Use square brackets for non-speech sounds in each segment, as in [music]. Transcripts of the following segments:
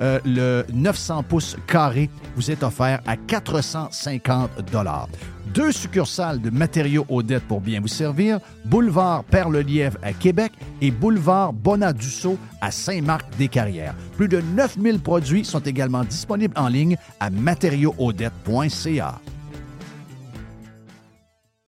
Euh, le 900 pouces carré vous est offert à 450 Deux succursales de matériaux Odette pour bien vous servir, boulevard Perle-Lièvre à Québec et boulevard Bonadusseau à Saint-Marc-des-Carrières. Plus de 9000 produits sont également disponibles en ligne à matériauxaudette.ca.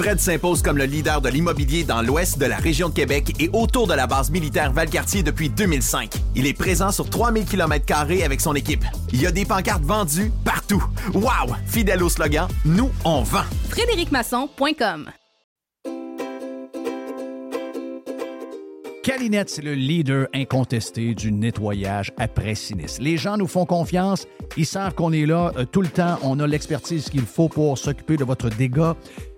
Fred s'impose comme le leader de l'immobilier dans l'ouest de la région de Québec et autour de la base militaire Valcartier depuis 2005. Il est présent sur 3000 km avec son équipe. Il y a des pancartes vendues partout. Wow! Fidèle au slogan, nous, on vend. FrédéricMasson.com Calinette, c'est le leader incontesté du nettoyage après sinistre. Les gens nous font confiance, ils savent qu'on est là euh, tout le temps, on a l'expertise qu'il faut pour s'occuper de votre dégât.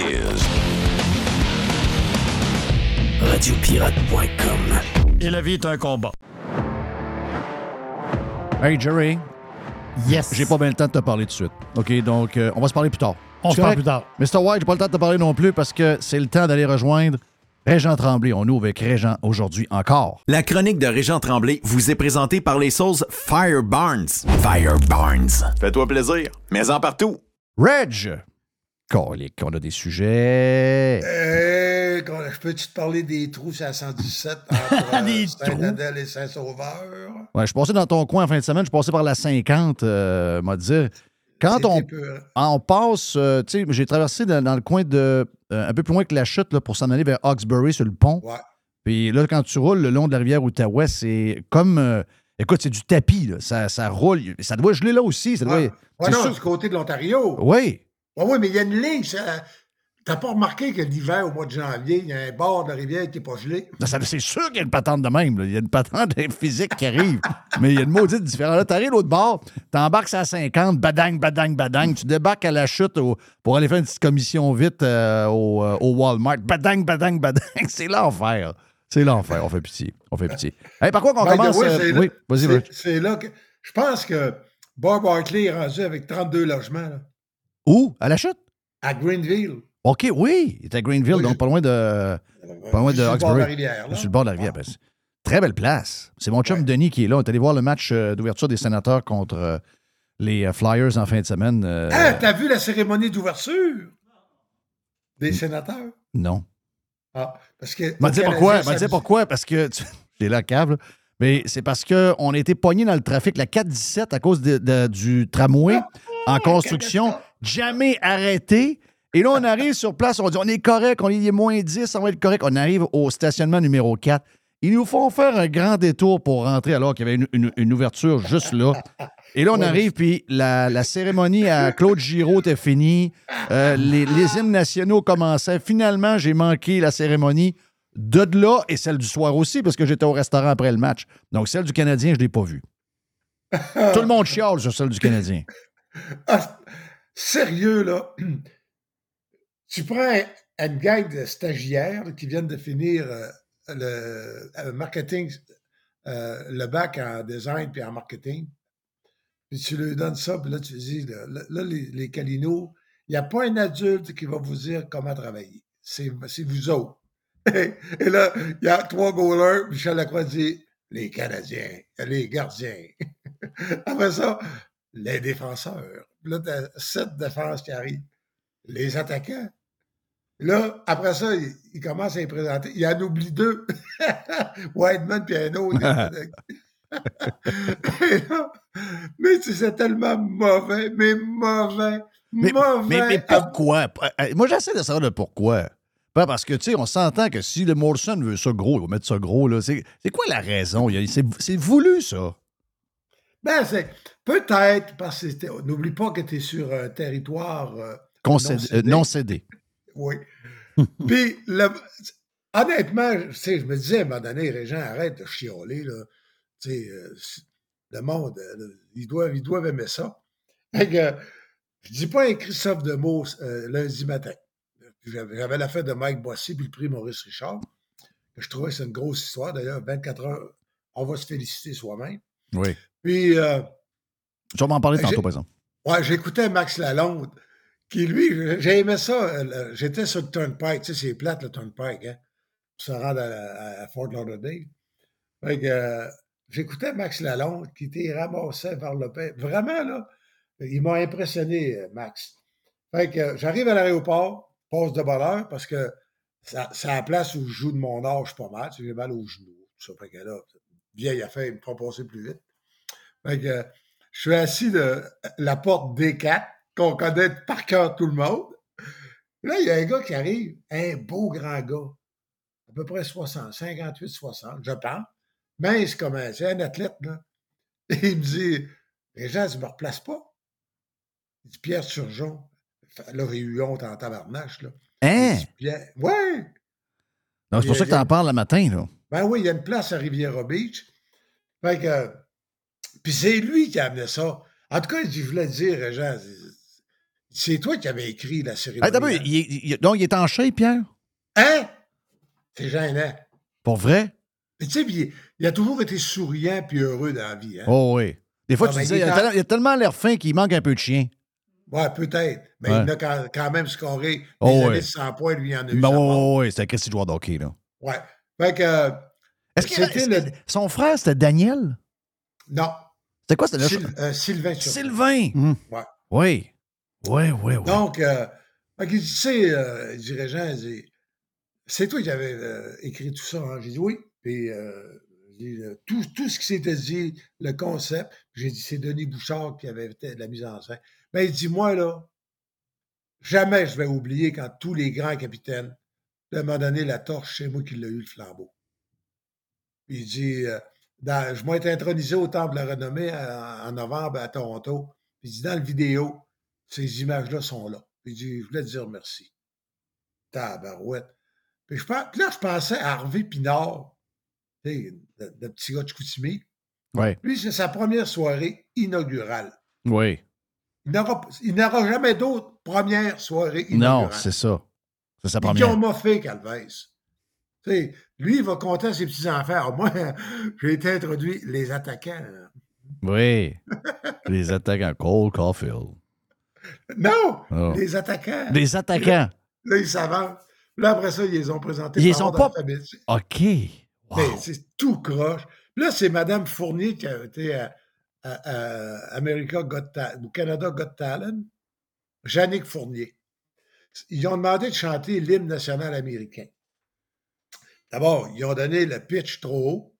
Is radiopirate.com. Et la vie est un combat. Hey Jerry. Yes. J'ai pas bien le temps de te parler tout de suite. OK, donc euh, on va se parler plus tard. On se parle plus tard. Mr. White, j'ai pas le temps de te parler non plus parce que c'est le temps d'aller rejoindre Régent Tremblay. On ouvre avec Régent aujourd'hui encore. La chronique de Régent Tremblay vous est présentée par les sauces Fire Barnes. Fire Barnes. Fais-toi plaisir, mais en partout. Reg, on a des sujets. Euh, je peux-tu te parler des trous la 117 entre [laughs] euh, Saint-Adèle et Saint-Sauveur? Ouais, je suis passé dans ton coin en fin de semaine, je suis passé par la 50, euh, m'a dit. Quand on, on, passe, euh, tu sais, j'ai traversé dans, le coin de. un peu plus loin que la chute là, pour s'en aller vers Hawkesbury sur le pont. Ouais. Puis là, quand tu roules le long de la rivière Outaouais, c'est comme. écoute, c'est du tapis, là. Ça, ça roule. Ça doit geler là aussi. Ça doit, ouais, non, du côté de l'Ontario. Oui. Oui, oui, mais il y a une ligne. T'as pas remarqué que l'hiver, au mois de janvier, il y a un bord de la rivière qui n'est pas gelé? C'est sûr qu'il y a une patente de même. là. Il y a une patente physique qui arrive. [laughs] Mais il y a une maudite différence. Là, t'arrives l'autre bord, t'embarques à 50, badang, badang, badang. Tu débarques à la chute au- pour aller faire une petite commission vite euh, au, euh, au Walmart. Badang, badang, badang. [laughs] C'est l'enfer. C'est l'enfer. On fait pitié. On fait pitié. Hey, par quoi qu'on commence? euh, oui, vas-y, c'est- vas-y. C'est là que. Je pense que Bob Barkley est rendu avec 32 logements là, Où? À la chute? à Greenville. OK, oui. Il est à Greenville, Oui, donc je- pas loin de. Pas loin de Sur le bord de la Hawkesbury. rivière. là. Sur le bord de la rivière. ben, très belle place. C'est mon chum Ouais. Denis qui est là. On est allé voir le match euh, d'ouverture des sénateurs contre euh, les euh, Flyers en fin de semaine. euh, Ah, t'as vu la cérémonie d'ouverture? Des sénateurs? non. Ah, parce que. M'a dit pourquoi. M'a dit pourquoi? Parce que. tu- [laughs] J'ai la là. Mais c'est parce qu'on a été pognés dans le trafic, la 417, à cause de- de- du tramway en construction. Jamais arrêté. Et là, on arrive sur place, on dit on est correct, on est moins 10, on va être correct. On arrive au stationnement numéro 4. Ils nous font faire un grand détour pour rentrer alors qu'il y avait une, une- une ouverture juste là. Et là, on arrive, puis la, la cérémonie à Claude Giraud était finie. Euh, les, les hymnes nationaux commençaient. Finalement, j'ai manqué la cérémonie de là et celle du soir aussi, parce que j'étais au restaurant après le match. Donc, celle du Canadien, je ne l'ai pas vue. Tout le monde chiale sur celle du Canadien. [laughs] Sérieux, là. [clears throat] Tu prends une gang de stagiaires qui viennent de finir euh, le euh, marketing, euh, le bac en design puis en marketing. Puis tu leur donnes ça, puis là, tu dis, là, les, les il n'y a pas un adulte qui va vous dire comment travailler. C'est vous autres. [laughs] Et là, il y a trois goalers. Michel Lacroix dit les Canadiens, les gardiens. [laughs] Après ça, les défenseurs. Puis Là, tu as sept défenses qui arrivent. Les attaquants. Là, après ça, il, il commence à les présenter. Il en oublie deux. [laughs] Whiteman puis un autre. [laughs] Et là, mais tu sais, c'est tellement mauvais, mais mauvais, Mais, mauvais. mais, mais pourquoi? Euh, Moi, j'essaie de savoir le pourquoi. Pas parce que, tu sais, on s'entend que si le Morrison veut ça gros, il va mettre ça gros, là. C'est quoi la raison? C'est voulu, ça. Ben, c'est peut-être parce que c'était- n'oublie pas que tu es sur un territoire. euh, Concédé- Non cédé. euh, non cédé. oui. [laughs] Puis, le- honnêtement, je me disais à un moment donné, Régent, arrête de chialer, là. Tu sais, euh, le monde, euh, ils, doivent, ils doivent aimer ça. [laughs] Fait que, je dis pas un Christophe de mots euh, lundi matin. J'avais j'avais la fête de Mike Boissy puis le prix Maurice Richard. Je trouvais que c'est une grosse histoire. D'ailleurs, 24 heures, on va se féliciter soi-même. Oui. Puis, euh, Je vais m'en parler tantôt, par exemple. Ouais, j'écoutais Max Lalonde, qui lui, j'ai aimé ça. euh, J'étais sur le Turnpike, tu sais, c'est plate le Turnpike, hein, pour se rendre à, Fort Lauderdale. Fait que euh, j'écoutais Max Lalonde qui était ramassé vers le pain. Vraiment, là, il m'a impressionné, euh, Max. Fait que euh, j'arrive à l'aéroport, passe de bonne heure, parce que ça- c'est la place où je joue de mon âge pas mal. Tu J'ai mal aux genoux, tout ça. Fait que là, vieille affaire, il me fera passer plus vite. Fait que je suis assis de la porte D4, qu'on connaît par cœur tout le monde. Là, il y a un gars qui arrive, un beau grand gars, à peu près 60, 58, 60, je pense. Mince comme un, c'est un athlète, là. Et [laughs] il me dit, les gens, tu me replaces pas. Il dit, Pierre Turgeon. Là, il a eu honte en tabarnache, là. Hein? Pierre, ouais! C'est pour ça que tu en parles le matin, là. Ben oui, il y a une place à Riviera Beach. Fait que. Puis c'est lui qui a amené ça. En tout cas, je voulais dire, Jean, c'est toi qui avais écrit la cérémonie. Hey, hein? il, est- il- donc, il est en shape, Pierre? Hein? C'est gênant. Pour vrai? Mais tu sais, il, il a toujours été souriant puis heureux dans la vie. Hein? Oh, oui. Des fois, tu disais, il est a en- tellement- il a tellement l'air fin qu'il manque un peu de chien. Ouais, peut-être. Mais Ouais. il a quand, quand même scoré des Oh, années ouais. de 100 points, lui, il en a eu. Ben, sa oui, oui, oui, c'est un Christy joueur de hockey, là. Ouais. Fait que. euh, Est-ce que, C'était est-ce le- que son frère, c'était Daniel? Non. C'était quoi? C'était le... Syl- euh, Sylvain. Sylvain! Hum. Ouais. Oui. Oui, oui, oui. Donc, euh, dit, tu sais, euh, il dit, Régent, il dit, c'est toi qui avais euh, écrit tout ça. Hein? J'ai dit oui. Puis, euh, euh, tout, tout ce qui s'était dit, le concept, j'ai dit, c'est Denis Bouchard qui avait fait la mise en scène. Mais il dit, moi, là, jamais je vais oublier quand tous les grands capitaines m'ont donné la torche, c'est moi qui l'ai eu le flambeau. Puis il dit, euh, dans- je m'ai été intronisé au Temple de la Renommée en, en novembre à Toronto. Puis il dit, dans la vidéo, ces images-là sont là. Puis il dit, je voulais te dire merci. tabarouette. Puis je puis là, je pensais à Harvey Pinard, le, le petit gars de Chicoutimi. Oui. Lui, c'est sa première soirée inaugurale. Oui. Il n'aura jamais d'autre première soirée Non, inaugurale. c'est ça. C'est sa première. ont moffé, Calvez. Lui, il va compter à ses petits-enfants. Moi, [laughs] j'ai été introduit les attaquants. Oui. [laughs] Les attaquants. Cole Caulfield. Non! Oh. Les attaquants. [laughs] Les attaquants. Là, ils s'avancent. Là, après ça, ils les ont présentés. Ils par ont pas-. OK. Wow. C'est tout croche. Là, c'est Mme Fournier qui a été à, à- à America Got Ta- ou Canada Got Talent. Jannick Fournier. Ils ont demandé de chanter l'hymne national américain. D'abord, ils ont donné le pitch trop haut.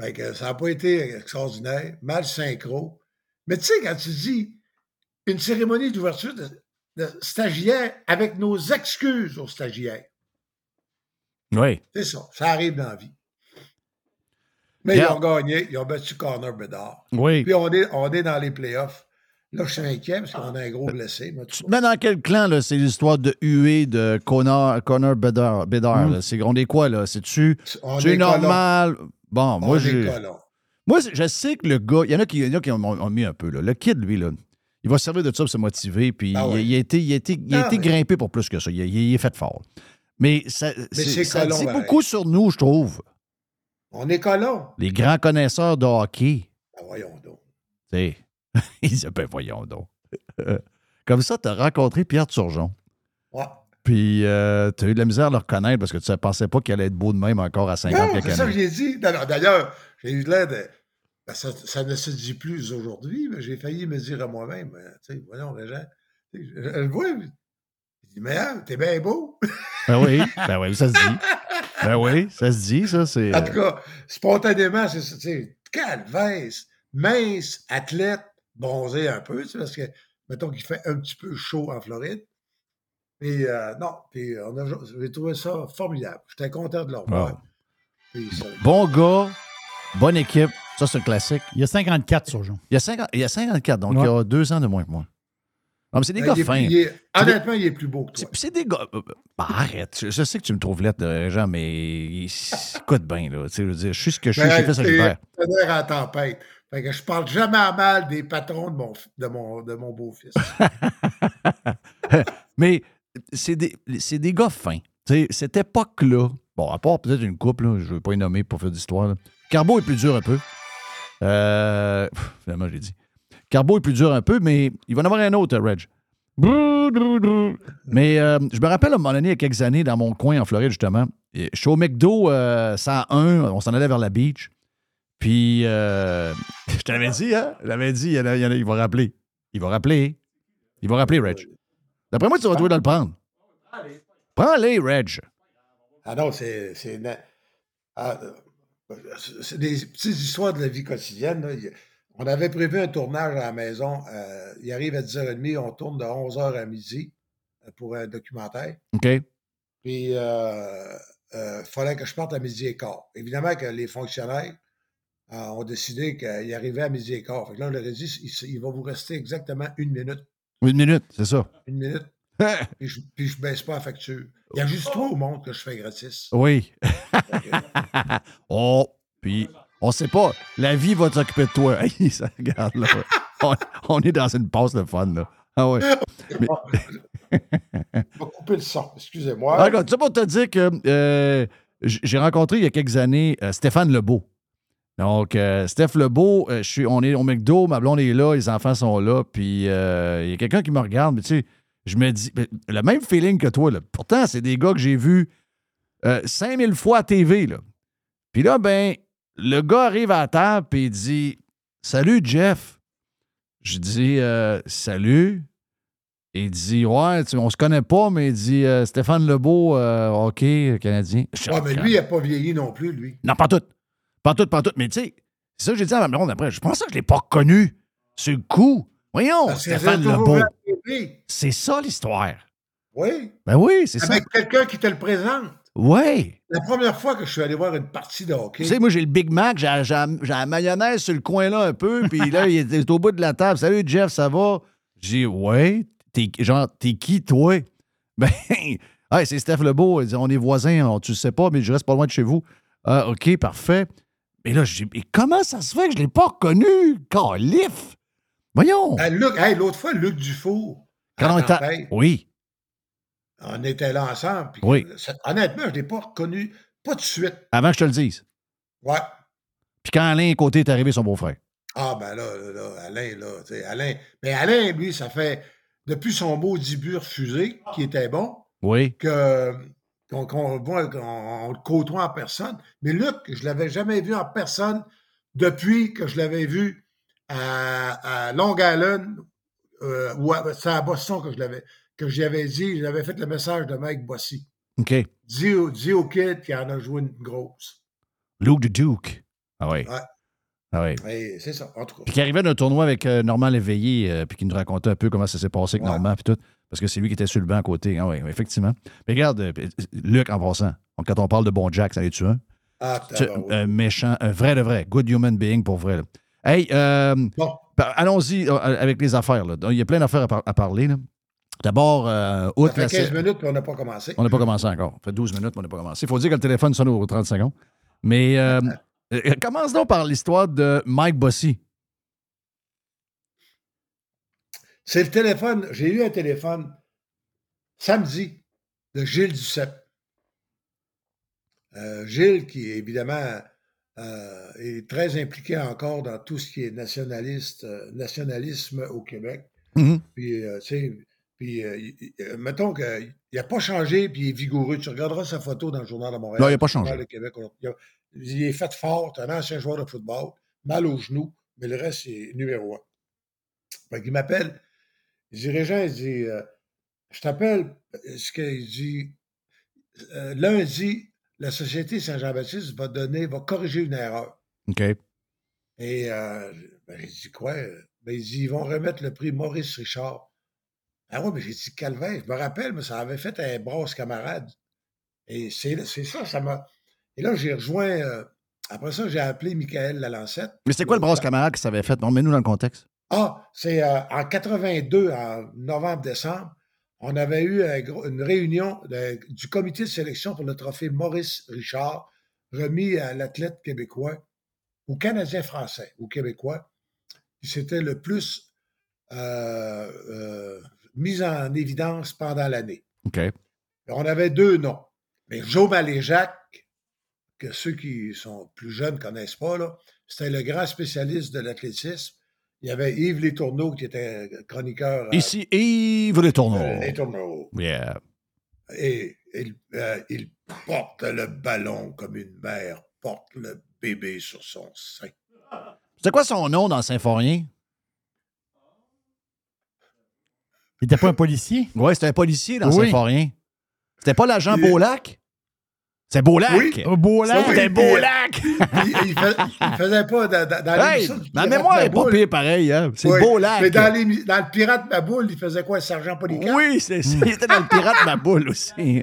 Fait que ça n'a pas été extraordinaire. Mal synchro. Mais tu sais, quand tu dis une cérémonie d'ouverture de, de stagiaires avec nos excuses aux stagiaires. Oui. C'est ça. Ça arrive dans la vie. Mais Yeah. ils ont gagné. Ils ont battu Connor Bedard. Oui. Puis on est, on est dans les playoffs. Là, je suis inquiet parce qu'on a un gros blessé. mais Tu tout te mets dans quel clan, là? C'est l'histoire de huée de Connor, Connor Bedard. C'est, on est quoi, là? C'est-tu, colons. normal? Bon, On moi, j'ai. Moi, je sais que le gars, il y en a qui, y en a qui ont, ont mis un peu. Là. Le kid, lui, là, il va se servir de ça pour se motiver. Puis Ah il, ouais. il a été, il a été, il a Ah été grimpé pour plus que ça. Il, est fait fort. Mais ça, c'est- c'est ça colon, dit pareil. beaucoup sur nous, je trouve. On est colons. Les grands connaisseurs de hockey. Ben, voyons donc. [laughs] ils disent, ben voyons donc. Comme ça, tu as rencontré Pierre Turgeon. Ouais. Puis tu as eu de la misère à le reconnaître parce que tu ne pensais pas qu'il allait être beau de même encore à 50 Non, c'est ça que j'ai dit. D'ailleurs, j'ai eu l'air de. ben, ça, ça ne se dit plus aujourd'hui, mais j'ai failli me dire à moi-même, euh, tu sais, voyons, tu sais, je, je le vois. Il dit, mais hein, t'es bien beau. Ben oui, ben oui, ça se dit. [laughs] Ben oui, ça se dit, ça, c'est... En tout cas, spontanément, c'est ça, calvaise, mince, athlète, bronzé un peu, tu sais, parce que, mettons qu'il fait un petit peu chaud en Floride. Et euh, non, puis on a, j'ai trouvé ça formidable. J'étais content de le revoir. Wow. Puis ça- Bon gars, bonne équipe. Ça, c'est un classique. Il y a 54 sur Jean. Il y a, 50 il y a 54, donc Ouais. il y a deux ans de moins que moi. Non, mais c'est des Ben, gars fins. plus- il est- honnêtement, il est plus beau que toi. c'est des gars. euh, bah, arrête. Je, je sais que tu me trouves lettre de gens, mais il- écoute bien, là. Tu sais, je veux dire, je suis ce que je suis, Ben, j'ai fait ça, j'ai à la tempête. Fait que je parle jamais à mal des patrons de mon, de mon, de mon beau-fils. [laughs] Mais c'est des, des gars fins. Cette époque-là, bon, à part peut-être une couple, je ne veux pas y nommer pour faire d'histoire. Carbo est plus dur un peu. Euh, finalement, j'ai dit. Carbo est plus dur un peu, mais il va en avoir un autre, euh, Reg. Mais euh, je me rappelle à un moment donné, il y a quelques années, dans mon coin en Floride, justement, je suis au McDo euh, 101, on s'en allait vers la beach. Puis, euh, [laughs] je te l'avais dit, hein? Je l'avais dit, il, y en a- il y en a- il va rappeler. Il va rappeler. Il va rappeler, Reg. D'après moi, tu vas trouver de le prendre. Prends-les, Reg. Ah non, c'est. C'est ah, euh, des petites histoires de la vie quotidienne. là. On avait prévu un tournage à la maison. euh, il arrive à 10h30, on tourne de 11h à midi pour un documentaire. OK? Puis, il fallait que je parte à midi et quart. Évidemment que les fonctionnaires ont décidé qu'il arrivait à midi et quart. Fait que là, on leur a dit il, il va vous rester exactement une minute. Une minute, c'est ça. Une minute. [laughs] Puis je, puis je baisse pas la facture. Il y a juste toi au monde que je fais gratis. Oui. [laughs] Oh, puis on sait pas. La vie va s'occuper de toi. [laughs] Hey, ça, regarde, là. On, on est dans une passe de fun, là. Ah ouais. Je vais couper le son, excusez-moi. Ah, regarde, ça pour te dire que euh, j'ai rencontré il y a quelques années euh, Stéphane Lebeau. Donc, euh, Steph Lebeau, euh, je suis, on est au McDo, ma blonde est là, les enfants sont là, puis euh, il y a quelqu'un qui me regarde, mais tu sais, je me dis, ben, le même feeling que toi, là. Pourtant, c'est des gars que j'ai vus euh, 5000 fois à TV, là. Puis là, ben, le gars arrive à la table, puis il dit Salut, Jeff. Je dis euh, Salut. Il dit Ouais, tu- on se connaît pas, mais il dit euh, Stéphane Lebeau, euh, hockey canadien. Ouais, mais lui, il n'a pas vieilli non plus, lui. Non, pas tout. Pas tout, pas tout. Mais tu sais, c'est ça que j'ai dit à ma blonde après. Je pense que je ne l'ai pas reconnu. C'est le coup. Voyons, Parce Stéphane Lebeau. C'est ça l'histoire. Oui. Ben oui, c'est ça. Avec quelqu'un qui te le présente. Oui. La première fois que je suis allé voir une partie de hockey, Tu sais, moi, j'ai le Big Mac, j'ai la mayonnaise sur le coin là un peu, puis là, il est au bout de la table. Salut, Jeff, ça va? J'ai dit, ouais. T'es, genre, t'es qui, toi? [laughs] Ben, Hey, c'est Steph Lebeau. Il dit, on est voisins, on- tu le sais pas, mais je reste pas loin de chez vous. Ah, OK, parfait. Mais là, je dis, mais comment ça se fait que je l'ai pas reconnu? Calif! Voyons! Ah, Luc, hey, l'autre fois, Luc Dufour, Quand on était. Oui. on était là ensemble. puis Oui. Honnêtement, je ne l'ai pas reconnu, pas de suite. Avant que je te le dise. Ouais. Puis quand Alain Côté est arrivé, son beau-frère. Ah, ben là, là, là, Alain, là, tu sais, Alain. Mais Alain, lui, ça fait, depuis son maudit but refusé, qui était bon, Oui. que qu'on qu'on voit, qu'on on le côtoie en personne. Mais Luc, je l'avais jamais vu en personne depuis que je l'avais vu à, à Long Island euh, ou à, c'est à Boston que je l'avais que j'y avais dit, j'avais fait le message de Mike Bossy. OK. Dis au, dis au kid qu'il en a joué une grosse. Luke the Duke. Ah oui. Ouais. Ah oui. C'est ça, en tout cas. Puis qui arrivait d'un tournoi avec euh, Normand Léveillé, euh, puis qui nous racontait un peu comment ça s'est passé avec Ouais. Normand, puis tout. Parce que c'est lui qui était sur le banc à côté. Ah oui, effectivement. Mais regarde, euh, Luc, en passant, quand on parle de bon Jack, ça tu un? Ah, Tu-. Un méchant, un vrai de vrai. Good human being pour vrai. là. Hey, euh, Bon, allons-y euh, avec les affaires. là. Il y a plein d'affaires à, par- à parler. D'abord, euh, ça fait la 15 sé- minutes puis on n'a pas commencé. On n'a pas commencé encore. Ça fait 12 minutes, mais on n'a pas commencé. Il faut dire que le téléphone sonne aux 30 secondes. Mais euh, [laughs] euh, commence donc par l'histoire de Mike Bossy. C'est le téléphone. J'ai eu un téléphone samedi de Gilles Duceppe. Euh, Gilles, qui évidemment euh, est très impliqué encore dans tout ce qui est nationaliste, euh, nationalisme au Québec. Mhm. Puis, tu sais, puis, il- il- mettons qu'il n'a pas changé, puis il est vigoureux. Tu regarderas sa photo dans le Journal de Montréal. Non, il a pas changé. Québec. Il, a- il est fait fort, un ancien joueur de football, mal au genou, mais le reste, c'est numéro un. Fait qu'il m'appelle, il dit, Régent, il dit, euh, je t'appelle, ce qu'il dit, euh, lundi, la Société Saint-Jean-Baptiste va donner, va corriger une erreur. OK. Et euh, ben, j'ai dit quoi? Ben, il dit, ils vont remettre le prix Maurice Richard. Ah ouais, mais j'ai dit, Calvin, je me rappelle, mais ça avait fait un brosse camarade. Et c'est c'est ça, ça m'a. Et là, j'ai rejoint. euh, après ça, j'ai appelé Michael Lalancette. Mais c'était quoi le brosse camarade que ça avait fait? Non, mets-nous dans le contexte. Ah, c'est euh, en 82, en novembre-décembre, on avait eu une réunion de- du comité de sélection pour le trophée Maurice Richard, remis à l'athlète québécois, au Canadien français, au Québécois, qui s'était le plus euh, euh, mis en évidence pendant l'année. OK. On avait deux noms. Mais Joe Maléjac, que ceux qui sont plus jeunes ne connaissent pas, c'était le grand spécialiste de l'athlétisme. Il y avait Yves Létourneau qui était chroniqueur. à- Ici, Yves Les Tourneaux. euh, Létourneau. Yeah. Et il, euh, il porte le ballon comme une mère porte le bébé sur son sein. C'était quoi son nom dans Symphorien? Il n'était pas un policier? Oui, c'était un policier dans Oui. Symphorien. C'était pas l'agent Il- Beaulac? C'est Beaulac! Oui. Un beau Ça, lac. oui. C'était Beaulac! Il, il fais- il faisait pas dans, dans, dans Hey, l'émission ma Pirate mémoire est pas pire pareil, hein? C'est Oui, Beaulac! Mais dans, l'émi- dans le Pirate Maboule, il faisait quoi, Sergent Polycarpe? Oui, c'est ça. Il était dans le pirate ma boule aussi.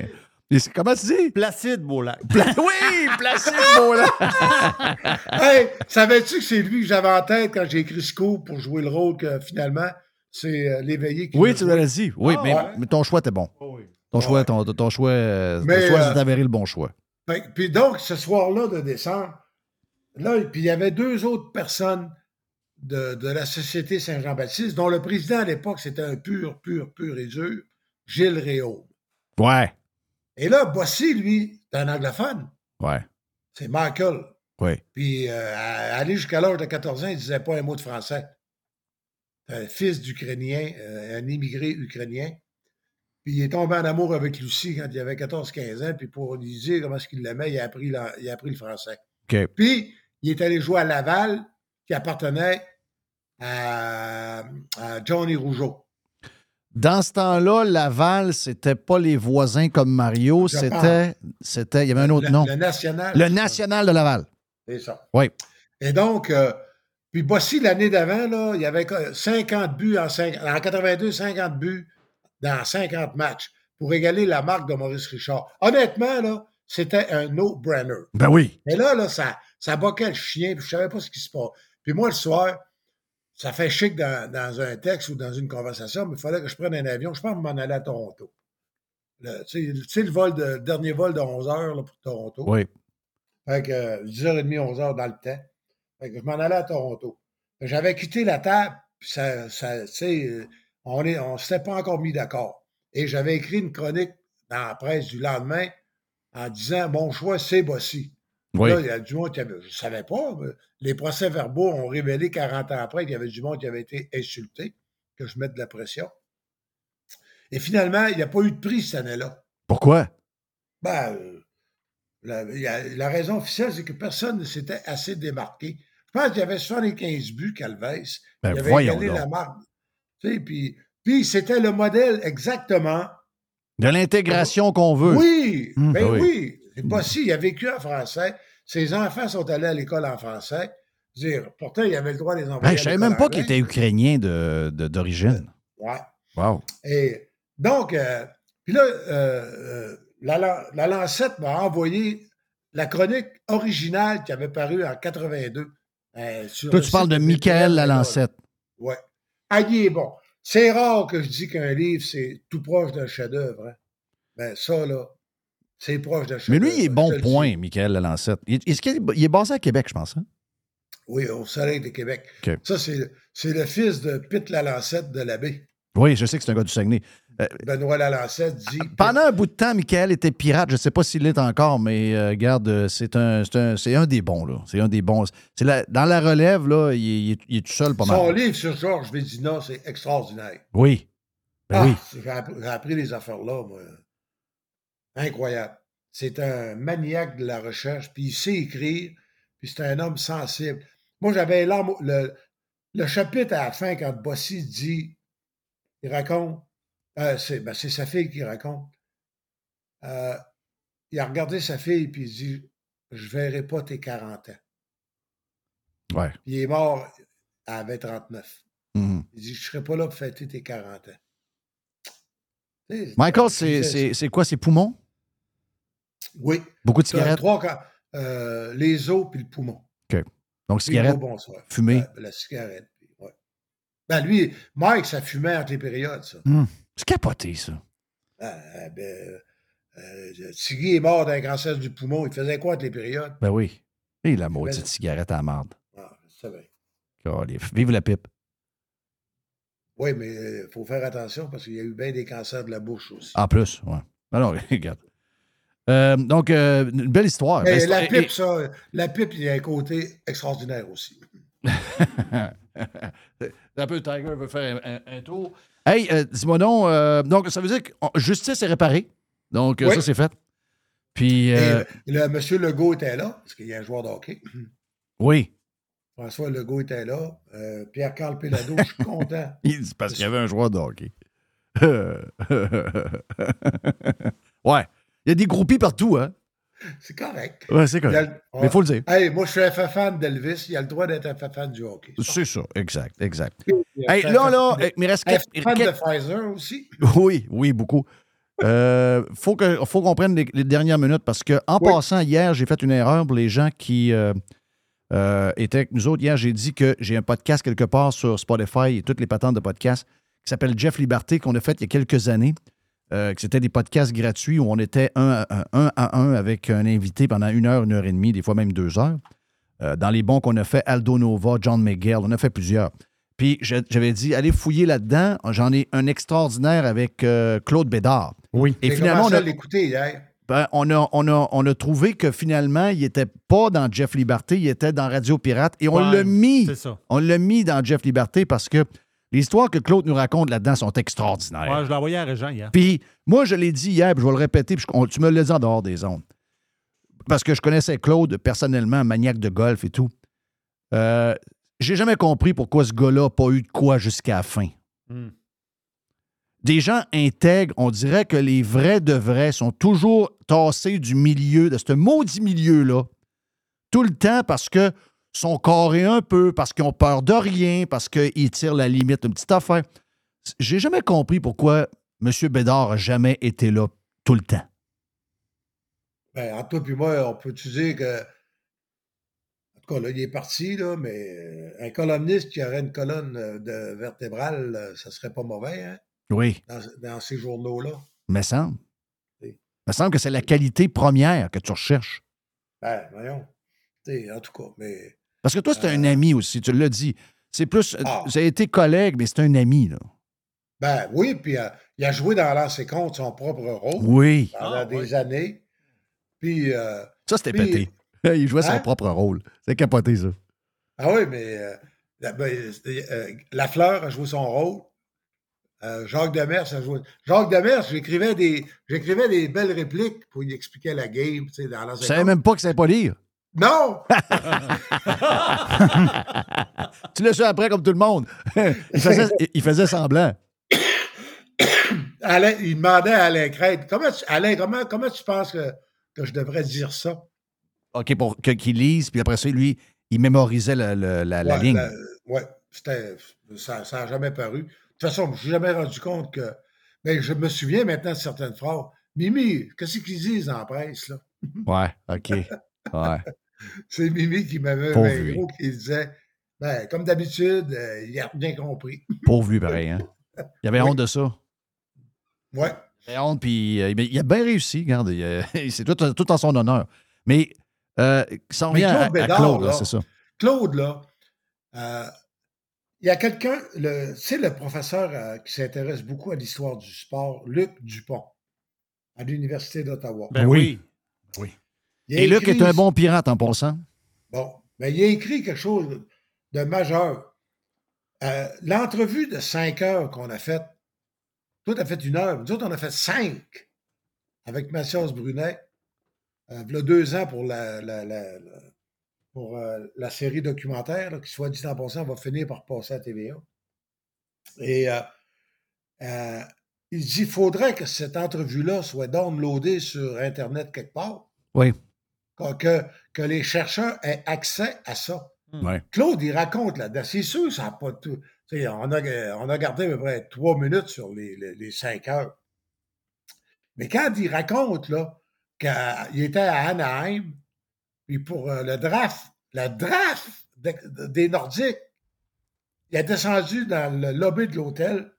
Comment tu dis? Placide, beau lac. Pla- oui, Placide Beaulac! [laughs] Hey, savais-tu que c'est lui que j'avais en tête quand j'ai écrit Scoop pour jouer le rôle que finalement, c'est euh, l'éveillé qui Oui, l'a tu l'as dit. Oui, Ah, mais, ouais. mais ton choix était bon. Ton choix, ton, ton choix, euh, ton choix euh, s'est avéré le bon choix. Que- Puis donc, ce soir-là de décembre, là, puis il y avait deux autres personnes de, de la Société Saint-Jean-Baptiste, dont le président à l'époque, c'était un pur, pur, pur et dur, Gilles Réau. Ouais, Et là, Bossy, lui, c'est un anglophone. ouais, C'est Michael. ouais. Puis, euh, aller jusqu'à l'âge de 14 ans, il ne disait pas un mot de français. Un fils d'Ukrainien, euh, un immigré ukrainien. Puis, il est tombé en amour avec Lucie quand il avait 14-15 ans. Puis, pour lui dire comment est-ce qu'il l'aimait, il a, appris la- il a appris le français. Puis, il est allé jouer à Laval, qui appartenait à, à Johnny Rougeau. Dans ce temps-là, Laval, c'était pas les voisins comme Mario, c'était, c'était, il y avait un autre le, nom. Le National. Le National de Laval. C'est ça. Oui. Et donc, euh, puis Bossy, l'année d'avant, là, il y avait quoi, 50 buts en 82, 50 buts dans 50 matchs pour égaler la marque de Maurice Richard. Honnêtement, là, c'était un no-brainer. Ben oui. Mais là, là, ça, ça boquait le chien, puis je savais pas ce qui se passe. Puis moi, le soir, ça fait chic dans, dans un texte ou dans une conversation, mais il fallait que je prenne un avion. Je pense m'en aller à Toronto. le, tu sais, tu sais, le vol de, le dernier vol de 11 heures là, pour Toronto. Oui. Fait que euh, 10h30, 11h dans le temps. Fait que je m'en allais à Toronto. Que J'avais quitté la table, puis ça, ça, tu sais, euh, on ne on s'était pas encore mis d'accord. Et j'avais écrit une chronique dans la presse du lendemain en disant Mon choix, c'est Bossy. Oui. Là, il y a du monde qui avait. Je ne savais pas. Les procès-verbaux ont révélé 40 ans après qu'il y avait du monde qui avait été insulté, que je mette de la pression. Et finalement, il n'y a pas eu de prix cette année-là. Pourquoi? Ben, euh, la, raison officielle, c'est que personne ne s'était assez démarqué. Je pense qu'il y avait 75 buts, Calvès. Ben, il avait égalé la marque. Puis, puis c'était le modèle exactement. De l'intégration qu'on veut. Oui, ben oui. oui. C'est pas si, il a vécu en français. Ses enfants sont allés à l'école en français. Dire, pourtant, il avait le droit de les envoyer. Ben, je savais même pas qu'il était ukrainien de- de- d'origine. Ouais. Wow. Et donc, euh, puis là, euh, euh, la, Lan- la Lancette m'a envoyé la chronique originale qui avait paru en 82. euh, sur Toi, tu parles de Michael. Lalancette. Ouais. Ah, il est bon. C'est rare que je dis qu'un livre, c'est tout proche d'un chef-d'œuvre. Hein. Ben, ça, là, c'est proche d'un Mais chef-d'œuvre. lui, il est bon point. Michael Lalancette. Il, est-ce qu'il est- basé à Québec, je pense. hein? Oui, au Soleil de Québec. Ça, c'est c'est le fils de Pitt Lalancette de l'abbé. Oui, je sais que c'est un gars du Saguenay. Benoît Lalancette dit. Pendant un bout de temps, Michael était pirate. Je ne sais pas s'il l'est encore, mais euh, regarde, euh, c'est un, c'est un, des bons. là. C'est un des bons. La- dans la relève, là, il, est- il est, il est tout seul pas Son mal. livre sur Georges Védina, c'est extraordinaire. Oui. Ben Ah, oui. J'ai appris, les affaires-là, moi. Incroyable. C'est un maniaque de la recherche, puis il sait écrire, puis c'est un homme sensible. Moi, j'avais au- le, le chapitre à la fin, quand Bossy dit, il raconte, euh, c'est ben, c'est sa fille qui raconte. Euh, il a regardé sa fille, puis il dit, je verrai pas tes 40 ans. Ouais. Puis il est mort, elle avait 39. Mhm. Il dit, je serai pas là pour fêter tes 40 ans. Michael, c'est, quoi ses poumons? Oui. Beaucoup de cigarettes? trois euh, les os puis le poumon. Donc, le bonsoir. fumée? Ouais, la cigarette. ouais. Ben lui, Mike, ça fumait entre les périodes, ça. C'est capoté, ça. Ah, ben, euh, Tiggy est mort d'un cancer du poumon. Il faisait quoi entre les périodes? Ben oui. Et la maudite Ben- cigarette à marde. Ah, c'est vrai. Vive la pipe. Oui, mais il faut faire attention parce qu'il y a eu bien des cancers de la bouche aussi. En plus, ouais. Alors, [laughs] regarde. Euh, donc, euh, une belle histoire. mais Belle la histoire. pipe, ça, la pipe, il y a un côté extraordinaire aussi. [laughs] un peu, Tiger veut faire un, un- un tour. Hey, euh, dis-moi donc, euh, donc ça veut dire que on- justice est réparée. Donc, euh, Oui. ça, c'est fait. Puis, Et le, le monsieur Legault était là, parce qu'il y a un joueur de hockey. oui, François Legault était là. Pierre-Carl Pellado, je suis content. [laughs] il dit parce qu'il y avait un joueur de hockey. [laughs] ouais. Il y a des groupies partout, hein? C'est correct. Ouais, c'est Il correct. le- Mais il faut le dire. Hey, moi, je suis un fan d'Elvis. Il a le droit d'être un fan du hockey. C'est ça, exact, exact. Il Hey, là, là, de- il me reste quelques- fan de Pfizer aussi. [laughs] Oui, oui, beaucoup. Euh, faut que, faut qu'on prenne les, les dernières minutes parce que en Oui. passant hier, j'ai fait une erreur pour les gens qui euh, euh, étaient avec nous autres. Hier, j'ai dit que j'ai un podcast quelque part sur Spotify et toutes les patentes de podcast qui s'appelle Jeff Liberté qu'on a fait il y a quelques années. Euh, que c'était des podcasts gratuits où on était un à un, un à un avec un invité pendant une heure, une heure et demie, des fois même deux heures. Euh, dans les bons qu'on a fait, Aldo Nova, John Miguel, on a fait plusieurs. Puis j'avais dit, allez fouiller là-dedans. J'en ai un extraordinaire avec euh, Claude Bédard. Oui. Et finalement, on commencé a, à l'écouter hier. ben, on, a, on, a, on a trouvé que finalement, il n'était pas dans Jeff Liberté, il était dans Radio Pirate. Et on Ouais, l'a mis. C'est ça. On l'a mis dans Jeff Liberté parce que les histoires que Claude nous raconte là-dedans sont extraordinaires. Ouais, je l'ai envoyé à Régent hier. Puis moi, je l'ai dit hier, puis je vais le répéter, puis je- on- tu me l'as dit en dehors des ondes. Parce que je connaissais Claude personnellement, maniaque de golf et tout. Euh, J'ai jamais compris pourquoi ce gars-là n'a pas eu de quoi jusqu'à la fin. Hmm. Des gens intègres, on dirait que les vrais de vrais sont toujours tassés du milieu, de ce maudit milieu-là, tout le temps parce que sont carrés un peu, parce qu'ils ont peur de rien, parce qu'ils tirent la limite, une petite affaire. J'ai jamais compris pourquoi M. Bédard n'a jamais été là tout le temps. Ben, entre toi et moi, on peut-tu dire que. En tout cas, là, il est parti, là, mais euh, un columniste qui aurait une colonne euh, de vertébrale, euh, ça serait pas mauvais, hein, Oui, dans, dans ces journaux-là. me semble. me semble que c'est la qualité première que tu recherches. Ben, voyons. T'sais, en tout cas, mais. Parce que toi, c'est un ami aussi, tu l'as dit. C'est plus. Ah. Vous avez été collègue, mais c'est un ami, là. Ben oui, puis euh, il a joué dans l'ancien compte son propre rôle Oui. pendant Ah, des oui. années. Puis. euh, Ça, c'était pété. [laughs] Il jouait son Hein? propre rôle. C'est capoté, ça. Ah oui, mais euh, la, ben, euh, Lafleur a joué son rôle. Euh, Jacques Demers a joué. Jacques Demers, j'écrivais des, j'écrivais des belles répliques pour lui expliquer la game, tu sais, dans Je savais même pas qu'il savait pas lire. Non! [laughs] Tu l'as su après, comme tout le monde. il, faisait, il faisait semblant. Alain- il demandait à Alain Crête, comment tu, Alain, comment, comment tu penses que, que je devrais dire ça? OK, pour qu'il lise, puis après ça, lui, il mémorisait la, la Ouais, ligne. la- c'était, ça n'a jamais paru. De toute façon, je ne suis jamais rendu compte que. Mais je me souviens maintenant de certaines phrases. Mimi, qu'est-ce qu'ils disent en presse, là? Ouais, OK. Ouais. [laughs] C'est Mimi qui m'avait un lui. gros qui disait ben, comme d'habitude, euh, il a bien compris. Pauvre lui, pareil. Hein? Il avait [laughs] Oui. honte de ça. Ouais. Il avait honte, puis euh, il a bien réussi. Regarde, il, euh, [laughs] c'est tout, tout en son honneur. Mais euh, ça revient à, Claude à Bédard, Claude, là, là, c'est ça. Claude, là, euh, il y a quelqu'un, le- tu sais, le professeur euh, qui s'intéresse beaucoup à l'histoire du sport, Luc Dupont, à l'Université d'Ottawa. Ben Oui. oui. Il Et Luc écrit- est un bon pirate en passant. Bon, mais il a écrit quelque chose de majeur. Euh, L'entrevue de cinq heures qu'on a faite, toi, tu as fait une heure, nous autres, on a fait cinq avec Mathias Brunet, euh, il y a deux ans pour la, la- la- la- pour, euh, la série documentaire, là, qui, soit dit en passant, va finir par passer à TVA. Et euh, il dit il faudrait que cette entrevue-là soit downloadée sur Internet quelque part, Oui. Que- que, que les chercheurs aient accès à ça. Ouais. Claude, il raconte là-dedans. C'est sûr, ça n'a pas tout. On a, on a gardé à peu près trois minutes sur les, les- les cinq heures. Mais quand il raconte là, qu'il était à Anaheim, puis pour euh, le draft, la draft de- des Nordiques, il est descendu dans le lobby de l'hôtel.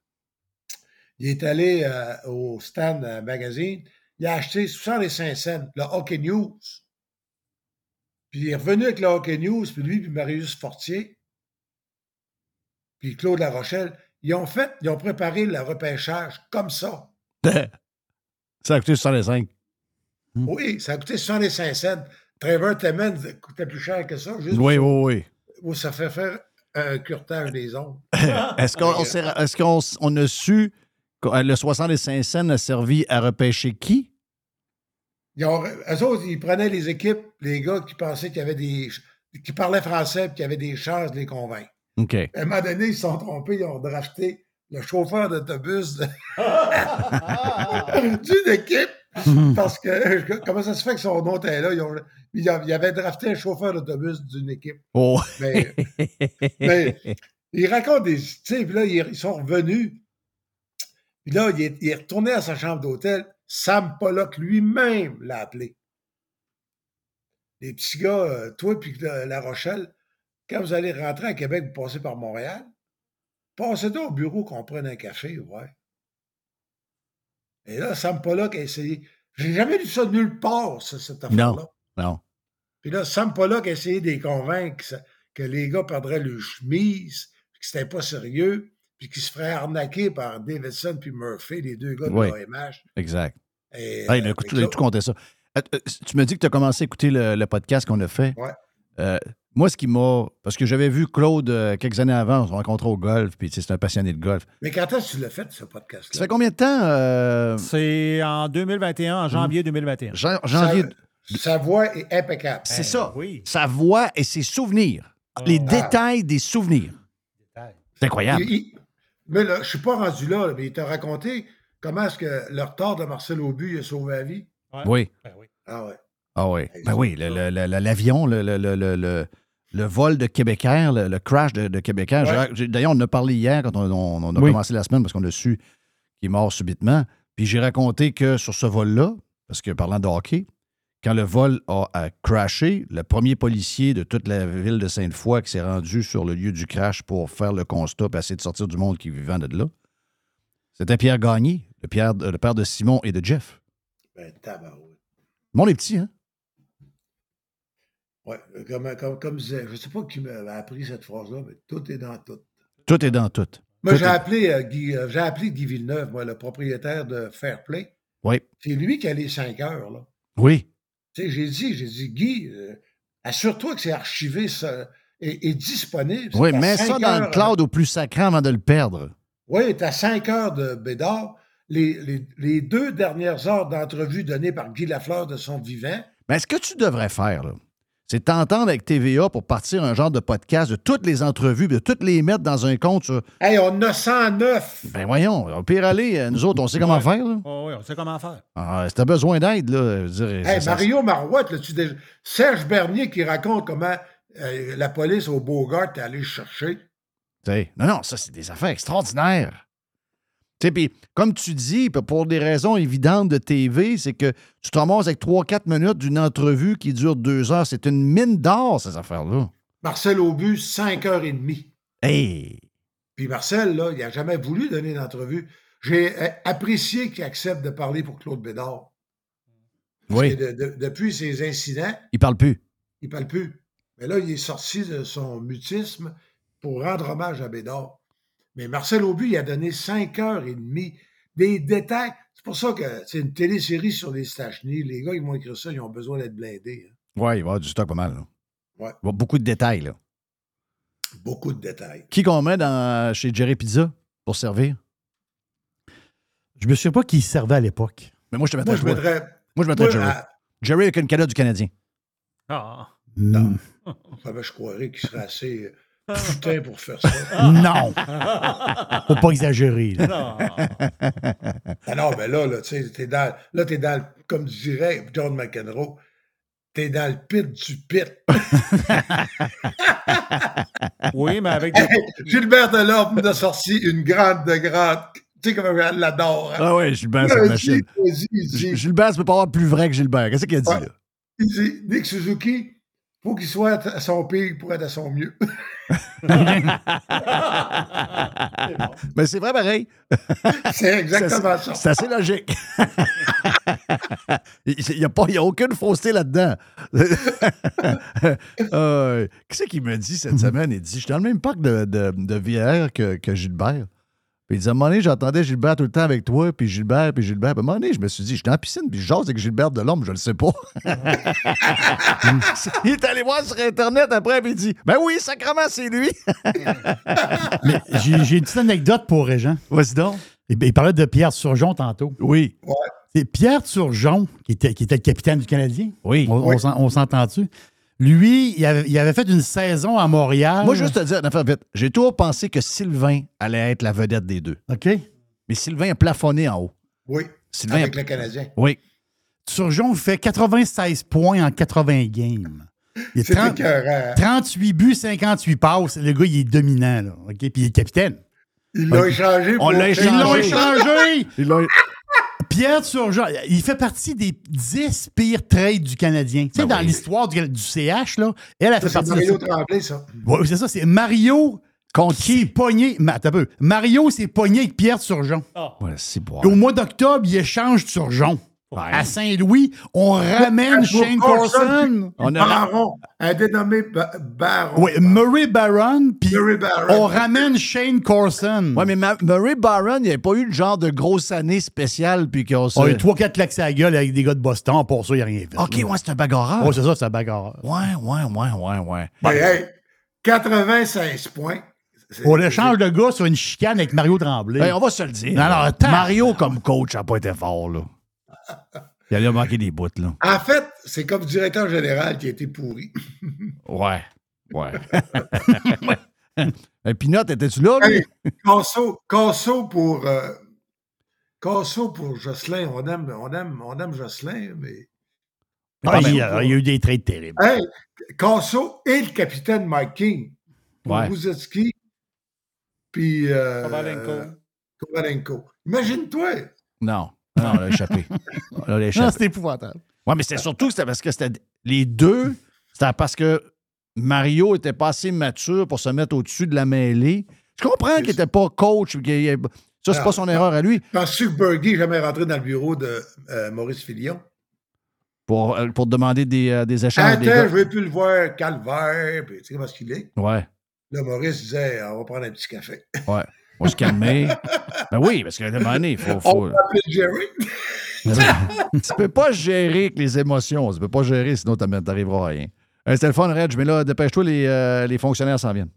Il est allé euh, au stand euh, magazine. Il a acheté 65 cents, le Hockey News. Puis il est revenu avec le Hockey News, puis lui, puis Marius Fortier, puis Claude Larochelle, ils ont fait, ils ont préparé le repêchage comme ça. [laughs] Ça a coûté 65. Mm. Oui, ça a coûté 65 cents. Trevor Timmons coûtait plus cher que ça, juste Oui, oui, oui. ça fait faire un curtage des ondes. [laughs] Est-ce qu'on s- on a su que euh, le 65 cents a servi à repêcher qui? Ils ont, eux autres, ils prenaient les équipes, les gars qui pensaient qu'il y avait des. qui parlaient français et qui avaient des chances de les convaincre. OK. À un moment donné, ils se sont trompés, ils ont drafté le chauffeur d'autobus de- [laughs] d'une équipe parce que [laughs] comment ça se fait que son nom était là? Ils, ont, ils a- ils avaient drafté un chauffeur d'autobus d'une équipe. Oh. Mais, mais il raconte des. Tu sais, puis là, ils, ils sont revenus. Puis là, il est, il est retourné à sa chambre d'hôtel. Sam Pollock lui-même l'a appelé. Les petits gars, euh, toi puis la, Rochelle, quand vous allez rentrer à Québec, vous passez par Montréal, passez donc au bureau qu'on prenne un café, ouais. Et là, Sam Pollock a essayé. J'ai jamais lu ça nulle part, ça, cette affaire-là. Non. Puis là, Sam Pollock a essayé de les convaincre que, que les gars perdraient le chemise, que c'était pas sérieux, puis qu'ils se feraient arnaquer par Davidson puis Murphy, les deux gars de Oui. l'OMH. Exact. Et, Hey, il a euh, tout, tout compté ça. Euh, euh, tu me dis que tu as commencé à écouter le, le podcast qu'on a fait. Ouais. Euh, moi, ce qui m'a. Parce que j'avais vu Claude euh, quelques années avant, on se rencontrait au golf, puis tu sais, c'est un passionné de golf. Mais quand est-ce que tu l'as fait, ce Ça podcast-là? fait combien de temps? euh, C'est en 2021, en janvier 2021. jan- janvier. Sa, sa voix est impeccable. C'est ça. Oui. Sa voix et ses souvenirs. Les Ah. détails des souvenirs. C'est incroyable. Il- il- mais là, je ne suis pas rendu là, mais il t'a raconté comment est-ce que le retard de Marcel Aubu a sauvé la vie. Ouais. Oui. Ben oui. Ah ouais. Ah oui. Ben oui, le- le- le- le- l'avion, le, le- le- le- le- le vol de Québécois, le, le crash de, de Québécois. Ouais. D'ailleurs, on en a parlé hier quand on, on- on a Oui. commencé la semaine parce qu'on a su qu'il est mort subitement. Puis j'ai raconté que sur ce vol-là, parce que parlant de hockey, quand le vol a, a crashé, le premier policier de toute la ville de Sainte-Foy qui s'est rendu sur le lieu du crash pour faire le constat et essayer de sortir du monde qui vivait de là, c'était Pierre Gagné, le, Pierre- le père de Simon et de Jeff. Ben, tabarouette. Monde est petit, hein? Ouais, comme, comme, comme disait, je ne sais pas qui m'a appris cette phrase-là, mais tout est dans tout. Tout est dans tout. Moi, j'ai appelé, euh, Guy, euh, appelé Guy Villeneuve, moi, le propriétaire de Fairplay. Oui. C'est lui qui a les 5 heures, là. Oui. J'ai dit, j'ai dit, Guy, euh, assure-toi que c'est archivé ça, et, et disponible. Oui, mets ça cinq dans le cloud au plus sacré avant de le perdre. Oui, tu as 5 heures de Bédard. Les, les- les deux dernières heures d'entrevue données par Guy Lafleur de son vivant, Mais ce que tu devrais faire, là, c'est t'entendre avec TVA pour partir un genre de podcast de toutes les entrevues, de toutes les mettre dans un compte. sur- hey, on a 109. Ben voyons, au pire aller, euh, nous autres, on sait comment Ouais. faire. Là. Oh, oui, on sait comment faire. Ah, si t'as besoin d'aide, là, je dirais, Hey, ça- Mario Marouette, là, tu déjà... Serge Bernier qui raconte comment euh, la police au Beaugard est allée chercher. tu sais, non, non, ça, c'est des affaires extraordinaires. Puis comme tu dis, pour des raisons évidentes de TV, c'est que tu te ramasses avec 3-4 minutes d'une entrevue qui dure deux heures. C'est une mine d'or, ces affaires-là. Marcel Aubu, 5 heures et demie. Hey! Puis Marcel, là, il n'a jamais voulu donner d'entrevue. J'ai euh, apprécié qu'il accepte de parler pour Claude Bédard. Parce Oui, que de- de- depuis ces incidents, il parle plus. il ne parle plus. Mais là, il est sorti de son mutisme pour rendre hommage à Bédard. Mais Marcel Aubu, il a donné cinq heures et demie des détails. C'est pour ça que c'est une télésérie sur les Stachny. Les gars, ils vont écrire ça, ils ont besoin d'être blindés. hein. Oui, il va y avoir du stock pas mal. Là. Ouais. Il va y avoir beaucoup de détails. Là. Beaucoup de détails. Qui qu'on met dans, chez Jerry Pizza pour servir? Je me souviens pas qui servait à l'époque. Mais moi, je te mettrais Moi, je mettrais. Moi, je mettrais moi, Jerry. à- Jerry avec une canette du Canadien. Ah. Non. ah ben, je croirais qu'il serait assez euh, putain pour faire ça. [laughs] Non. Faut pas exagérer. là. Non. [laughs] Ah non, mais là, là, tu sais, t'es dans, là, t'es dans, le- comme dirait John McEnroe, t'es dans le pit du pit. [laughs] Oui, mais avec des... Gilbert Delorme nous a sorti une grande de grande. Tu sais comment elle l'adore. Hein? Ah ouais, Gilbert, cette machine. vas-y, Gilbert, tu peux pas avoir plus vrai que Gilbert. Qu'est-ce qu'il a dit, Ouais. là? il dit, Nick Suzuki, faut qu'il soit à son pire pour être à son mieux. Mais c'est vrai, pareil. C'est exactement ça. C'est assez logique. [laughs] Il n'y a, a aucune fausseté là-dedans. [laughs] Euh, Qu'est-ce qu'il me dit cette semaine? Il dit Je suis dans le même parc de, de, de VR que, que Gilbert. Puis il dit À un moment donné, j'entendais Gilbert tout le temps avec toi, puis Gilbert, puis Gilbert. Puis à un moment donné, je me suis dit Je suis dans la piscine, puis je jase avec Gilbert de l'homme, je le sais pas. [laughs] il est allé voir sur Internet après, puis il dit Ben oui, sacrement, c'est lui. Mais j'ai j'ai une petite anecdote pour Régent. Vas-y donc. Il, il parlait de Pierre Turgeon tantôt. Oui. C'est Pierre Turgeon, qui était, qui était le capitaine du Canadien. Oui. On, on s'en- on s'entend-tu? Lui, il avait, il avait fait une saison à Montréal. Moi, juste te dire, une affaire vite, j'ai toujours pensé que Sylvain allait être la vedette des deux. OK. Mais Sylvain a plafonné en haut. Oui, Sylvain avec a- le Canadien. Oui. Turgeon fait 96 points en 80 games. Il C'est est 30 écœurant. 38 buts, 58 passes. Le gars, il est dominant. Là. OK? Puis il est capitaine. Il l'a échangé On l'a Ils l'ont Échangé. Pierre Turgeon, il fait partie des 10 pires trades du Canadien. Tu sais, Ben dans oui. l'histoire du, du CH, là, elle a fait Ça, C'est partie de Mario ça. Tremblay, ça. Ouais, c'est ça, c'est Mario Contre qui qui? pogné. Mais attends un peu. Mario s'est pogné avec Pierre Turgeon. Ouais, c'est Au mois d'octobre, il échange Turgeon. À Saint-Louis, on ramène Shane Carson, Corson. On a- Baron, un dénommé Ba- Baron. Oui, Murray Barron, puis on ramène Shane Corson. Ouais, mais Ma- Murray Barron, il n'y avait pas eu le genre de grosse année spéciale, puis qu'on se. On a eu 3-4 claques à la gueule avec des gars de Boston. Pour ça, il n'y a rien fait. OK, ouais, c'est un bagarreur. Ouais, c'est ça, c'est un bagarre. Ouais, ouais, ouais, ouais, ouais. Mais, hey, 96 points. On échange de gars sur une chicane avec Mario Tremblay. Ben, on va se le dire. Non, non, attends. Mario, comme coach, n'a pas été fort, là. Il allait manquer des bouts, là. En fait, c'est comme directeur général qui a été pourri. Ouais. Ouais. [laughs] Et Pinot, étais-tu là, lui? Hey, Casso, Casso pour... euh, Casso pour Jocelyn. On aime, on aime, on aime Jocelyn, mais... Ah, ben, il, y a, il y a eu des trades terribles. Hey, Casso et le capitaine Mike King. Pour Ouais. Ruzetsky, puis... Euh, Kovalenko. Kovalenko. Imagine-toi. Non. Non, on l'a échappé. [laughs] On l'a Non, échappé. c'était épouvantable. Ouais, mais c'était surtout que c'était parce que c'était les deux, c'était parce que Mario était pas assez mature pour se mettre au-dessus de la mêlée. Je comprends qu'il n'était pas coach. qu'il- Ça, c'est pas son erreur à lui. Penses-tu que Bergie n'est jamais rentré dans le bureau de euh, Maurice Filion? Pour, euh, pour demander des, euh, des échanges. Attends, des je ne veux plus le voir, calvaire. Puis, tu sais comment est-ce qu'il est? Ouais, Là, Maurice disait, on va prendre un petit café. ouais. On va se calmer. ben oui, parce qu'à un moment donné, il faut. On faut... tu peux pas gérer avec les émotions. Tu peux pas gérer, sinon t'am- t'arriveras à rien. Le fun, Reg, mais là, dépêche-toi, les, euh, les fonctionnaires s'en viennent.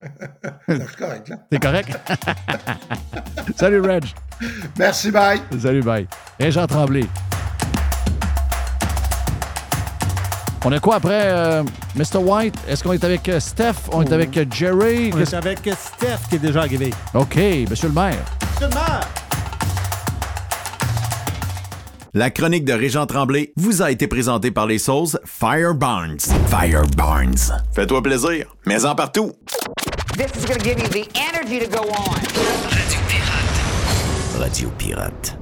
[laughs] C'est correct, là. T'es correct? [laughs] Salut, Reg. Merci, bye. Salut, bye. Et Jean Tremblay. On a quoi après, euh, Mr. White? Est-ce qu'on est avec euh, Steph? On est avec euh, Jerry? On est avec Steph qui est déjà arrivé. OK, monsieur le maire. La chronique de Régent Tremblay vous a été présentée par les sauces Fire Barnes. Fire Barnes. Fais-toi plaisir, mais en partout. This is going to give you the energy to go on. Radio Pirate.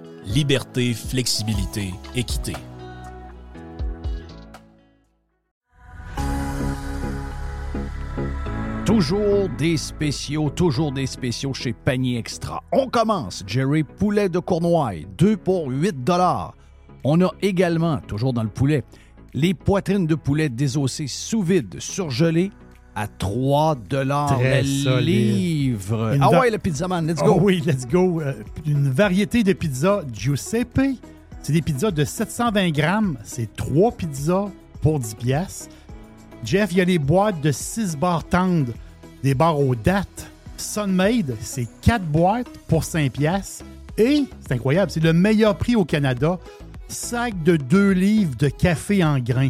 liberté, flexibilité, équité. Toujours des spéciaux, toujours des spéciaux chez Panier Extra. On commence, Jerry, poulet de Cournoye, 2 pour 8 dollars. On a également, toujours dans le poulet, les poitrines de poulet désossées sous vide, surgelées, à 3 dollars le livre. Une Ah ouais, le pizzaman, let's Oh go. oui, let's go. Euh, une variété de pizzas Giuseppe. C'est des pizzas de 720 grammes. C'est trois pizzas pour 10 piastres. Jeff, il y a les boîtes de 6 barres tendres, des barres aux dates. Sunmade, c'est 4 boîtes pour 5 piastres. Et, c'est incroyable, c'est le meilleur prix au Canada. Sac de 2 livres de café en grains.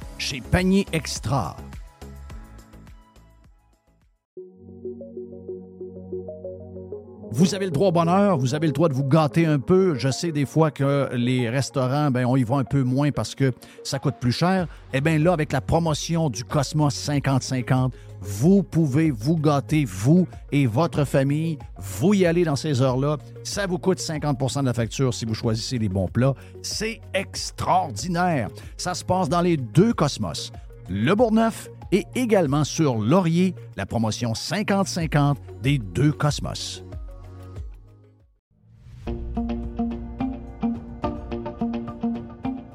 chez Panier Extra. Vous avez le droit au bonheur, vous avez le droit de vous gâter un peu. Je sais des fois que les restaurants, ben, on y va un peu moins parce que ça coûte plus cher. Eh bien là, avec la promotion du Cosmos 50-50, vous pouvez vous gâter, vous et votre famille. Vous y allez dans ces heures-là. Ça vous coûte 50 de la facture si vous choisissez les bons plats. C'est extraordinaire. Ça se passe dans les deux Cosmos, le Bourgneuf et également sur Laurier, la promotion 50-50 des deux Cosmos.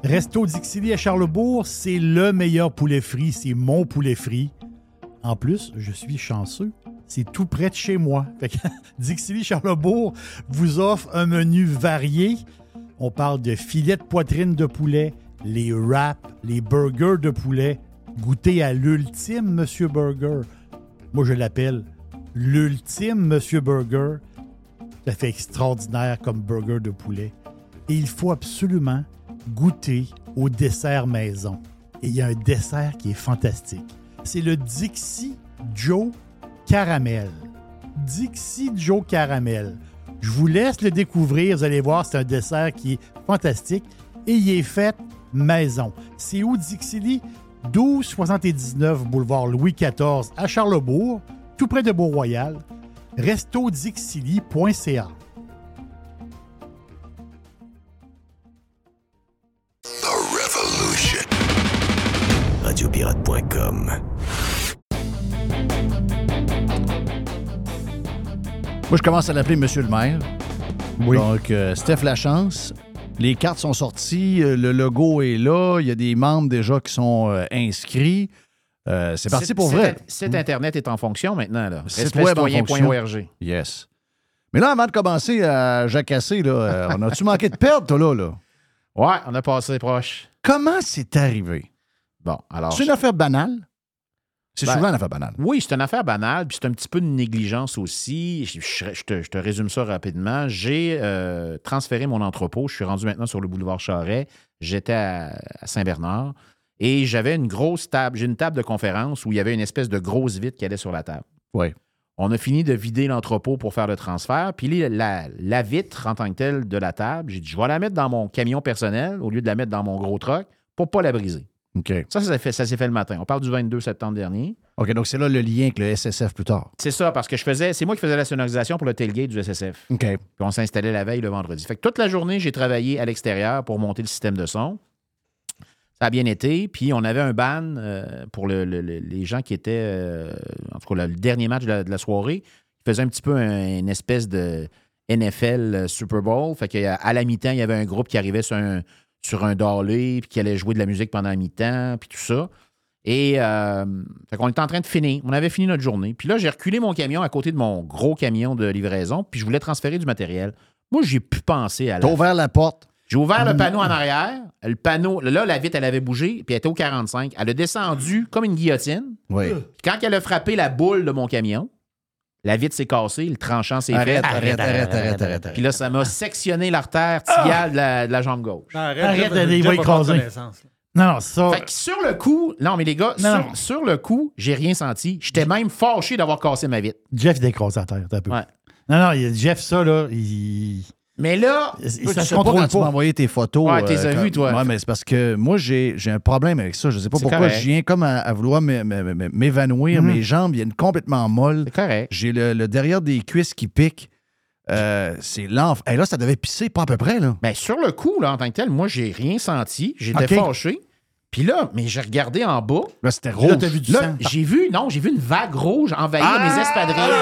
Resto Dixili à Charlebourg, c'est le meilleur poulet frit. C'est mon poulet frit. En plus, je suis chanceux. C'est tout près de chez moi. Fait que [laughs] Dixili Charlebourg vous offre un menu varié. On parle de filets de poitrine de poulet, les wraps, les burgers de poulet. Goûtez à l'ultime Monsieur Burger. Moi, je l'appelle l'ultime Monsieur Burger. Ça fait extraordinaire comme burger de poulet. Et il faut absolument goûter au dessert maison. Et il y a un dessert qui est fantastique. C'est le Dixie Joe Caramel. Dixie Joe Caramel. Je vous laisse le découvrir. Vous allez voir, c'est un dessert qui est fantastique. Et il est fait maison. C'est où Dixili? 1279 boulevard Louis XIV à Charlebourg, tout près de Beau-Royal. restodixili.ca. Radiopirate.com. Moi, je commence à l'appeler Monsieur le maire. Oui. Donc, euh, Steph Lachance. Les cartes sont sorties, euh, le logo est là, il y a des membres déjà qui sont euh, inscrits. Euh, c'est parti pour vrai. Site Internet est en fonction maintenant. Là. Site web en fonction. Respectcitoyen.org. Yes. Mais là, avant de commencer à jacasser, là, on a-tu manqué de perdre, toi, là? là? Ouais, on a passé proche. Comment c'est arrivé? Bon, alors. C'est une affaire banale? C'est Ben, souvent une affaire banale. Oui, c'est une affaire banale, puis c'est un petit peu de négligence aussi. Je, je- je te, je te résume ça rapidement. J'ai euh, transféré mon entrepôt. Je suis rendu maintenant sur le boulevard Charret. J'étais à, à Saint-Bernard et j'avais une grosse table. J'ai une table de conférence où il y avait une espèce de grosse vitre qui allait sur la table. Oui. On a fini de vider l'entrepôt pour faire le transfert. Puis là, la, la vitre en tant que telle de la table, j'ai dit, je vais la mettre dans mon camion personnel au lieu de la mettre dans mon gros truck pour pas la briser. Ça, ça s'est fait, le matin. On parle du 22 septembre dernier. OK, donc c'est là le lien avec le SSF plus tard. C'est ça, parce que je faisais, c'est moi qui faisais la sonorisation pour le tailgate du SSF. OK. Puis on s'installait la veille le vendredi. Fait que toute la journée, j'ai travaillé à l'extérieur pour monter le système de son. Ça a bien été. Puis on avait un ban euh, pour le- le- le- les gens qui étaient, euh, en tout cas, le, dernier match de la, de la soirée. Ils faisaient un petit peu un- une espèce de NFL euh, Super Bowl. Fait qu'à à la mi-temps, il y avait un groupe qui arrivait sur un, sur un dolly, puis qui allait jouer de la musique pendant la mi-temps, puis tout ça. Et euh, fait qu'on était en train de finir. On avait fini notre journée. Puis là, j'ai reculé mon camion à côté de mon gros camion de livraison, puis je voulais transférer du matériel. Moi, j'ai pu penser à la T'as ouvert la porte. j'ai ouvert le Mm. panneau en arrière. Le panneau, là, la vitre, elle avait bougé, puis elle était au 45. Elle a descendu comme une guillotine. Oui. Quand elle a frappé la boule de mon camion, la vitre s'est cassée, le tranchant s'est fait. Arrête, arrête, arrête, arrête, arrête. Puis là, ça m'a sectionné l'artère tibiale de, la, de la jambe gauche. Arrête, prendre écraser. Non, non, ça. Fait que sur le coup, non, mais les gars, Non, sur, non. sur le coup, j'ai rien senti. J'étais même fâché d'avoir cassé ma vitre. Jeff, il décrase à terre. t'as un peu. Ouais. Non, non, il- Jeff, ça, là, il. Mais là, Toi, ça tu se pas contrôle quand tu m'as pas. envoyé tes photos. Ouais, t'es vues, toi. Ouais, mais c'est parce que moi, j'ai j'ai un problème avec ça. Je sais pas pourquoi correct. je viens comme à, à vouloir m'é- m'é- m'é- m'évanouir. Mhm. Mes jambes viennent complètement molles. c'est correct. J'ai le, le derrière des cuisses qui pique. Euh, c'est l'enfer. Hey, là, ça devait pisser pas à peu près, là. Ben, sur le coup, là, en tant que tel, moi, j'ai rien senti. J'étais OK. fâché. Puis là, mais j'ai regardé en bas. Là, c'était Là, rouge. t'as vu du Là, sang. j'ai vu, non, j'ai vu une vague rouge envahir Ah! mes espadrilles.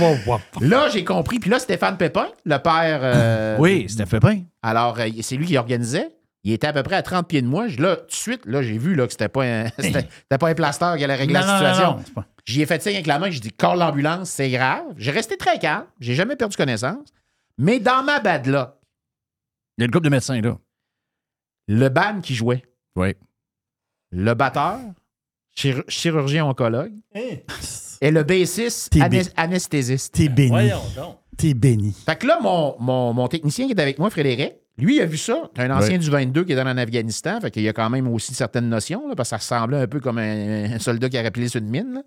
Wow, wow. Là, j'ai compris. Puis là, Stéphane Pépin, le père. euh, Oui, c'était fait bien. Alors, euh, c'est lui qui organisait. Il était à peu près à 30 pieds de moi. Là, tout de suite, là, j'ai vu là, que c'était pas un, [laughs] c'était, c'était pas un plaster qui allait régler Non, la situation. non, non, c'est pas- J'y ai fait signe avec la main. J'ai dit, call l'ambulance, c'est grave. J'ai resté très calme. J'ai jamais perdu connaissance. Mais dans ma bad luck, Il y a une couple de médecins, là. Le ban qui jouait, Oui. le batteur, chir- chirurgien oncologue, et le bassiste, anes- anesthésiste. T'es béni. Voyons donc. T'es béni. Fait que là, mon, mon, mon technicien qui est avec moi, Frédéric, lui, il a vu ça. C'est un ancien du 22 qui est dans en Afghanistan. Fait qu'il y a quand même aussi certaines notions, là, parce que ça ressemblait un peu comme un, un soldat qui a rappelé sur une mine. là.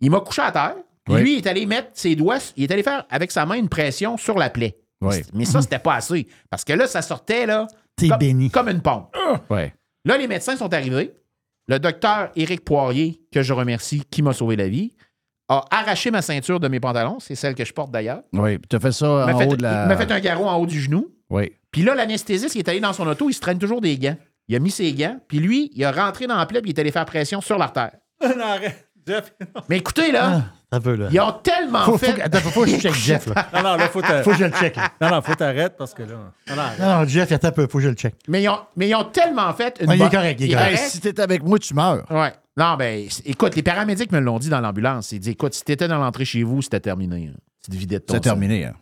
Il m'a couché à terre. Lui, il est allé mettre ses doigts, il est allé faire avec sa main une pression sur la plaie. Ouais. Mais ça, c'était pas assez. Parce que là, ça sortait là, T'es comme, béni. comme une pompe. Ouais. Là, les médecins sont arrivés. Le docteur Éric Poirier, que je remercie, qui m'a sauvé la vie, a arraché ma ceinture de mes pantalons. C'est celle que je porte d'ailleurs. Oui. Puis tu as fait ça Il m'a en fait, haut de la. il m'a fait un garrot en haut du genou. Oui. Puis là, l'anesthésiste, il est allé dans son auto, il se traîne toujours des gants. Il a mis ses gants, puis lui, il a rentré dans la plaie, puis il est allé faire pression sur l'artère. [laughs] Non, arrête. Jeff. [laughs] Mais écoutez, là, Ah, un peu, là. ils ont tellement Faut, fait. faut, attends, faut, faut que je check Jeff, là. Non, non, là, faut. Faut que je le check, là. Non, non, faut t'arrêter parce que là... Non, non. Non, non, Jeff, attends un peu. Faut que je le check. Mais, ils ont, mais ils ont tellement fait une Ouais, il est bonne- correct, il est correct. Hey, si t'es avec moi, tu meurs. Ouais. Non, ben, écoute, les paramédics me l'ont dit dans l'ambulance. Ils dit, écoute, si t'étais dans l'entrée chez vous, c'était terminé. hein. Tu te vidais de ton C'est sang. terminé. Hein.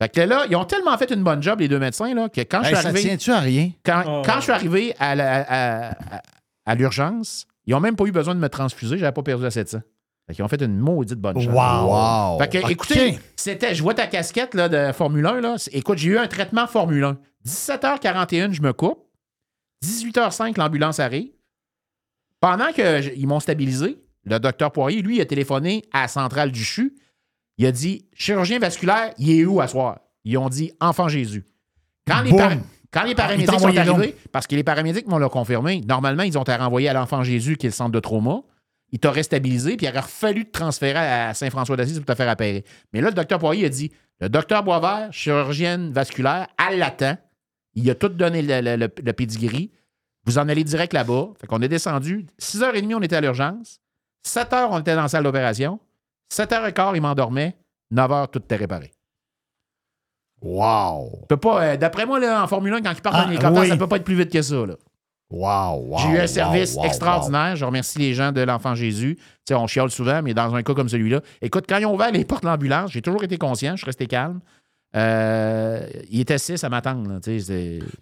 Fait que là, ils ont tellement fait une bonne job, les deux médecins, là, que quand Hey, je suis ça arrivé. tient-tu à rien? Quand, Oh. quand je suis arrivé à, la- à- à- à l'urgence, ils n'ont même pas eu besoin de me transfuser, j'avais pas perdu de sang. Fait qu'ils ont fait une maudite bonne job. Wow. Wow. Fait que, écoutez, c'était, je vois ta casquette là, de Formule 1. Là. Écoute, j'ai eu un traitement Formule 1. 17h41, je me coupe. 18h05, l'ambulance arrive. Pendant qu'ils m'ont stabilisé, le docteur Poirier, lui, il a téléphoné à la centrale du CHU. Il a dit Chirurgien vasculaire, il est où à soir? Ils ont dit Enfant Jésus. Quand les, quand les Il paramédics sont arrivés, parce que les paramédics m'ont le confirmé, normalement, ils ont été renvoyés à l'Enfant Jésus, qui est le centre de trauma. Il t'aurait stabilisé, puis il aurait fallu te transférer à Saint-François-d'Assise pour te faire opérer. Mais là, le docteur Poirier a dit le docteur Boisvert, chirurgienne vasculaire, elle l'attend. Il a tout donné le, le, le- le pedigree. Vous en allez direct là-bas. Fait qu'on est descendu. 6h30, on était à l'urgence. 7h, on était dans la salle d'opération. 7h15, il m'endormait. 9h, tout était réparé. Wow. Peut pas, euh, d'après moi, là, en Formule 1, quand ils partent Ah, d'un hélicoptère, oui. ça peut pas être plus vite que ça. Là. Wow, wow. J'ai eu un service wow, extraordinaire. Je remercie les gens de l'Enfant Jésus. Tu sais, on chiale souvent, mais dans un cas comme celui-là, écoute, quand ils ont ouvert les portes de l'ambulance, j'ai toujours été conscient, je suis resté calme. Euh, il était six à m'attendre.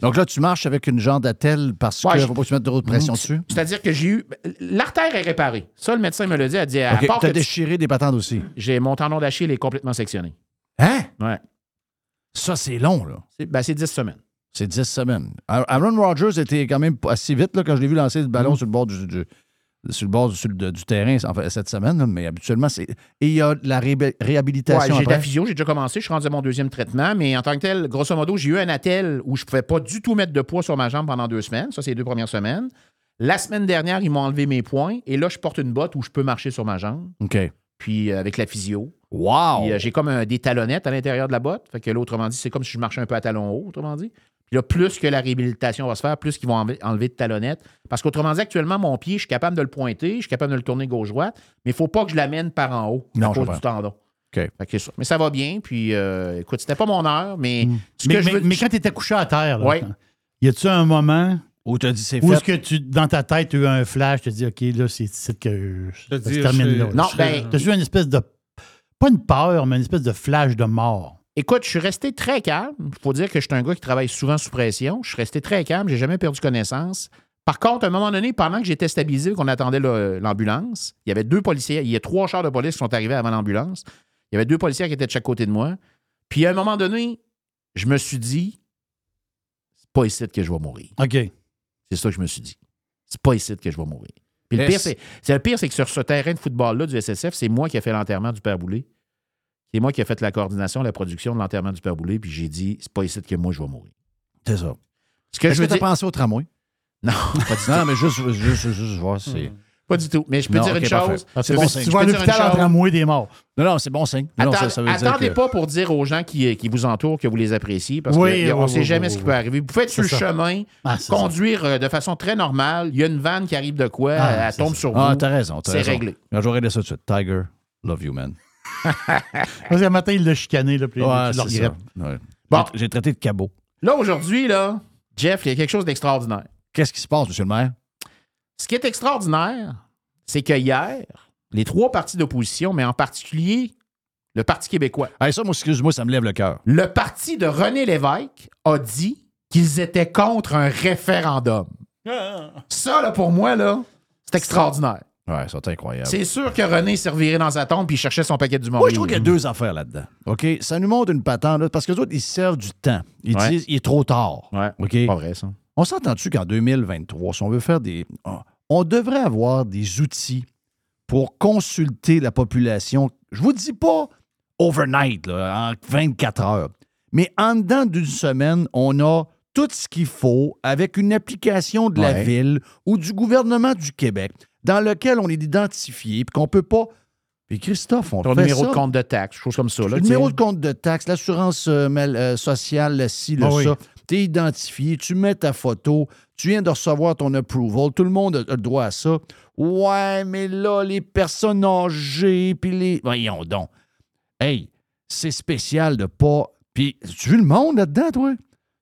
Donc là, tu marches avec une jambe d'attelle parce Ouais, qu'il je- ne faut pas que tu mettes trop de pression Mhm. dessus? C'est-à-dire que j'ai eu. L'artère est réparée. Ça, le médecin me l'a dit. Elle dit à part tu as que tu- déchiré des patentes aussi. j'ai mon tendon d'Achille est complètement sectionné. Hein? Ouais. Ça, c'est long, là. C'est ben, c'est 10 semaines. C'est 10 semaines. Aaron Rodgers était quand même assez vite là, quand je l'ai vu lancer le Mm. ballon sur le bord du, du- sur le bord du, terrain en fait, cette semaine, mais habituellement, c'est. Et il y a la ré- Ouais, réhabilitation j'ai de la physio, j'ai déjà commencé, je suis rendu à mon deuxième traitement, mais en tant que tel, grosso modo, j'ai eu un attel où je ne pouvais pas du tout mettre de poids sur ma jambe pendant deux semaines. Ça, c'est les deux premières semaines. La semaine dernière, ils m'ont enlevé mes points et là, je porte une botte où je peux marcher sur ma jambe, OK. puis euh, avec la physio. Wow! Puis, euh, j'ai comme un- des talonnettes à l'intérieur de la botte. Fait que là, autrement dit, c'est comme si je marchais un peu à talons hauts, autrement dit. Puis là, plus que la réhabilitation va se faire, plus qu'ils vont enlever, enlever de talonnettes. Parce qu'autrement dit, actuellement, mon pied, je suis capable de le pointer, je suis capable de le tourner gauche-droite, mais il ne faut pas que je l'amène par en haut Non, à je cause du tendon. OK. Fait que ça- mais ça va bien. Puis, euh, écoute, c'était pas mon heure, mais ce Mais, que je mais- veux mais quand tu étais couché à terre, là, Ouais. y a-tu un moment Où tu as dit c'est où fait? est-ce que tu, dans ta tête, tu as eu un flash, tu te dis, OK, là, c'est c'est que te ça dis, se termine je- là. Non, je- ben, Tu as eu une espèce de. Pas une peur, mais une espèce de flash de mort. écoute, je suis resté très calme. Il faut dire que je suis un gars qui travaille souvent sous pression. Je suis resté très calme. J'ai jamais perdu connaissance. Par contre, à un moment donné, pendant que j'étais stabilisé, qu'on attendait l'ambulance, il y avait deux policiers. Il y a trois chars de police qui sont arrivés avant l'ambulance. Il y avait deux policiers qui étaient de chaque côté de moi. Puis à un moment donné, je me suis dit, c'est pas ici que je vais mourir. OK. C'est ça que je me suis dit. C'est pas ici que je vais mourir. Puis le pire, c'est, c'est le pire, c'est que sur ce terrain de football-là du SSF, c'est moi qui ai fait l'enterrement du Père Boulay. C'est moi qui ai fait la coordination, la production de l'enterrement du Père Boulay, puis j'ai dit, c'est pas ici que moi je vais mourir. C'est ça. Ce que Est-ce je que veux as dire. pensé au tramway? Non, [laughs] pas du tout. Non, mais juste, juste, juste voir, c'est. Pas du tout. Mais je peux Non, dire une chose. Ah, c'est bon signe. Tu vas à l'hôpital en tramway des morts. Non, non, c'est bon signe. Non, ça, Attends- ça veut dire attendez que- pas pour dire aux gens qui, qui vous entourent que vous les appréciez, parce Oui, qu'on ne oui, sait oui, jamais oui, ce qui oui. peut arriver. Vous pouvez être sur le ça. chemin, Ah, conduire euh, de façon très normale. Il y a une vanne qui arrive de quoi, Ah, elle c'est tombe ça. sur Ah, vous. t'as raison. C'est réglé. J'aurais réglé ça tout de suite. Tiger, love you, man. [laughs] Parce qu'un matin, il l'a chicané, là, puis. Bon. J'ai- J'ai traité de cabot. Là, aujourd'hui, là, Jeff, il y a quelque chose d'extraordinaire. Qu'est-ce qui se passe, monsieur le maire? Ce qui est extraordinaire, c'est que hier, les trois partis d'opposition, mais en particulier le Parti québécois, Hey, ça, moi, excuse-moi, ça me lève le cœur. le parti de René Lévesque a dit qu'ils étaient contre un référendum. Ça, là, pour moi, là, c'est extraordinaire. Ouais, ça, c'est incroyable. C'est sûr que René servirait dans sa tombe puis il cherchait son paquet du monde. Moi, je trouve qu'il y a deux affaires là-dedans. OK? Ça nous montre une patente, là, parce que les autres, ils se servent du temps. Ils Ouais. disent, il est trop tard. Ouais, OK? pas vrai, ça. On s'entend-tu qu'en 2023, si on veut faire des. ah, On devrait avoir des outils pour consulter la population. Je vous dis pas overnight, là, en 24 heures. Mais en dedans d'une semaine, on a tout ce qu'il faut avec une application de la Ouais. ville ou du gouvernement du Québec dans lequel on est identifié puis qu'on peut pas. Puis Christophe, on Ton fait numéro ça. de compte de taxe, chose comme ça. Là, Le numéro de compte de taxe, l'assurance euh, euh, sociale, le ci, le Ah oui. ça. Es identifié, tu mets ta photo, tu viens de recevoir ton approval, tout le monde a, le droit à ça. Ouais, mais là, les personnes âgées, puis les. Voyons donc. Hey, c'est spécial de pas. Puis, tu vu le monde là-dedans, toi?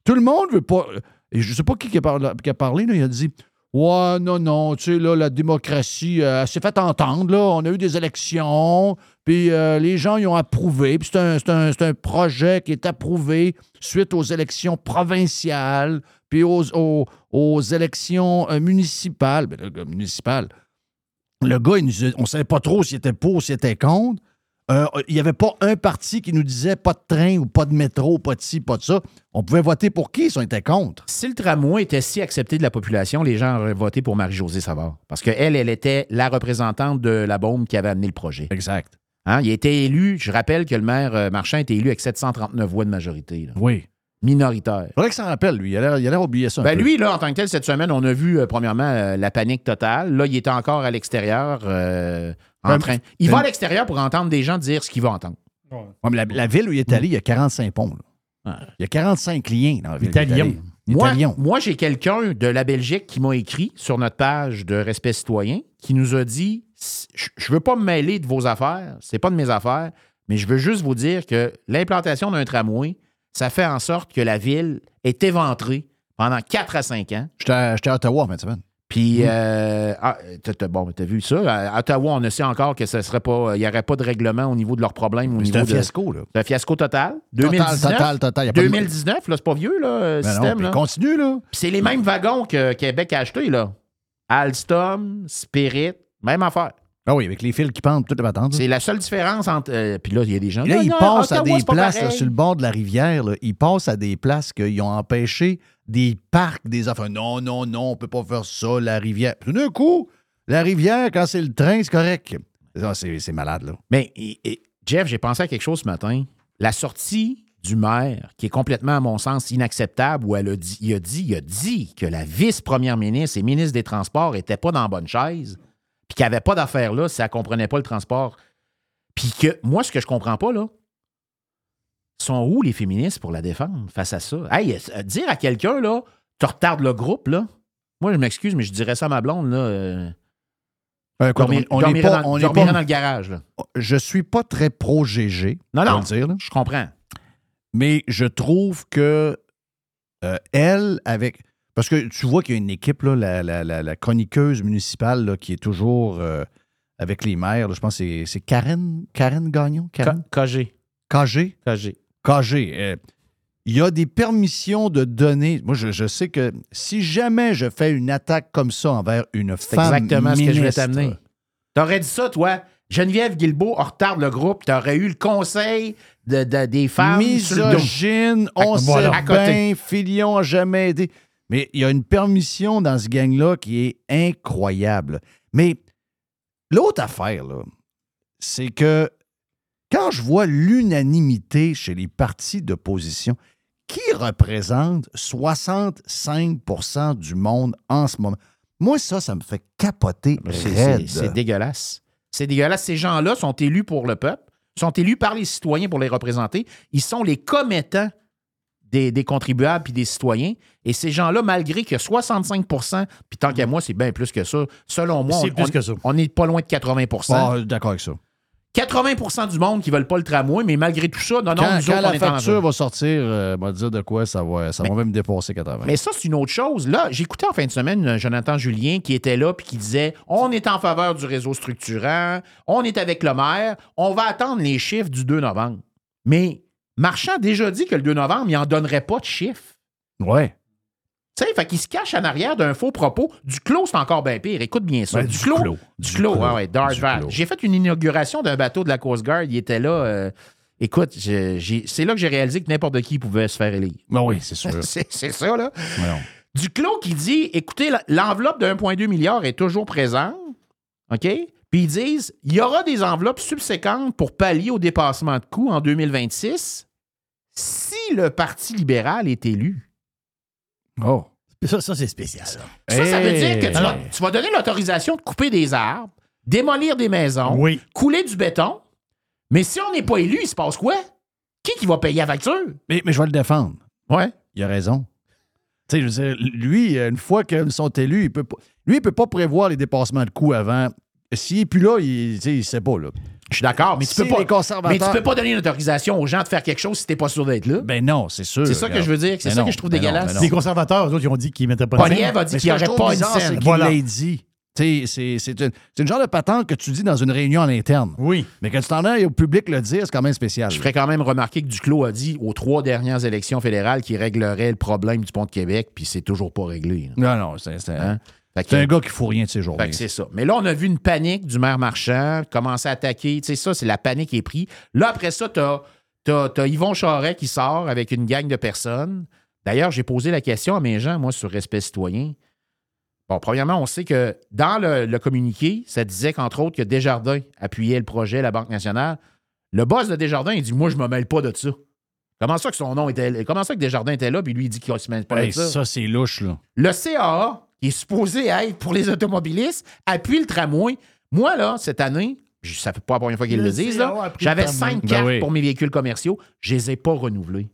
Tout le monde veut pas. Et je sais pas qui qui a parlé, qui a parlé, là, il a dit. Ouais, non, non, tu sais, là, la démocratie, euh, s'est fait entendre, là. On a eu des élections, puis euh, les gens, ils ont approuvé. Puis c'est un, un- un projet qui est approuvé suite aux élections provinciales, puis aux, aux- aux élections euh, municipales. Ben, le gars, municipal, le gars, il nous on ne savait pas trop s'il était pour, s'il était contre. Euh, il n'y avait pas un parti qui nous disait pas de train ou pas de métro, pas de ci, pas de ça. On pouvait voter pour qui si on était contre? Si le tramway était si accepté de la population, les gens auraient voté pour Marie-Josée Savard. Parce qu'elle, elle était la représentante de la bombe qui avait amené le projet. Exact. Hein, il a été élu, je rappelle que le maire euh, Marchand a été élu avec 739 voix de majorité. là. Oui. Minoritaire. faudrait que ça rappelle, lui. Il a l'air- oublié ça. un Ben peu. lui, là, en tant que tel, cette semaine, on a vu, euh, premièrement, euh, la panique totale. Là, il est encore à l'extérieur euh, en train. Il va à l'extérieur pour entendre des gens dire ce qu'il va entendre. Ouais, mais la, la ville où il est allé, il y a 45 ponts. là. Il y a 45 liens dans la ville. Italien. Moi, j'ai quelqu'un de la Belgique qui m'a écrit sur notre page de Respect citoyen qui nous a dit Je je veux pas me mêler de vos affaires, c'est pas de mes affaires, mais je veux juste vous dire que l'implantation d'un tramway, ça fait en sorte que la ville est éventrée pendant 4 à 5 ans. J'étais à, j'étais à Ottawa en fin de semaine. Puis, euh, ah, bon, t'as vu ça? À Ottawa, on sait encore que ce serait pas, il n'y aurait pas de règlement au niveau de leurs problèmes. Au C'est niveau un de- fiasco, là. C'est un fiasco total. Total, 2019, total, total. Y a pas de- 2019, là, c'est pas vieux, là, le Ben non, système. puis là. continue, là. Puis c'est les mêmes wagons que Québec a acheté, là. Alstom, Spirit, même affaire. Ah oui, avec les fils qui pendent, toutes les patentes. C'est la seule différence entre. euh, puis là, il y a des gens. Là, Non, ils non, passent à des places là, sur le bord de la rivière. là. Ils passent à des places qu'ils ont empêché des parcs, des enfants. Non, non, non, on peut pas faire ça, la rivière. Tout d'un coup, la rivière, quand c'est le train, c'est correct. Ah, c'est c'est malade, là. Mais Jeff, j'ai pensé à quelque chose ce matin. La sortie du maire, qui est complètement, à mon sens, inacceptable, où elle a dit, il a dit, il a dit que la vice-première ministre et ministre des Transports n'étaient pas dans la bonne chaise, puis qu'il n'y avait pas d'affaires là si elle ne comprenait pas le transport. Puis que moi, ce que je comprends pas, là, sont où les féministes pour la défendre face à ça? Hey, euh, dire à quelqu'un, là, tu retardes le groupe, là. Moi, je m'excuse, mais je dirais ça à ma blonde, là. euh, Euh, écoute, dormir- on- n'est dormirait pas- dans, on n'est dormirait pas- dans le garage, là. Je suis pas très pro-GG. Non, non. le dire, là. Je comprends. Mais je trouve que euh, elle, avec. Parce que tu vois qu'il y a une équipe, là, la, la- la- la chroniqueuse municipale, là, qui est toujours euh, avec les maires. là. je pense que c'est- c'est Karen, Karen Gagnon. Karen? KG. KG? KG. KG. euh, il y a des permissions de donner. Moi, je, je sais que si jamais je fais une attaque comme ça envers une femme. exactement ce que je vais ministre, t'amener. T'aurais dit ça, toi? Geneviève Guilbeault, retarde le groupe, t'aurais eu le conseil de, de- des femmes. Misogyne, on sait bien, Filion a jamais aidé. Mais il y a une permission dans ce gang-là qui est incroyable. Mais l'autre affaire, là, c'est que quand je vois l'unanimité chez les partis d'opposition, qui représente 65% du monde en ce moment, moi, ça, ça me fait capoter C'est- dégueulasse. C'est dégueulasse. Ces gens-là sont élus pour le peuple, sont élus par les citoyens pour les représenter. Ils sont les commettants des, des contribuables puis des citoyens. Et ces gens-là, malgré que 65% puis tant qu'à moi, c'est bien plus que ça, selon moi, on- plus on- que ça. on n'est pas loin de 80 Ah, D'accord avec ça. 80% du monde qui veulent pas le tramway, mais malgré tout ça, non, non, Quand, nous quand autres, on la facture va sortir, euh, on va dire de quoi ça va, ça va même dépasser 80. Mais ça, c'est une autre chose. Là, j'écoutais en fin de semaine euh, Jonathan Julien qui était là puis qui disait on est en faveur du réseau structurant, on est avec le maire, on va attendre les chiffres du 2 novembre. Mais Marchand a déjà dit que le 2 novembre, il n'en donnerait pas de chiffres. Ouais. Tu sais, fait qu'il se cache en arrière d'un faux propos. Du clos, c'est encore bien pire. Écoute bien ça. Ouais, du, du clos. clos. Du Du clos, clos. ah ouais, Darth. J'ai fait une inauguration d'un bateau de la Coast Guard. Il était là. euh, écoute, c'est là que j'ai réalisé que n'importe qui pouvait se faire élire. Ben oui, c'est sûr. [laughs] c'est ça, là. Voyons. Duclos qui dit écoutez, l'enveloppe de 1,2 milliard est toujours présente. OK? Puis ils disent il y aura des enveloppes subséquentes pour pallier au dépassement de coûts en 2026 si le Parti libéral est élu. Oh. Ça, ça c'est spécial. Ça, Ça, ça veut dire que tu vas, tu vas donner l'autorisation de couper des arbres, démolir des maisons, Oui. couler du béton. Mais si on n'est pas élu, il se passe quoi? Qui qui va payer la facture? Mais, mais je vais le défendre. Ouais. Il a raison. Tu sais, je veux dire, lui, une fois qu'ils sont élus, il peut pas, lui, il peut pas prévoir les dépassements de coûts avant. S'il n'est plus là, il ne il sait pas. Là. Je suis d'accord, mais tu Si peux pas. conservateurs- Mais tu peux pas donner une autorisation aux gens de faire quelque chose si t'es pas sûr d'être là. Ben non, c'est sûr. C'est ça que je veux dire, c'est Ben ça non, que je trouve ben dégueulasse. ben non. Les conservateurs, eux autres, ils ont dit qu'ils ne mettaient pas de scène. a dit qu'il n'y aurait pas une bizarre, scène. qu'il Voilà. dit. Tu sais, C'est une, genre de patente que tu dis dans une réunion à l'interne. Oui. Mais que tu t'en ailles au public le dire, c'est quand même spécial. Je ferais quand même remarquer que Duclos a dit aux trois dernières élections fédérales qu'il réglerait le problème du pont de Québec, puis c'est toujours pas réglé. là. Non, non, c'est c'est- Hein? C'est un gars qui fout rien de ses journées. c'est ça. Mais là, on a vu une panique du maire marchand, commencer à attaquer. Tu sais, ça, c'est la panique qui est prise. Là, après ça, tu as, Yvon Charret qui sort avec une gang de personnes. D'ailleurs, j'ai posé la question à mes gens, moi, sur respect citoyen. Bon, premièrement, on sait que dans le, le communiqué, ça disait qu'entre autres, que Desjardins appuyait le projet, la Banque nationale. Le boss de Desjardins, il dit Moi, je me mêle pas de ça. Comment ça que son nom était Comment ça que Desjardins était là, puis lui, il dit qu'il ne se mêle pas Hey, de ça? ça, c'est louche, là. Le CAA, qui est supposé être pour les automobilistes, appuie le tramway. Moi, là, cette année, je- ça fait pas la première fois qu'ils Le le disent, le j'avais cinq Ben cartes oui. pour mes véhicules commerciaux. Je les ai pas renouvelées.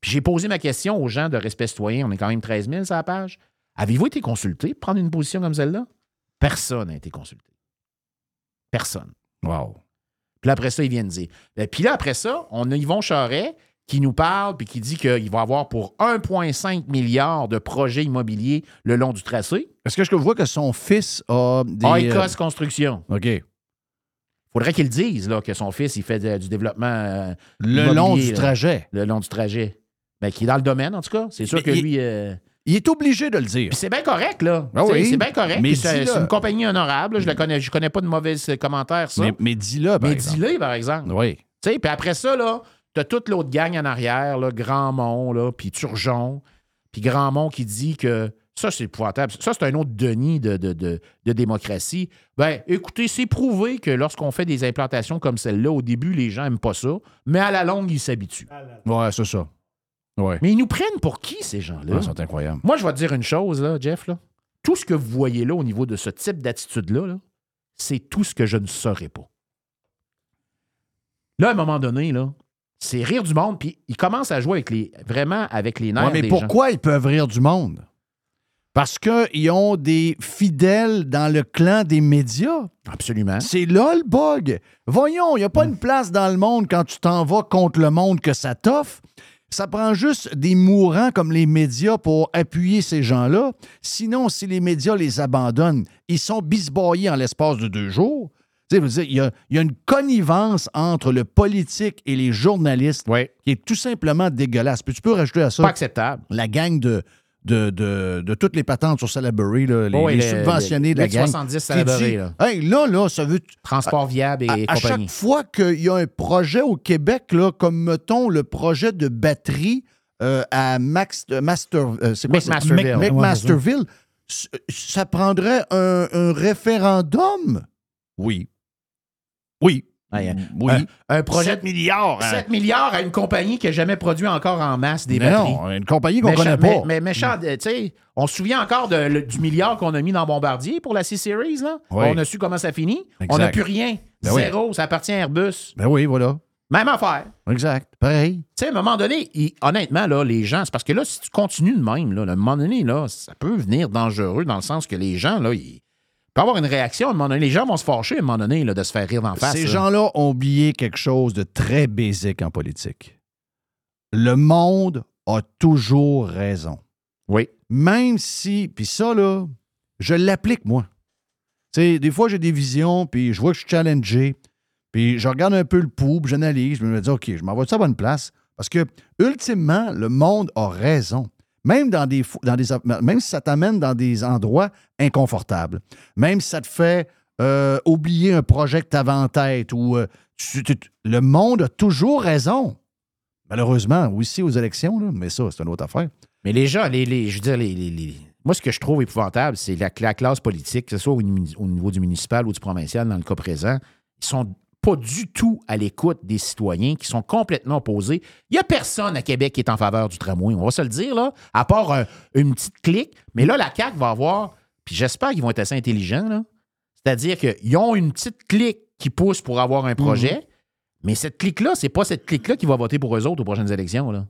Puis j'ai posé ma question aux gens de respect citoyen. On est quand même 13 000 sur la page. Avez-vous été consulté pour prendre une position comme celle-là? Personne n'a été consulté. Personne. Wow. Puis là, après ça, ils viennent dire. Ben, Puis là, après ça, on a Yvon Charret qui nous parle puis qui dit qu'il va avoir pour 1,5 milliard de projets immobiliers le long du tracé. Est-ce que je vois que son fils a des. Oikos Construction. OK. Faudrait qu'il dise là, que son fils il fait de- du développement. euh, Le long du là. trajet. Le long du trajet. Ben, qui est dans le domaine, en tout cas. C'est sûr Mais que il- lui. euh, Il est obligé de le dire. Puis c'est bien correct, là. Ah oui. C'est bien correct. Mais c'est une compagnie honorable. Je ne connais, je connais pas de mauvais commentaires, ça. Mais, mais dis-le, par Mais exemple. dis-le, par exemple. Oui. Tu sais, puis après ça, là, t'as toute l'autre gang en arrière, là, Grandmont, là, puis Turgeon, puis Grandmont qui dit que ça, c'est épouvantable. Ça, c'est un autre Denis de, de, de- de démocratie. Ben, écoutez, c'est prouvé que lorsqu'on fait des implantations comme celle-là, au début, les gens n'aiment pas ça, mais à la longue, ils s'habituent. Ouais, c'est ça. Ouais. Mais ils nous prennent pour qui, ces gens-là? Ah, c'est incroyable. Moi, je vais te dire une chose, là, Jeff. Là. Tout ce que vous voyez là au niveau de ce type d'attitude-là, là, c'est tout ce que je ne saurais pas. Là, à un moment donné, là, c'est rire du monde, puis ils commencent à jouer avec les, vraiment avec les nerfs Ouais, mais des gens. pourquoi ils peuvent rire du monde? Parce qu'ils ont des fidèles dans le clan des médias. Absolument. C'est là le bug. Voyons, il n'y a pas une place dans le monde quand tu t'en vas contre le monde que ça t'offre. Ça prend juste des mourants comme les médias pour appuyer ces gens-là. Sinon, si les médias les abandonnent, ils sont bisboyés en l'espace de deux jours. Il y, a, il y a une connivence entre le politique et les journalistes qui est tout simplement dégueulasse. Puis tu peux rajouter à ça Pas acceptable. la gang de, de, de, de toutes les patentes sur Salaberry, là, les, Oh, les subventionnés de la gang. 70 qui Salaberry, dit, là. Hey, là, là, ça veut. Transport viable et à, à compagnie. chaque fois qu'il y a un projet au Québec, là, comme mettons le projet de batterie euh, à Max, Master, euh, quoi, McMasterville. Ça prendrait un, un référendum? Oui. Oui. Ouais, Oui. Un, un projet 7 milliards. hein. 7 milliards à une compagnie qui n'a jamais produit encore en masse des Mais batteries. non, une compagnie qu'on Méchant- connaît pas. Mais, mais méchant, euh, tu sais, on se souvient encore de- le- du milliard qu'on a mis dans Bombardier pour la C-Series, là. Oui. On a su comment ça finit. Exact. On n'a plus rien. Ben oui. Zéro, ça appartient à Airbus. Ben oui, voilà. Même affaire. Exact. Pareil. Tu sais, à un moment donné, il- honnêtement, là, les gens, c'est parce que là, si tu continues de même, là, à un moment donné, là, ça peut venir dangereux dans le sens que les gens, là, ils peuvent avoir une réaction à un moment donné. Les gens vont se fâcher à un moment donné, là, de se faire rire d'en face. Ces là. gens-là ont oublié quelque chose de très basique en politique. Le monde a toujours raison. Oui. Même si, puis ça, là, je l'applique, moi. Tu sais, des fois, j'ai des visions, puis je vois que je suis challengé, puis je regarde un peu le pouls, puis j'analyse, je me dis, OK, je m'envoie ça à bonne place. Parce que, ultimement, le monde a raison. Même, dans des, dans des, même si ça t'amène dans des endroits inconfortables, même si ça te fait euh, oublier un projet que tu avais en tête, ou euh, le monde a toujours raison. Malheureusement, aussi aux élections, là, mais ça, c'est une autre affaire. Mais les gens, les, les- je veux dire, les, les- moi, ce que je trouve épouvantable, c'est la, la classe politique, que ce soit au, au niveau du municipal ou du provincial, dans le cas présent, ils sont pas du tout à l'écoute des citoyens, qui sont complètement opposés. Il n'y a personne à Québec qui est en faveur du tramway, on va se le dire, là, à part un- une petite clique. Mais là, la CAQ va avoir, puis j'espère qu'ils vont être assez intelligents. C'est-à-dire qu'ils ont une petite clique qui pousse pour avoir un projet, mais cette clique-là, c'est pas cette clique-là qui va voter pour eux autres aux prochaines élections, là.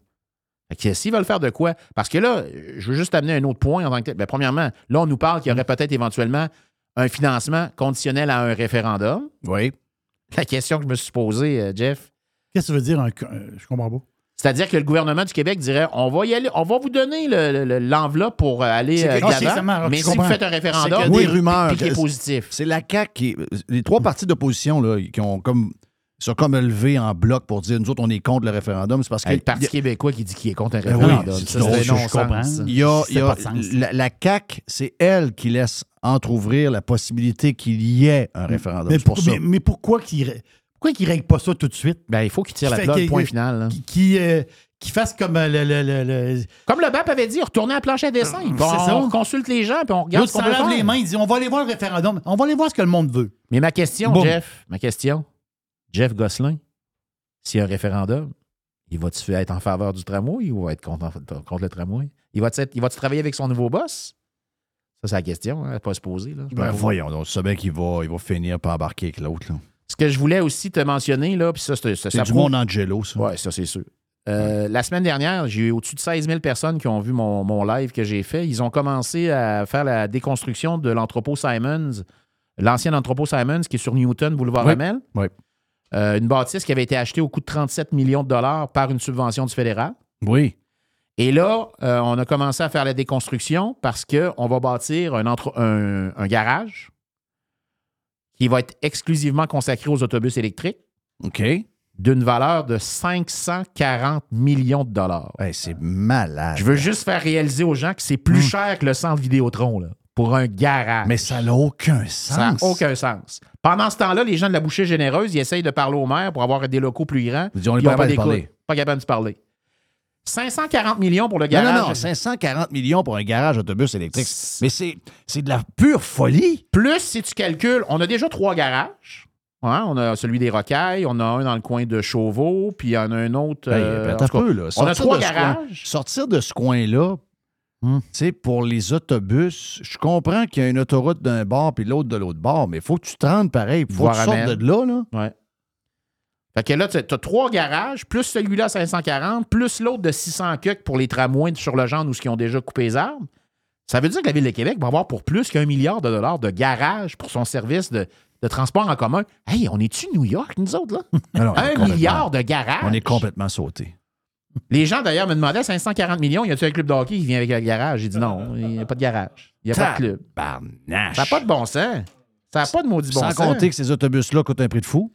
S'ils veulent faire de quoi? Parce que là, je veux juste amener un autre point en tant que tel. Ben, premièrement, là, on nous parle qu'il y aurait peut-être éventuellement un financement conditionnel à un référendum. Oui. La question que je me suis posée, euh, Jeff, Qu'est-ce que ça veut dire? un euh, je comprends pas. c'est-à-dire que le gouvernement du Québec dirait on va y aller, on va vous donner le- le- l'enveloppe pour euh, aller C'est euh, de c'est l'avant, mais si vous faites un C'est référendum, des puis- rumeurs. qui est positif. C'est la CAQ qui. Les trois partis d'opposition là, qui ont comme. Sont comme levés en bloc pour dire nous autres, on est contre le référendum. C'est parce que. Hey, le Parti québécois qui dit qu'il est contre un Ben oui, référendum. Ça, drôle, c'est je comprends. Il y a, il y a- fait pas de sens. la, la CAQ, c'est elle qui laisse entrouvrir la possibilité qu'il y ait un référendum. Mais, pour pour- ça. mais, mais pourquoi qu'ils pourquoi qu'ils règlent pas ça tout de suite? Ben, il faut qu'il tire la plug, point final. Qui, qui, euh, qui fassent comme euh, le. le, le, le- Comme le BAP avait dit, retournez à la planche à dessin. Puis C'est ça. on consulte les gens, puis on regarde L'autre ce qu'on les mains, il dit on va aller voir le référendum. On va aller voir ce que le monde veut. Mais ma question. Jeff, ma question, Jeff Gosselin, s'il y a un référendum, il va-tu être en faveur du tramway ou va être contre, contre le tramway? Il va-tu travailler avec son nouveau boss? Ça, c'est la question, hein, pas se poser. Là. Ben, voyons, donc, tu sais bien qu'il va, il va finir par embarquer avec l'autre. Ce que je voulais aussi te mentionner, là, puis ça, c'est- ça, C'est ça du monde Angelo, ça. Oui, ça, c'est sûr. Euh, La semaine dernière, j'ai eu au-dessus de 16 000 personnes qui ont vu mon, mon live que j'ai fait. Ils ont commencé à faire la déconstruction de l'entrepôt Simons, l'ancien entrepôt Simons qui est sur Newton, boulevard Oui. Hamel. Oui. Euh, une bâtisse qui avait été achetée au coût de 37 millions de dollars par une subvention du fédéral. Oui. Et là, euh, on a commencé à faire la déconstruction parce qu'on va bâtir un, entre- un- un garage qui va être exclusivement consacré aux autobus électriques OK. d'une valeur de 540 millions de dollars. Hey, c'est malade. Je veux juste faire réaliser aux gens que c'est plus cher que le centre Vidéotron là, pour un garage. Mais ça n'a aucun Ça n'a sens. aucun sens. Pendant ce temps-là, les gens de la bouchée généreuse, ils essayent de parler au maire pour avoir des locaux plus grands. Ils disent, on est Ils ont pas capable de d'écoute. parler. Pas capable de parler. 540 millions pour le garage. non, non, 540 millions pour un garage autobus électrique. Mais c'est de la pure folie. Plus, si tu calcules, on a déjà trois garages. Ouais, on a celui des Rocailles, on a un dans le coin de Chauveau, puis il y en a un autre. Euh, attends un cas, peu, là. on a trois coin- garages. sortir de ce coin-là, Tu sais, pour les autobus, je comprends qu'il y a une autoroute d'un bord puis l'autre de l'autre bord, mais il faut que tu te rendes pareil. Il faut que tu sortes Voir-Amel. de là, là. Ouais. Fait que là, tu as trois garages, plus celui-là à 540, plus l'autre de 600 cucs pour les tramways sur le genre où ils ont déjà coupé les arbres. Ça veut dire que la Ville de Québec va avoir pour plus qu'un milliard de dollars de garages pour son service de, de transport en commun. Hey, on est-tu New York, nous autres, là? [laughs] Alors, un milliard de garages. On est complètement sauté. Les gens, d'ailleurs, me demandaient 540 millions, y a-tu un club de hockey qui vient avec le garage? J'ai dit non, il n'y a pas de garage. Il n'y a pas de club. Barnache. Ça n'a pas de bon sens. Ça n'a pas de maudit bon Sans sens. compter que ces autobus-là coûtent un prix de fou.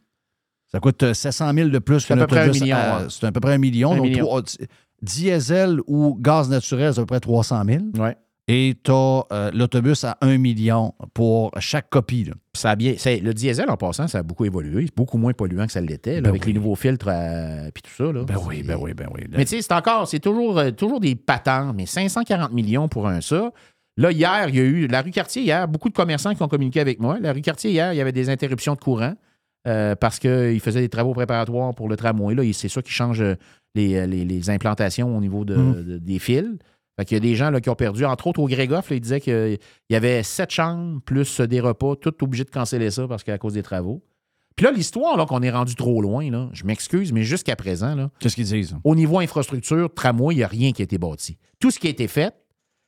Ça coûte euh, 700 000 de plus C'est à qu'un peu près un autobus. ouais. C'est à peu près un million. Un donc million. trois- diesel ou gaz naturel, c'est à peu près 300 000. Ouais. Et tu as l'autobus à 1 million pour chaque copie. là. Ça a bien, c'est- le diesel, en passant, ça a beaucoup évolué. C'est beaucoup moins polluant que ça l'était, Ben avec oui. les nouveaux filtres et tout ça. Là. Ben oui, ben oui, ben oui. Mais tu sais, c'est encore, c'est toujours, euh, toujours des patentes, mais 540 millions pour un ça. Là, hier, il y a eu, la rue Cartier, hier, beaucoup de commerçants qui ont communiqué avec moi. La rue Cartier, hier, il y avait des interruptions de courant euh, parce qu'ils faisaient des travaux préparatoires pour le tramway. Là, et c'est ça qui change euh, les, euh, les- les implantations au niveau de- de- des fils. Fait qu'il y a des gens là, qui ont perdu, entre autres au Grégoff, là, ils disaient qu'il y avait sept chambres plus des repas, tout obligé de canceller ça parce qu'à cause des travaux. Puis là, l'histoire, là, qu'on est rendu trop loin, là, je m'excuse, mais jusqu'à présent, là, Qu'est-ce qu'ils disent? au niveau infrastructure, tramway, il n'y a rien qui a été bâti. Tout ce qui a été fait,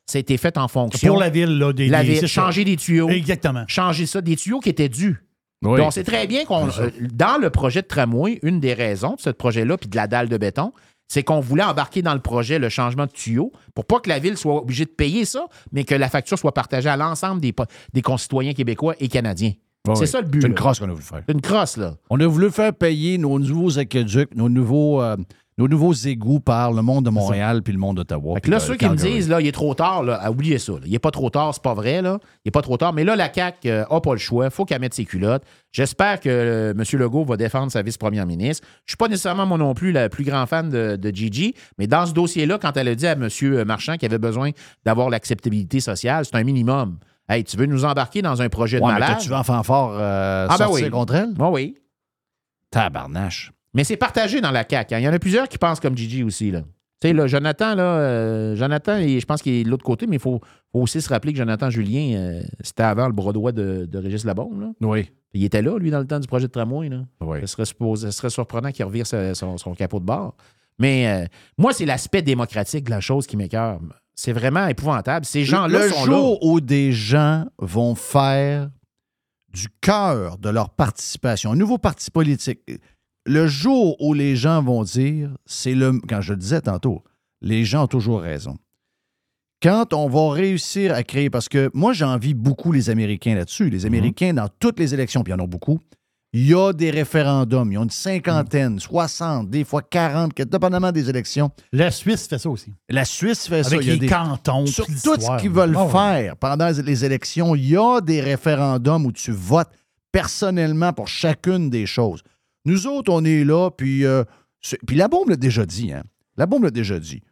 ça a été fait en fonction. Pour la ville, là. Des, La des- ville, c'est ça. changer des tuyaux. Exactement. Changer ça, des tuyaux qui étaient dus. Oui. Donc, on sait très bien qu'on. euh, dans le projet de tramway, une des raisons de ce projet-là, puis de la dalle de béton, c'est qu'on voulait embarquer dans le projet le changement de tuyaux pour pas que la ville soit obligée de payer ça, mais que la facture soit partagée à l'ensemble des, concitoyens québécois et canadiens. C'est ça le but. C'est une crosse qu'on a voulu faire. C'est une crosse, là. On a voulu faire payer nos nouveaux aqueducs, nos nouveaux, euh, nos nouveaux égouts par le monde de Montréal puis le monde d'Ottawa. Là, de ceux qui me disent, là, il est trop tard, là, oubliez ça. là. Il n'est pas trop tard, c'est pas vrai, là. Il n'est pas trop tard. Mais là, la CAQ n'a pas le choix. Il faut qu'elle mette ses culottes. J'espère que euh, M. Legault va défendre sa vice-première ministre. Je ne suis pas nécessairement, moi non plus, la plus grand fan de, de Gigi, mais dans ce dossier-là, quand elle a dit à M. Marchand qu'il avait besoin d'avoir l'acceptabilité sociale, c'est un minimum. Hey, tu veux nous embarquer dans un projet de Ouais, mais malade? tu veux en fanfare euh, Ah, ben sortir oui. contre elle? Oui, oui. Tabarnache. Mais c'est partagé dans la CAQ. hein. Il y en a plusieurs qui pensent comme Gigi aussi. Là. Tu sais, là, Jonathan, là, euh, Jonathan, je pense qu'il est de l'autre côté, mais il faut, faut aussi se rappeler que Jonathan Julien, euh, c'était avant le bras droit de, de Régis Labombe. Là. Oui. Il était là, lui, dans le temps du projet de tramway. Là. Oui. Ce, serait supposé- ce serait surprenant qu'il revire sa- son, son capot de bord. Mais euh, moi, c'est l'aspect démocratique de la chose qui m'écœure. C'est vraiment épouvantable. Ces gens-là le sont jour où des gens vont faire du cœur de leur participation, un nouveau parti politique, le jour où les gens vont dire, c'est le, quand je le disais tantôt, les gens ont toujours raison. Quand on va réussir à créer, parce que moi j'envie beaucoup les Américains là-dessus, les Américains dans toutes les élections, puis il y en a beaucoup, il y a des référendums, ils ont une cinquantaine, 60, des fois 40, dépendamment des élections. La Suisse fait ça aussi. La Suisse fait ça. Avec les des- cantons. sur tout ce qu'ils veulent Ah ouais. faire pendant les élections, il y a des référendums où tu votes personnellement pour chacune des choses. Nous autres, on est là, puis, euh, puis la bombe l'a déjà dit. Hein? La bombe l'a déjà dit.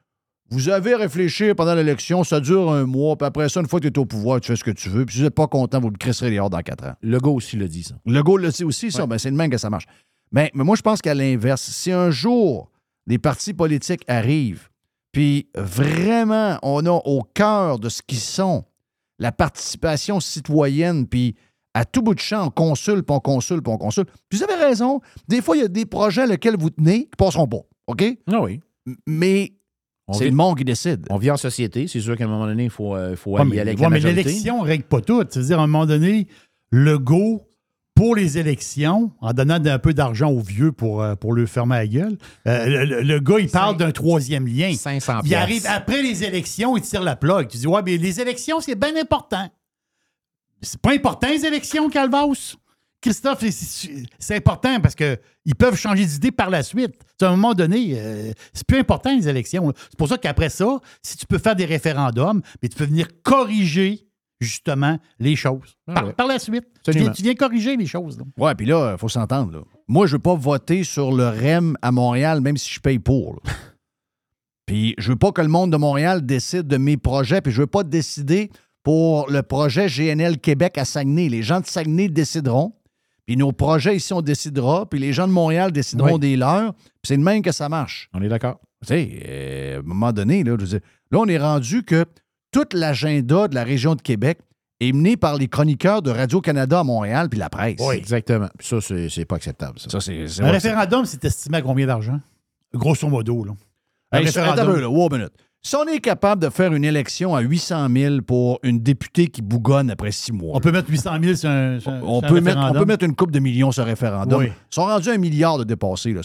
Vous avez réfléchi pendant l'élection, ça dure un mois, puis après ça, une fois que tu es au pouvoir, tu fais ce que tu veux, puis si vous n'êtes pas content, vous le crisserez dehors dans quatre ans. Le gars aussi l'a dit, ça. Le goal le sait aussi, ça. Ben, c'est le même que ça marche. Mais, mais moi, je pense qu'à l'inverse, si un jour des partis politiques arrivent, puis vraiment, on a au cœur de ce qu'ils sont la participation citoyenne, puis à tout bout de champ, on consulte, puis on consulte, puis on consulte. Puis vous avez raison, des fois, il y a des projets lesquels vous tenez qui passeront pas. OK? Ah oui. Mais c'est le monde qui décide. On vit en société. C'est sûr qu'à un moment donné, il faut, euh, faut Ouais, aller mais, avec ouais, la mais l'élection ne règle pas tout. C'est-à-dire, à un moment donné, le go pour les élections, en donnant un peu d'argent aux vieux pour, euh, pour leur fermer la gueule, euh, le, le- le gars, il parle d'un troisième lien. 500 Il arrive après les élections, il tire la plug. Tu dis, ouais, mais les élections, c'est bien important. C'est pas important, les élections, Calvas. Christophe, c'est- important parce qu'ils peuvent changer d'idée par la suite. À un moment donné, euh, c'est plus important, les élections. C'est pour ça qu'après ça, si tu peux faire des référendums, mais tu peux venir corriger justement les choses. par, ouais. par la suite. Tu viens, tu viens corriger les choses. Ouais, puis là, il faut s'entendre. Moi, je veux pas voter sur le REM à Montréal, même si je paye pour. Puis je veux pas que le monde de Montréal décide de mes projets, puis je veux pas décider pour le projet GNL Québec à Saguenay. Les gens de Saguenay décideront, puis nos projets ici, on décidera, puis les gens de Montréal décideront Oui. des leurs, puis c'est de même que ça marche. On est d'accord. Tu sais, euh, à un moment donné, là, je veux dire, là, on est rendu que tout l'agenda de la région de Québec est mené par les chroniqueurs de Radio-Canada à Montréal puis la presse. Exactement. Puis ça, c'est pas acceptable. Ça. Un référendum, c'est estimé à combien d'argent? Grosso modo. Là. Un Hey, attends un référendum. peu, là, wow, minute. Si on est capable de faire une élection à 800 000 pour une députée qui bougonne après six mois, On peut mettre 800 000 sur un, sur on sur un peut, mettre, on référendum. peut mettre une coupe de millions sur référendum. Oui. Ils sont rendus à un milliard de dépassés. Là.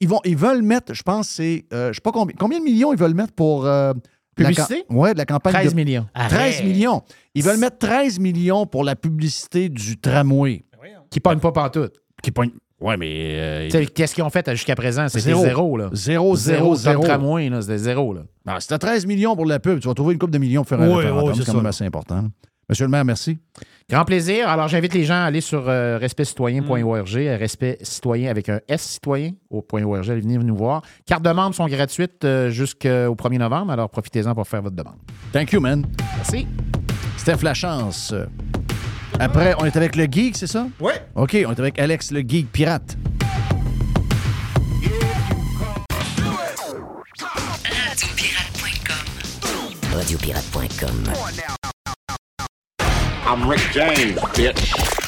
Ils, vont, ils veulent mettre, je pense, c'est. euh, je sais pas combien. Combien de millions ils veulent mettre pour. euh, Publicité? Oui, de la campagne. 13 de- millions. 13 millions. Ils veulent mettre 13 millions pour la publicité du tramway. Qui pogne pas partout. Qui pogne. Ouais, mais. euh, Tu sais, Qu'est-ce qu'ils ont fait jusqu'à présent? C'était Zéro. zéro. là. Zéro, zéro, zéro. tramway, là, c'était zéro. Là. T'as 13 millions pour la pub, tu vas trouver une coupe de millions pour faire un Oui, référendum. oui, c'est quand même assez important. Monsieur le maire, merci. Grand plaisir. Alors, j'invite les gens à aller sur euh, respectcitoyen.org, euh, respect citoyen avec un S citoyen au point .org. Allez venir nous voir. Cartes de membres sont gratuites euh, jusqu'au 1er novembre, alors profitez-en pour faire votre demande. Thank you, man. Merci. Steph Lachance. Après, on est avec le geek, c'est ça? Oui. OK, on est avec Alex, le geek pirate. Radiopirate.com. I'm Rick James, bitch.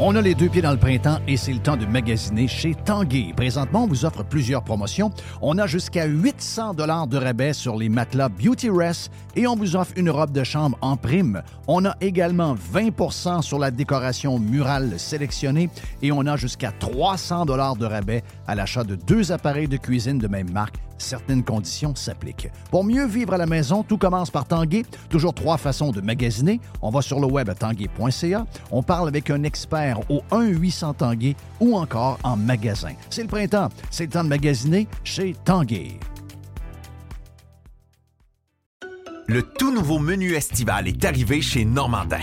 On a les deux pieds dans le printemps et c'est le temps de magasiner chez Tanguay. Présentement, on vous offre plusieurs promotions. On a jusqu'à 800 dollars de rabais sur les matelas Beauty Rest et on vous offre une robe de chambre en prime. On a également 20% sur la décoration murale sélectionnée et on a jusqu'à 300 dollars de rabais à l'achat de deux appareils de cuisine de même marque certaines conditions s'appliquent. Pour mieux vivre à la maison, tout commence par Tanguay. Toujours trois façons de magasiner. On va sur le web à tanguay.ca. On parle avec un expert au 1-800 Tanguay ou encore en magasin. C'est le printemps. C'est le temps de magasiner chez Tanguay. Le tout nouveau menu estival est arrivé chez Normandin.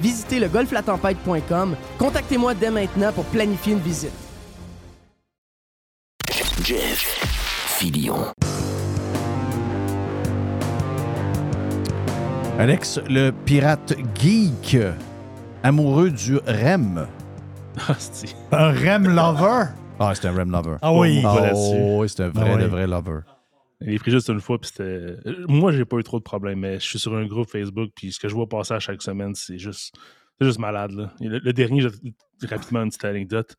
Visitez le golflatempête.com. Contactez-moi dès maintenant pour planifier une visite. Jeff Filion. Alex, le pirate geek, amoureux du REM. Un REM lover? Ah, c'est un REM lover. Ah oui. Ah, oh, oui, c'est un vrai, Ah oui. de vrai lover. Il est pris juste une fois, puis c'était. euh, Moi, j'ai pas eu trop de problèmes, mais je suis sur un groupe Facebook, puis ce que je vois passer à chaque semaine, c'est juste. C'est juste malade, là. Le, dernier, je- rapidement, une petite anecdote.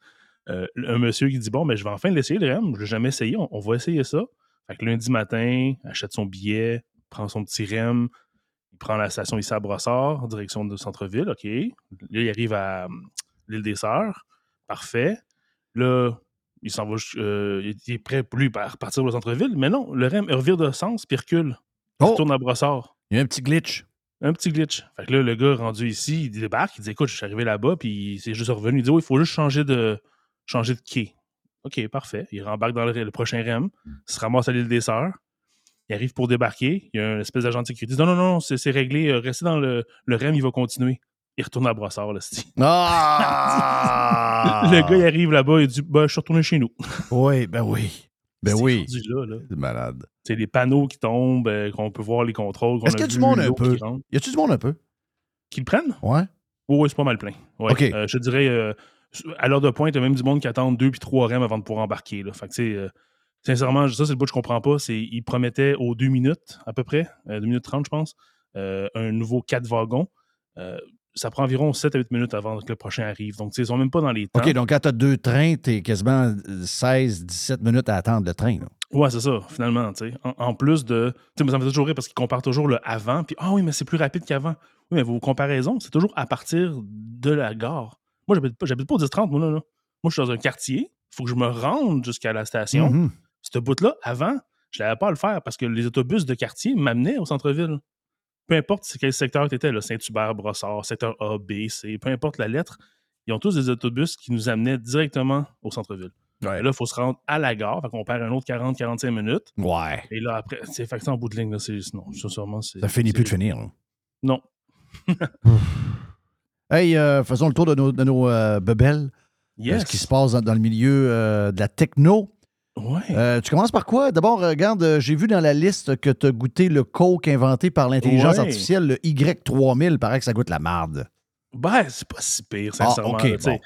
Euh, un monsieur qui dit Bon, mais je vais enfin l'essayer, le REM. Je l'ai jamais essayé, on, va essayer ça. Fait que lundi matin, achète son billet, prend son petit REM, il prend la station ici à Brossard, direction de centre-ville, OK. Là, il arrive à hum, l'île des Sœurs. Parfait. Là, il s'en va, euh, il est prêt lui à repartir au centre-ville, mais non, le REM il revire de sens puis il recule. Il Oh! retourne à Brossard. Il y a un petit glitch. Un petit glitch. Fait que là, le gars rendu ici, il débarque, il dit Écoute, je suis arrivé là-bas, puis il s'est juste revenu. Il dit il faut juste changer de, changer de quai. OK, parfait. Il rembarque dans le, le prochain REM, il se ramasse à l'île des Sœurs. Il arrive pour débarquer. Il y a un espèce d'agent de sécurité. Non, non, non, c'est c'est réglé. euh, Restez dans le, le REM, il va continuer. Il retourne à Brossard, là. Ah! [laughs] Le gars, il arrive là-bas, il dit bah, Je suis retourné chez nous. [laughs] Oui, ben oui. Ben oui. rendu là, là. C'est malade. C'est les panneaux qui tombent, euh, qu'on peut voir les contrôles. Est-ce qu'il y a du monde un peu? Y a-tu du monde un peu? Qui le prennent? Ouais. Oui, oui, c'est pas mal plein. Ouais. OK. Euh, je te dirais, euh, à l'heure de pointe, il y a même du monde qui attend deux puis trois REM avant de pouvoir embarquer. Là. Fait que, tu sais, sincèrement, ça, c'est le bout que je comprends pas. C'est ils promettaient aux deux minutes, à peu près, deux minutes trente, je pense, un nouveau quatre wagons. Euh, ça prend environ 7 à 8 minutes avant que le prochain arrive. Donc, ils sont même pas dans les temps. OK, donc quand tu as deux trains, tu es quasiment 16-17 minutes à attendre le train. là. Ouais, c'est ça, finalement. En, en plus de. Tu sais, ça me fait toujours rire parce qu'ils comparent toujours le avant, puis ah oui, mais c'est plus rapide qu'avant. Oui, mais vos comparaisons, c'est toujours à partir de la gare. Moi, j'habite pas, j'habite pas au 10-30, moi, là, là. Moi, je suis dans un quartier, il faut que je me rende jusqu'à la station. Mhm. Ce bout-là, avant, je n'avais pas à le faire parce que les autobus de quartier m'amenaient au centre-ville. Peu importe quel secteur tu étais, Saint-Hubert, Brossard, secteur A, B, C, peu importe la lettre, ils ont tous des autobus qui nous amenaient directement au centre-ville. Là, il faut se rendre à la gare, fait qu'on perd un autre 40-45 minutes. Ouais. Et là, après, c'est fait que ça, en bout de ligne, là, c'est. Non, ça, sûrement, c'est. Ça finit plus de finir. là. Non. [laughs] Hey, euh, faisons le tour de nos, de nos euh, bebelles. Yes. Euh, Ce qui se passe dans, dans le milieu euh, de la techno. Ouais. Euh, tu commences par quoi? D'abord, euh, regarde, euh, j'ai vu dans la liste que tu as goûté le coke inventé par l'intelligence Ouais. artificielle, le Y3000. Paraît que ça goûte la marde. Ben, c'est pas si pire, Ah, sincèrement. OK, là, tu sais. bon.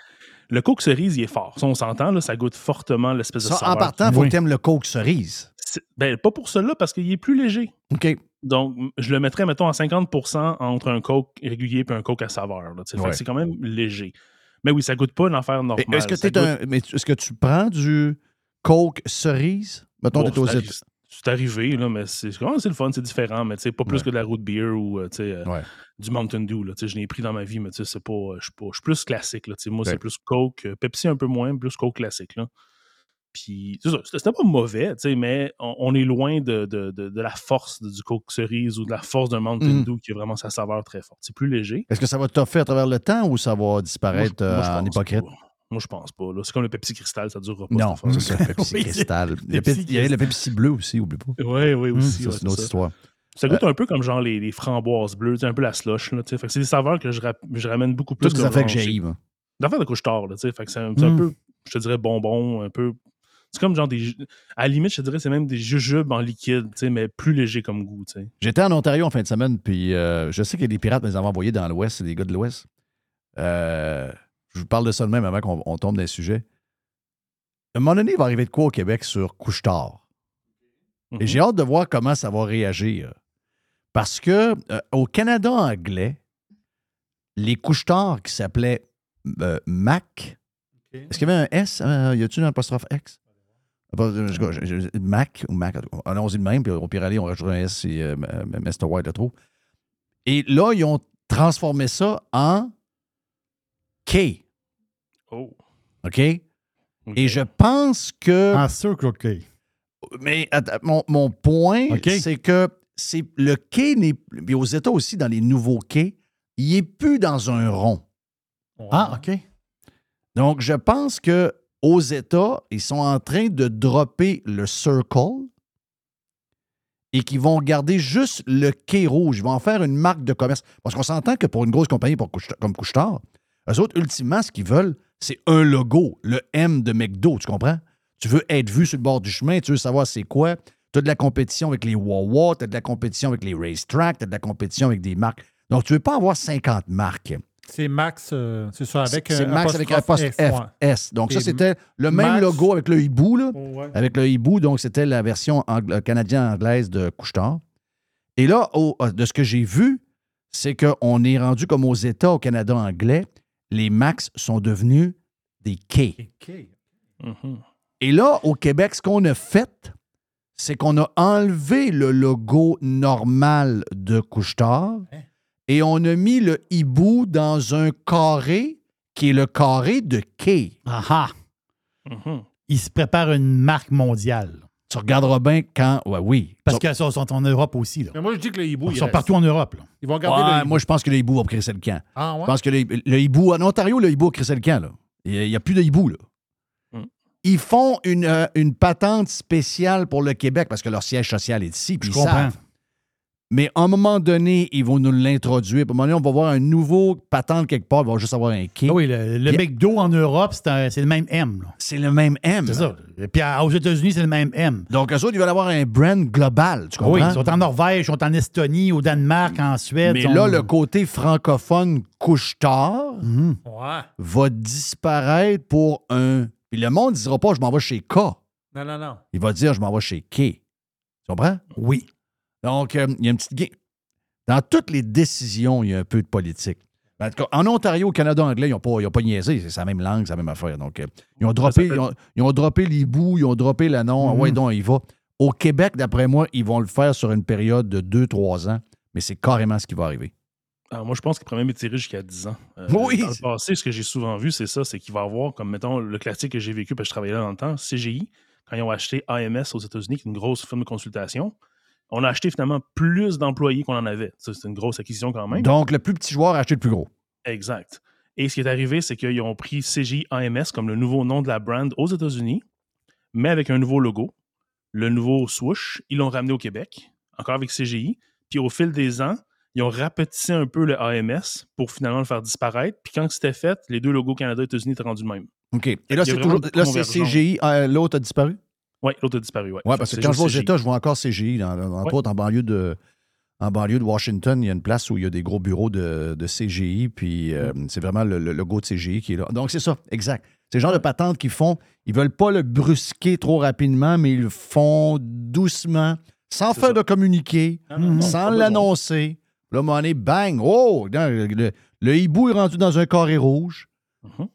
Le coke cerise, il est fort. Ça, on s'entend, là, ça goûte fortement l'espèce de Ça, saveur. en partant, il faut que tu aimes le coke cerise. Ben, pas pour cela, parce qu'il est plus léger. OK. Donc, je le mettrais, mettons, à 50% entre un coke régulier et un coke à saveur. Ouais. C'est quand même léger. Mais oui, ça goûte pas l'enfer normal. Est-ce que, un- goûte- mais est-ce que tu prends du coke cerise? Mettons, t'es aux c'est arri- États- C'est arrivé, là, mais c'est quand même, c'est le fun, c'est différent, mais pas plus Ouais. que de la root beer ou euh, euh, Ouais. du Mountain Dew. Là, je l'ai pris dans ma vie, mais c'est pas, euh, je suis pas- je suis plus classique. Là, moi, Ouais. c'est plus Coke, Pepsi un peu moins, plus Coke classique. Là. Puis, c'était pas mauvais, mais on, on est loin de, de, de- de la force du Coke cerise ou de la force d'un Mountain Mm. Dew qui a vraiment sa saveur très forte. C'est plus léger. Est-ce que ça va t'offrir à travers le temps ou ça va disparaître Moi, je- moi, je euh, en hypocrite? Moi, je pense pas. C'est comme le Pepsi Cristal, ça durera pas. Non, c'est ça, [laughs] Pepsi Oui, Cristal. Le Pepsi- Il y avait le Pepsi bleu aussi, oublie pas. Oui, oui, Hum, aussi. ouais, c'est une autre ça. histoire. Ça goûte Euh, un peu comme genre les, les framboises bleues, un peu la slush. Là, tu sais. fait c'est des saveurs que je, je ramène beaucoup plus. Toutes les que affaires que j'ai chez- moi. Des affaires de couche-tard. C'est un, un Mm. peu, je te dirais, bonbon, un peu. C'est comme genre des. À la limite, je te dirais, c'est même des jujubes en liquide, tu sais, mais plus léger comme goût. tu sais. J'étais en Ontario en fin de semaine, puis euh, je sais qu'il y a des pirates, mais ils en ont envoyé dans l'Ouest, c'est des gars de l'Ouest. Euh, je vous parle de ça de même avant qu'on on tombe dans le sujet. À un moment donné, il va arriver de quoi au Québec sur couche-tard? Mhm. Et j'ai hâte de voir comment ça va réagir. Parce que euh, au Canada anglais, les couche-tards qui s'appelaient euh, Mac, est-ce qu'il y avait un S? euh, y a-t-il un apostrophe X? Je- Mac ou Mac. Allons-y de même, puis au pire aller, on rajoute un S si euh, Mr. White le trouve. Et là, ils ont transformé ça en K. Oh. OK? Et je pense que. En Circle K. Mais attends, mon, mon point, c'est que c'est le quai n'est. Puis aux États aussi, dans les nouveaux quais, il n'est plus dans un rond. Ah, OK. Donc, je pense que aux États, ils sont en train de dropper le circle et qu'ils vont garder juste le quai rouge. Ils vont en faire une marque de commerce. Parce qu'on s'entend que pour une grosse compagnie pour Couche- comme Couchetard, eux autres, ultimement, ce qu'ils veulent, c'est un logo, le M de McDo, tu comprends? Tu veux être vu sur le bord du chemin, tu veux savoir c'est quoi? Tu as de la compétition avec les Wawa, tu as de la compétition avec les racetracks, tu as de la compétition avec des marques. Donc, tu ne veux pas avoir 50 marques. C'est Max, euh, c'est ça, avec un Max avec un apostrophe poste F, ouais. FS. Donc, ça, c'était le même Max- logo avec le hibou, là. Ouais. Avec le hibou, donc c'était la version angla- canadienne-anglaise de Couchetard. Et là, au- euh, de ce que j'ai vu, c'est qu'on est rendu comme aux États, au Canada anglais, les Max sont devenus des K. Mhm. Et là, au Québec, ce qu'on a fait, c'est qu'on a enlevé le logo normal de Couchetard et on a mis le hibou dans un carré qui est le carré de K. Ah ah. Mhm. Ils se préparent une marque mondiale. Tu regarderas bien quand. Ouais, oui. Parce qu'ils sont, sont en Europe aussi. Là. Mais moi, je dis que le hibou, Ils il sont reste. partout en Europe. là. Ils vont garder Ouais, le hibou. moi, je pense que le hibou va crisser le camp. Ah, ouais? Je pense que le, le hibou, en Ontario, le hibou a crissé le camp. là. Il n'y a, plus de hibou. Là. Mm. Ils font une, euh, une patente spéciale pour le Québec parce que leur siège social est ici. puis Je ils comprends. savent. Mais à un moment donné, ils vont nous l'introduire. Puis À un moment donné, on va voir un nouveau patente quelque part. Il va juste avoir un quai. Ah oui, le, le Puis- McDo en Europe, c'est le même M. C'est le même M. C'est ça. Puis à- aux États-Unis, c'est le même M. Donc, eux autres, ils veulent avoir un brand global. Tu comprends? Oui, ils sont en Norvège, ils sont en Estonie, au Danemark, en Suède. Mais sont- là, le côté francophone couche-tard Mhm. Ouais. va disparaître pour un. Puis le monde ne dira pas je m'en vais chez K. Non, non, non. Il va dire je m'en vais chez K. Tu comprends? Oui. Donc, euh, il y a une petite. ga- Dans toutes les décisions, il y a un peu de politique. Ben, En, tout cas, en Ontario, au Canada anglais, ils n'ont pas, ils ont pas niaisé. C'est la même langue, c'est la même affaire. Donc, euh, ils, ont droppé, ils, ont, ils ont droppé les bouts, ils ont droppé le nom. Ah Mhm. Ouais, donc, il va. Au Québec, d'après moi, ils vont le faire sur une période de 2-3 ans, mais c'est carrément ce qui va arriver. Alors, moi, je pense qu'il pourrait même étirer jusqu'à 10 ans. Euh, Oui. Dans le passé, ce que j'ai souvent vu, c'est ça, c'est qu'il va y avoir, comme mettons, le classique que j'ai vécu, parce que je travaillais là dans le temps, CGI, quand ils ont acheté AMS aux États-Unis, qui est une grosse firme de consultation, on a acheté finalement plus d'employés qu'on en avait. C'est une grosse acquisition quand même. Donc, le plus petit joueur a acheté le plus gros. Exact. Et ce qui est arrivé, c'est qu'ils ont pris CGI AMS comme le nouveau nom de la brand aux États-Unis, mais avec un nouveau logo, le nouveau swoosh. Ils l'ont ramené au Québec, encore avec CGI. Puis au fil des ans, ils ont rapetissé un peu le AMS pour finalement le faire disparaître. Puis quand c'était fait, les deux logos Canada et États-Unis étaient rendus le même. OK. Et là, c'est toujours. Là, c'est. CGI. L'autre a disparu? Oui, l'autre a disparu. Oui, Oui, parce que quand je vais aux États, je vois encore CGI. Dans, dans- entre Ouais. autres, en banlieue, de, en banlieue de Washington, il y a une place où il y a des gros bureaux de, de CGI, puis euh, c'est vraiment le, le logo de CGI qui est là. Donc, c'est ça, exact. C'est le genre de patente qu'ils font. Ils veulent pas le brusquer trop rapidement, mais ils le font doucement, sans faire de communiqué, non, sans l'annoncer. Là, moment donné, bang! Oh! Le, le- le hibou est rendu dans un carré rouge. Mhm.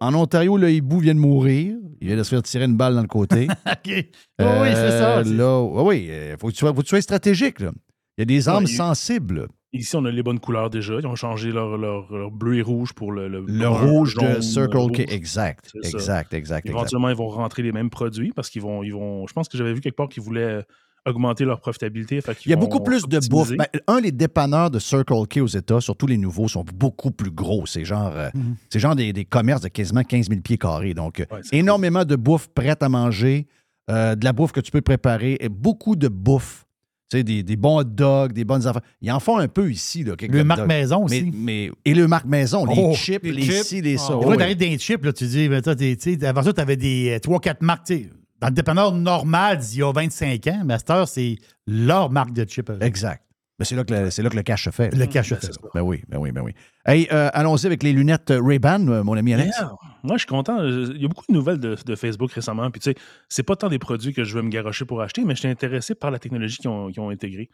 En Ontario, le hibou vient de mourir. Il vient de se faire tirer une balle dans le côté. [laughs] OK. oui, oui, c'est ça. Euh, Là, oui, il faut, que tu sois- faut que tu sois stratégique. là. Il y a des armes Ouais, sensibles. Ici, on a les bonnes couleurs déjà. Ils ont changé leur, leur- leur bleu et rouge pour le, le, Le brun, rouge de Circle rouge. K. Exact, exact, exact. Éventuellement, ils vont rentrer les mêmes produits parce qu'ils vont, ils vont. Je pense que j'avais vu quelque part qu'ils voulaient augmenter leur profitabilité. fait Il y a beaucoup plus de bouffe. Ben, un, les dépanneurs de Circle K aux États, surtout les nouveaux, sont beaucoup plus gros. C'est genre, euh, Mhm. c'est genre des, des commerces de quasiment 15 000 pieds carrés. Donc, euh, Ouais, énormément de bouffe prête à manger, euh, de la bouffe que tu peux préparer, et beaucoup de bouffe. Tu sais, des, des bons hot dogs, des bonnes affaires. Ils en font un peu ici. Là, Le marque maison Mais, aussi. mais- et le marque maison, les Oh, chips, les les, chips. ci, les ça. Ah, ouais, ouais. t'arrives dans les chips, là, tu dis, ben, toi, t'es- tu sais, avant ça, tu avais des 3-4 marques. tu sais, Dans le dépanneur normal d'il y a 25 ans, mais heure, c'est leur marque de chips. eux. Exact. Ben, c'est là, que le- c'est là que le cash se fait. Le cash Ben, fait. Ben oui, ben oui, ben oui. Hey, euh, allons-y avec les lunettes euh, Ray-Ban, euh, mon ami Alex. Yeah. Moi, je suis content. Il y a beaucoup de nouvelles de, de Facebook récemment. Puis, tu sais, c'est pas tant des produits que je veux me garocher pour acheter, mais je suis intéressé par la technologie qu'ils ont, qu'ils ont intégrée.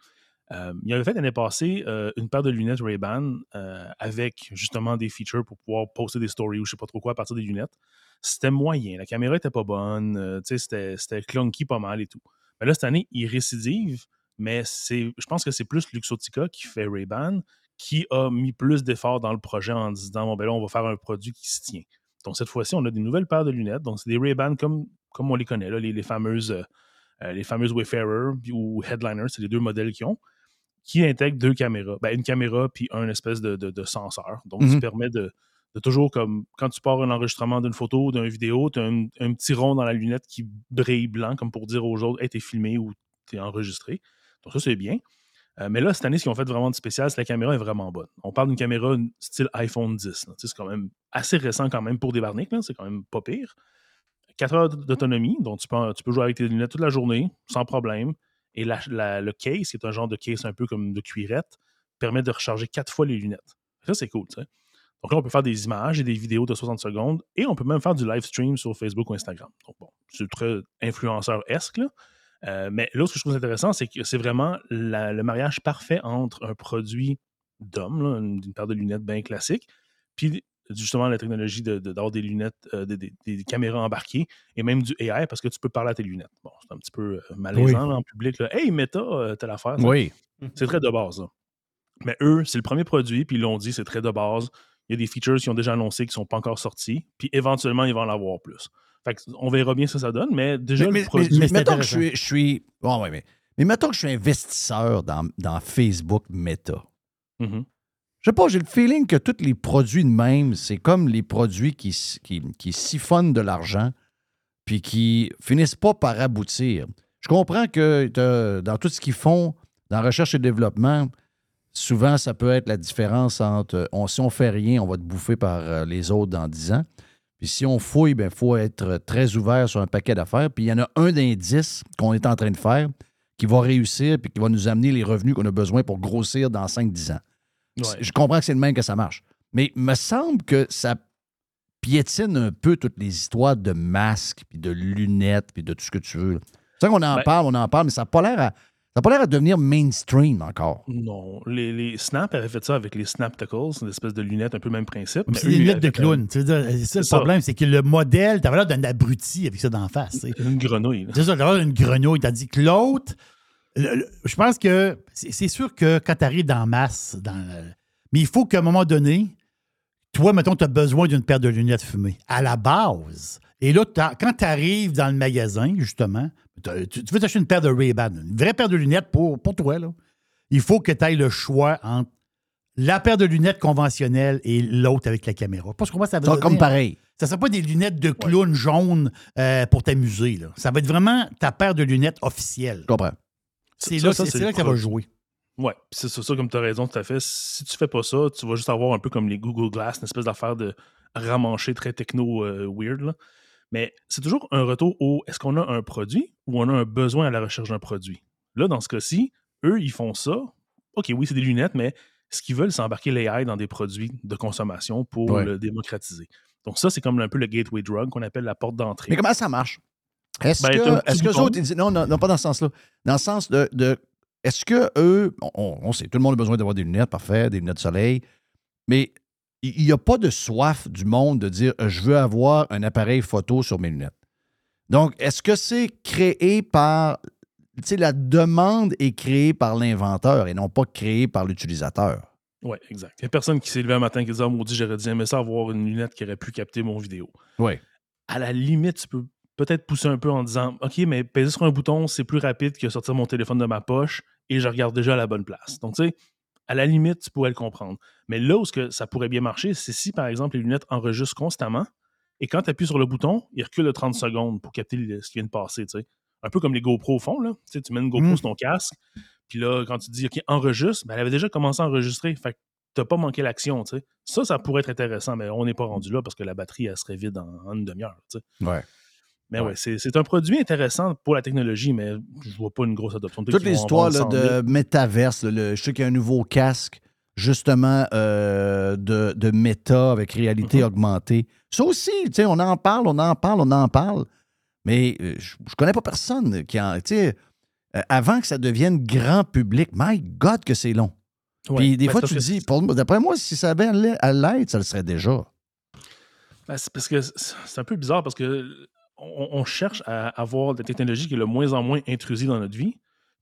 Euh, il avait fait l'année passée euh, une paire de lunettes Ray-Ban euh, avec justement des features pour pouvoir poster des stories ou je sais pas trop quoi à partir des lunettes. C'était moyen. La caméra était pas bonne. euh, c'était, c'était clunky pas mal et tout. Mais là, cette année, il récidive, mais c'est, je pense que c'est plus Luxottica qui fait Ray-Ban qui a mis plus d'efforts dans le projet en disant bon, ben là, on va faire un produit qui se tient. Donc, cette fois-ci, on a des nouvelles paires de lunettes. Donc, c'est des Ray-Ban comme, comme on les connaît, là, les, les fameuses, les fameuses Wayfarer ou Headliner, c'est les deux modèles qu'ils ont, qui intègrent deux caméras. Ben, une caméra puis un espèce de, de, de senseur. Donc, Mhm. ça permet de, de toujours, comme quand tu pars un enregistrement d'une photo ou d'une vidéo, tu as un, un petit rond dans la lunette qui brille blanc, comme pour dire aux autres, hey, t'es filmé ou t'es enregistré. Donc, ça, c'est bien. Euh, mais là, cette année, ce qu'ils ont fait vraiment de spécial, c'est que la caméra est vraiment bonne. On parle d'une caméra style iPhone 10. là. Tu sais, C'est quand même assez récent quand même pour des barniques. C'est quand même pas pire. 4 heures d'autonomie, donc tu peux, tu peux jouer avec tes lunettes toute la journée, sans problème. Et le case, qui est un genre de case un peu comme de cuirette, permet de recharger 4 fois les lunettes. Ça, c'est cool. Donc là, on peut faire des images et des vidéos de 60 secondes et on peut même faire du live stream sur Facebook ou Instagram. Donc bon, c'est très influenceur-esque. Euh, mais là, ce que je trouve intéressant, c'est que c'est vraiment le mariage parfait entre un produit d'homme, une, une paire de lunettes bien classique, puis justement la technologie de- de- d'avoir des lunettes, euh, des, des- des caméras embarquées et même du AI parce que tu peux parler à tes lunettes. Bon, c'est un petit peu euh, malaisant Oui. là, en public. Là. Hey, Meta, euh, telle affaire. ça. Oui. C'est très de base. là. Mais eux, c'est le premier produit, puis ils l'ont dit, c'est très de base. Il y a des features qu'ils ont déjà annoncés qui ne sont pas encore sortis, puis éventuellement, ils vont en avoir plus. Fait on verra bien ce que ça donne, mais déjà, mais, le mais- produit. mais mettons que je suis. Je suis bon, ouais, mais, mais mettons que je suis investisseur dans, dans Facebook Meta. Mhm. Je sais pas, j'ai le feeling que tous les produits de même, c'est comme les produits qui, qui, qui siphonnent de l'argent puis qui finissent pas par aboutir. Je comprends que dans tout ce qu'ils font, dans recherche et développement, souvent, ça peut être la différence entre euh, on, si on fait rien, on va te bouffer par euh, les autres dans 10 ans. Puis si on fouille, il faut être très ouvert sur un paquet d'affaires. Puis il y en a un d'indice qu'on est en train de faire qui va réussir puis qui va nous amener les revenus qu'on a besoin pour grossir dans 5-10 ans. Ouais. Je comprends que c'est le même que ça marche. Mais il me semble que ça piétine un peu toutes les histoires de masques, puis de lunettes, puis de tout ce que tu veux. C'est vrai qu'on en Ben- parle, on en parle, mais ça n'a pas l'air à, ça a pas l'air à devenir mainstream encore. Non, les, les Snap avaient fait ça avec les Snaptacles, une espèce de lunettes, un peu le même principe. C'est des lunettes de clown. Tu veux dire, C'est ça le ça. problème, c'est que le modèle, t'avais l'air d'un abruti avec ça d'en face. tu sais. Une grenouille. là. C'est ça, t'avais l'air d'une grenouille. Tandis que l'autre, le- le- je pense que c'est sûr que quand tu arrives dans masse, dans le- mais il faut qu'à un moment donné, toi, mettons, tu as besoin d'une paire de lunettes fumées. À la base. Et là, quand tu arrives dans le magasin, justement, tu, tu veux t'acheter une paire de Ray-Ban, une vraie paire de lunettes pour, pour toi, là. Il faut que tu aies le choix entre la paire de lunettes conventionnelle et l'autre avec la caméra. Pas comment ça va Ça, donner. comme pareil. Ça ne sera pas des lunettes de clown jaune euh, pour t'amuser. Ça va être vraiment ta paire de lunettes officielle. Je comprends. C'est là, ça, que ça va jouer. Ouais, c'est ça, ça, comme tu as raison, tout à fait. Si tu fais pas ça, tu vas juste avoir un peu comme les Google Glass, une espèce d'affaire de ramancher très techno euh, weird. là. Mais c'est toujours un retour au est-ce qu'on a un produit ou on a un besoin à la recherche d'un produit? Là, dans ce cas-ci, eux, ils font ça. OK, oui, c'est des lunettes, mais ce qu'ils veulent, c'est embarquer l'AI dans des produits de consommation pour Ouais. le démocratiser. Donc, ça, c'est comme un peu le gateway drug qu'on appelle la porte d'entrée. Mais comment ça marche? Est-ce Ben, un que, est-ce que autres, ils disent- non, non, non, pas dans ce sens-là. Dans le sens de, de- est-ce que eux, on, on sait, tout le monde a besoin d'avoir des lunettes, parfait, des lunettes de soleil, mais il n'y a pas de soif du monde de dire, je veux avoir un appareil photo sur mes lunettes. Donc, est-ce que c'est créé par, tu sais, la demande est créée par l'inventeur et non pas créée par l'utilisateur? Oui, exact. Il n'y a personne qui s'est levé un matin qui dit Ah, maudit, j'aurais dû aimer ça avoir une lunette qui aurait pu capter mon vidéo. Oui. À la limite, tu peux peut-être pousser un peu en disant OK, mais peser sur un bouton, c'est plus rapide que sortir mon téléphone de ma poche et je regarde déjà à la bonne place. Donc, tu sais, à la limite, tu pourrais le comprendre. Mais là où ce que ça pourrait bien marcher, c'est si, par exemple, les lunettes enregistrent constamment et quand tu appuies sur le bouton, il recule de 30 secondes pour capter ce qui vient de passer. tu sais. Un peu comme les GoPro font. Là. Tu, mets une GoPro Mm. sur ton casque, puis là, quand tu dis OK, enregistre, ben, elle avait déjà commencé à enregistrer. Fait que tu n'as pas manqué l'action. tu sais. Ça, ça pourrait être intéressant, mais on n'est pas rendu là parce que la batterie, elle serait vide en, en une demi-heure. tu sais. Ouais. Mais ouais, c'est un produit intéressant pour la technologie, mais je vois pas une grosse adoption. Toutes les histoires vendre là, 100 000. de métaverse, là, le- je sais qu'il y a un nouveau casque, justement, euh, de, de méta avec réalité Mm-hmm. augmentée. Ça aussi, tu sais, on en parle, on en parle, on en parle. Mais euh, je, je connais pas personne qui en. Tu sais, euh, avant que ça devienne grand public, my God, que c'est long. Ouais, Puis des ben, fois, tu dis, d'après moi, si ça avait à l'être, ça le serait déjà. Ben, c'est parce que c'est un peu bizarre parce que on, on cherche à avoir des technologies qui est de moins en moins intrusive dans notre vie.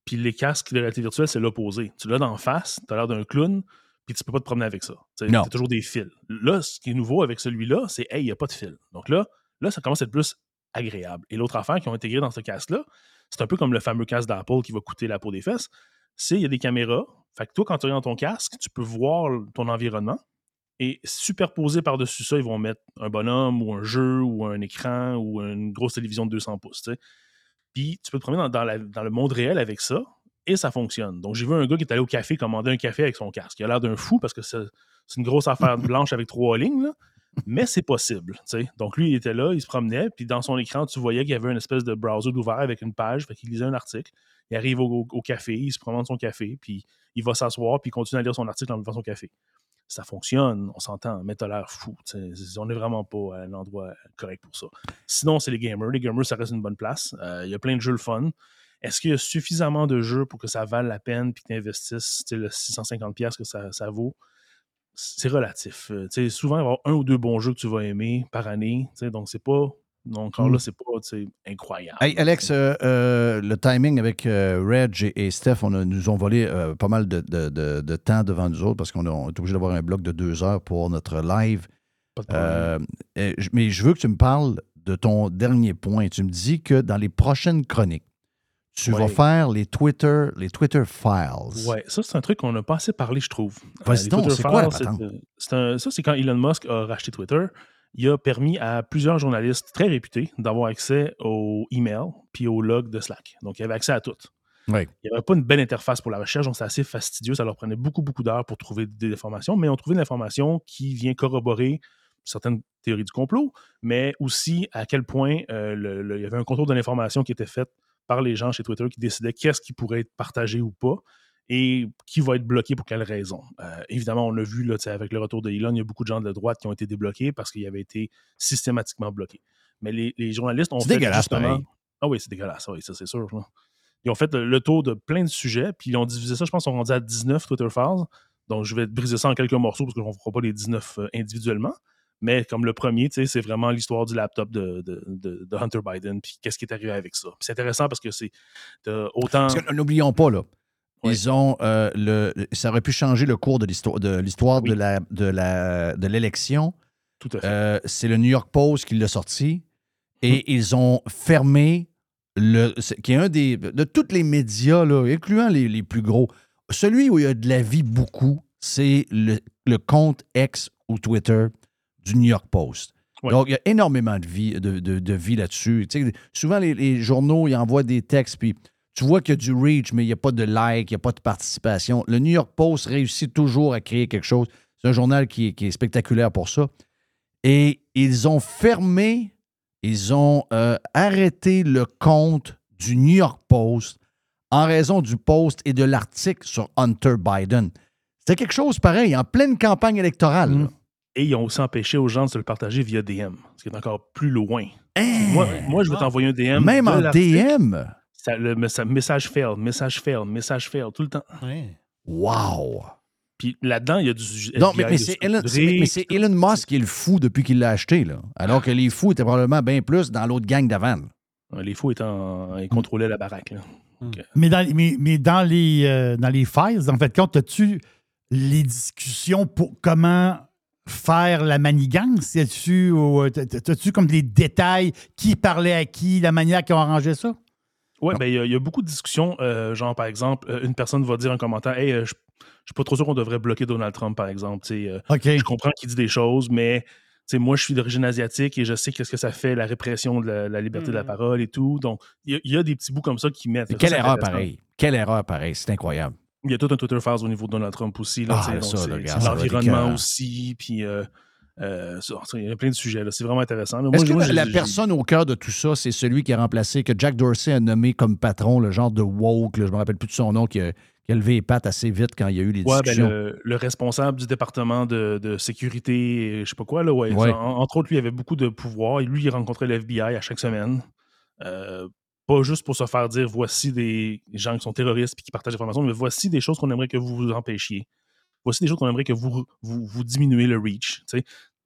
Puis les casques de réalité virtuelle, c'est l'opposé. Tu l'as d'en face, tu as l'air d'un clown, puis tu peux pas te promener avec ça. Tu as toujours des fils. Là, ce qui est nouveau avec celui-là, c'est hey, il n'y a pas de fil. Donc là, là, ça commence à être plus agréable. Et l'autre affaire qu'ils ont intégré dans ce casque-là, c'est un peu comme le fameux casque d'Apple qui va coûter la peau des fesses. C'est il y a des caméras. Fait que toi, quand tu regardes ton casque, tu peux voir ton environnement. Et superposé par-dessus ça, ils vont mettre un bonhomme ou un jeu ou un écran ou une grosse télévision de 200 pouces. Puis tu peux te promener dans, dans la- dans le monde réel avec ça et ça fonctionne. Donc j'ai vu un gars qui est allé au café commander un café avec son casque. Il a l'air d'un fou parce que c'est une grosse affaire [laughs] blanche avec trois lignes, là. mais c'est possible. Donc lui, il était là, il se promenait, puis dans son écran, tu voyais qu'il y avait une espèce de browser ouvert avec une page, fait qu'il lisait un article. Il arrive au, au- au café, il se promène son café, puis il va s'asseoir, puis il continue à lire son article en buvant son café ça fonctionne, on s'entend, mais t'as l'air fou. On n'est vraiment pas à l'endroit correct pour ça. Sinon, c'est les gamers. Les gamers, ça reste une bonne place. Euh, Il y a plein de jeux le fun. Est-ce qu'il y a suffisamment de jeux pour que ça vale la peine puis que tu investisses le 650$ piastres que ça, ça vaut? C'est relatif. Euh, souvent, il y avoir un ou deux bons jeux que tu vas aimer par année. Donc, c'est pas. Donc, encore Mm. là, c'est pas incroyable. Hey, Alex, euh, euh, le timing avec euh, Reg et, et Steph, on a- nous ont volé euh, pas mal de, de- de- de temps devant nous autres parce qu'on est obligé d'avoir un bloc de deux heures pour notre live. Euh, je- mais je veux que tu me parles de ton dernier point. Tu me dis que dans les prochaines chroniques, tu vas faire les Twitter, les Twitter Files. Ouais, ça, c'est un truc qu'on n'a pas assez parlé, je trouve. Vas-y donc, Twitter c'est quoi la un- ça, c'est quand Elon Musk a racheté Twitter. Il a permis à plusieurs journalistes très réputés d'avoir accès aux emails puis aux logs de Slack. Donc, il avait accès à tout. Oui. Il n'y avait pas une belle interface pour la recherche, donc c'est assez fastidieux. Ça leur prenait beaucoup, beaucoup d'heures pour trouver des informations, mais on trouvait de l'information qui vient corroborer certaines théories du complot, mais aussi à quel point euh, le- le- il y avait un contrôle de l'information qui était fait par les gens chez Twitter qui décidaient qu'est-ce qui pourrait être partagé ou pas et qui va être bloqué pour quelle raison? Euh, évidemment, on l'a vu là, avec le retour de Elon, il y a beaucoup de gens de droite qui ont été débloqués parce qu'ils avaient été systématiquement bloqués. Mais les, les journalistes ont C'est fait dégueulasse, justement-. Ah oui, c'est dégueulasse, oui, ça c'est sûr. là. Ils ont fait le, le tour de plein de sujets, puis ils ont divisé ça, je pense, ils sont rendus à 19 Twitter Files. Donc, je vais briser ça en quelques morceaux parce qu'on ne fera pas les 19 euh, individuellement. Mais comme le premier, c'est vraiment l'histoire du laptop de, de- de- de Hunter Biden, puis qu'est-ce qui est arrivé avec ça. C'est intéressant parce que c'est autant. Parce que, n'oublions pas, là. Ils ont euh, le, ça aurait pu changer le cours de l'histoire de l'histoire de la de la de l'élection. Tout à fait. Euh, c'est le New York Post qui l'a sorti et Mm-hmm. ils ont fermé le qui est un des de tous les médias là, incluant les, les plus gros. Celui où il y a de la vie beaucoup, c'est le, le compte X ou Twitter du New York Post. Donc, il y a énormément de vie, de, de- de vie là-dessus. Tu sais, souvent, les, les journaux, ils envoient des textes, puis tu vois qu'il y a du reach, mais il n'y a pas de like, il n'y a pas de participation. Le New York Post réussit toujours à créer quelque chose. C'est un journal qui est, qui est spectaculaire pour ça. Et ils ont fermé, ils ont euh, arrêté le compte du New York Post en raison du post et de l'article sur Hunter Biden. C'était quelque chose pareil, en pleine campagne électorale. là. Et ils ont aussi empêché aux gens de se le partager via DM, ce qui est encore plus loin. Hein? Moi, moi, je vais t'envoyer un DM. Même de en. DM. Ça, le messa- message fail, message fail, message fail, tout le temps. Wow! Puis là-dedans, il y a du. Non, mais, mais c'est Elon, c'est- mais- mais c'est Elon Musk qui est le fou depuis qu'il l'a acheté. Là. Alors que les fous étaient probablement bien plus dans l'autre gang d'avant. Les fous étant. Ils contrôlaient la baraque. là. Donc, euh, Mais dans, mais, mais dans les, euh, dans les files, en fait, quand as-tu les discussions pour comment faire la manigance? As-tu euh, t'as- t'as-tu comme des détails qui parlait à qui, la manière qu'ils ont arrangé ça? Ouais, ben, il y, a- il y a beaucoup de discussions. euh, genre, par exemple, euh, une personne va dire un commentaire Hey, euh, je je suis pas trop sûr qu'on devrait bloquer Donald Trump, par exemple. Tu sais, euh, OK. Je comprends qu'il dit des choses, mais tu sais, moi, je suis d'origine asiatique et je sais qu'est-ce que ça fait, la répression de la, la liberté de la parole et tout. Donc, il y, a- y des petits bouts comme ça qui mettent. Quelle erreur pareil. Quelle erreur pareil. C'est incroyable. Il y a tout un Twitter Files au niveau de Donald Trump aussi. Là, Ah, ça, c'est- l'environnement aussi. Puis, euh, euh, il y a plein de sujets. C'est vraiment intéressant. là. Moi, Est-ce que moi, la, personne au cœur de tout ça, c'est celui qui a remplacé, que Jack Dorsey a nommé comme patron, le genre de woke, là, je me rappelle plus de son nom, qui a, qui a levé les pattes assez vite quand il y a eu les Ouais, ben, discussions. le, le responsable du département de, de sécurité, je sais pas quoi, là, ouais, Ouais. en- entre autres, lui, il avait beaucoup de pouvoir. Et lui, il rencontrait le FBI à chaque semaine. Euh, pas juste pour se faire dire voici des gens qui sont terroristes et qui partagent l'information, mais voici des choses qu'on aimerait que vous vous empêchiez. Voici des choses qu'on aimerait que vous, vous, vous diminuez le reach.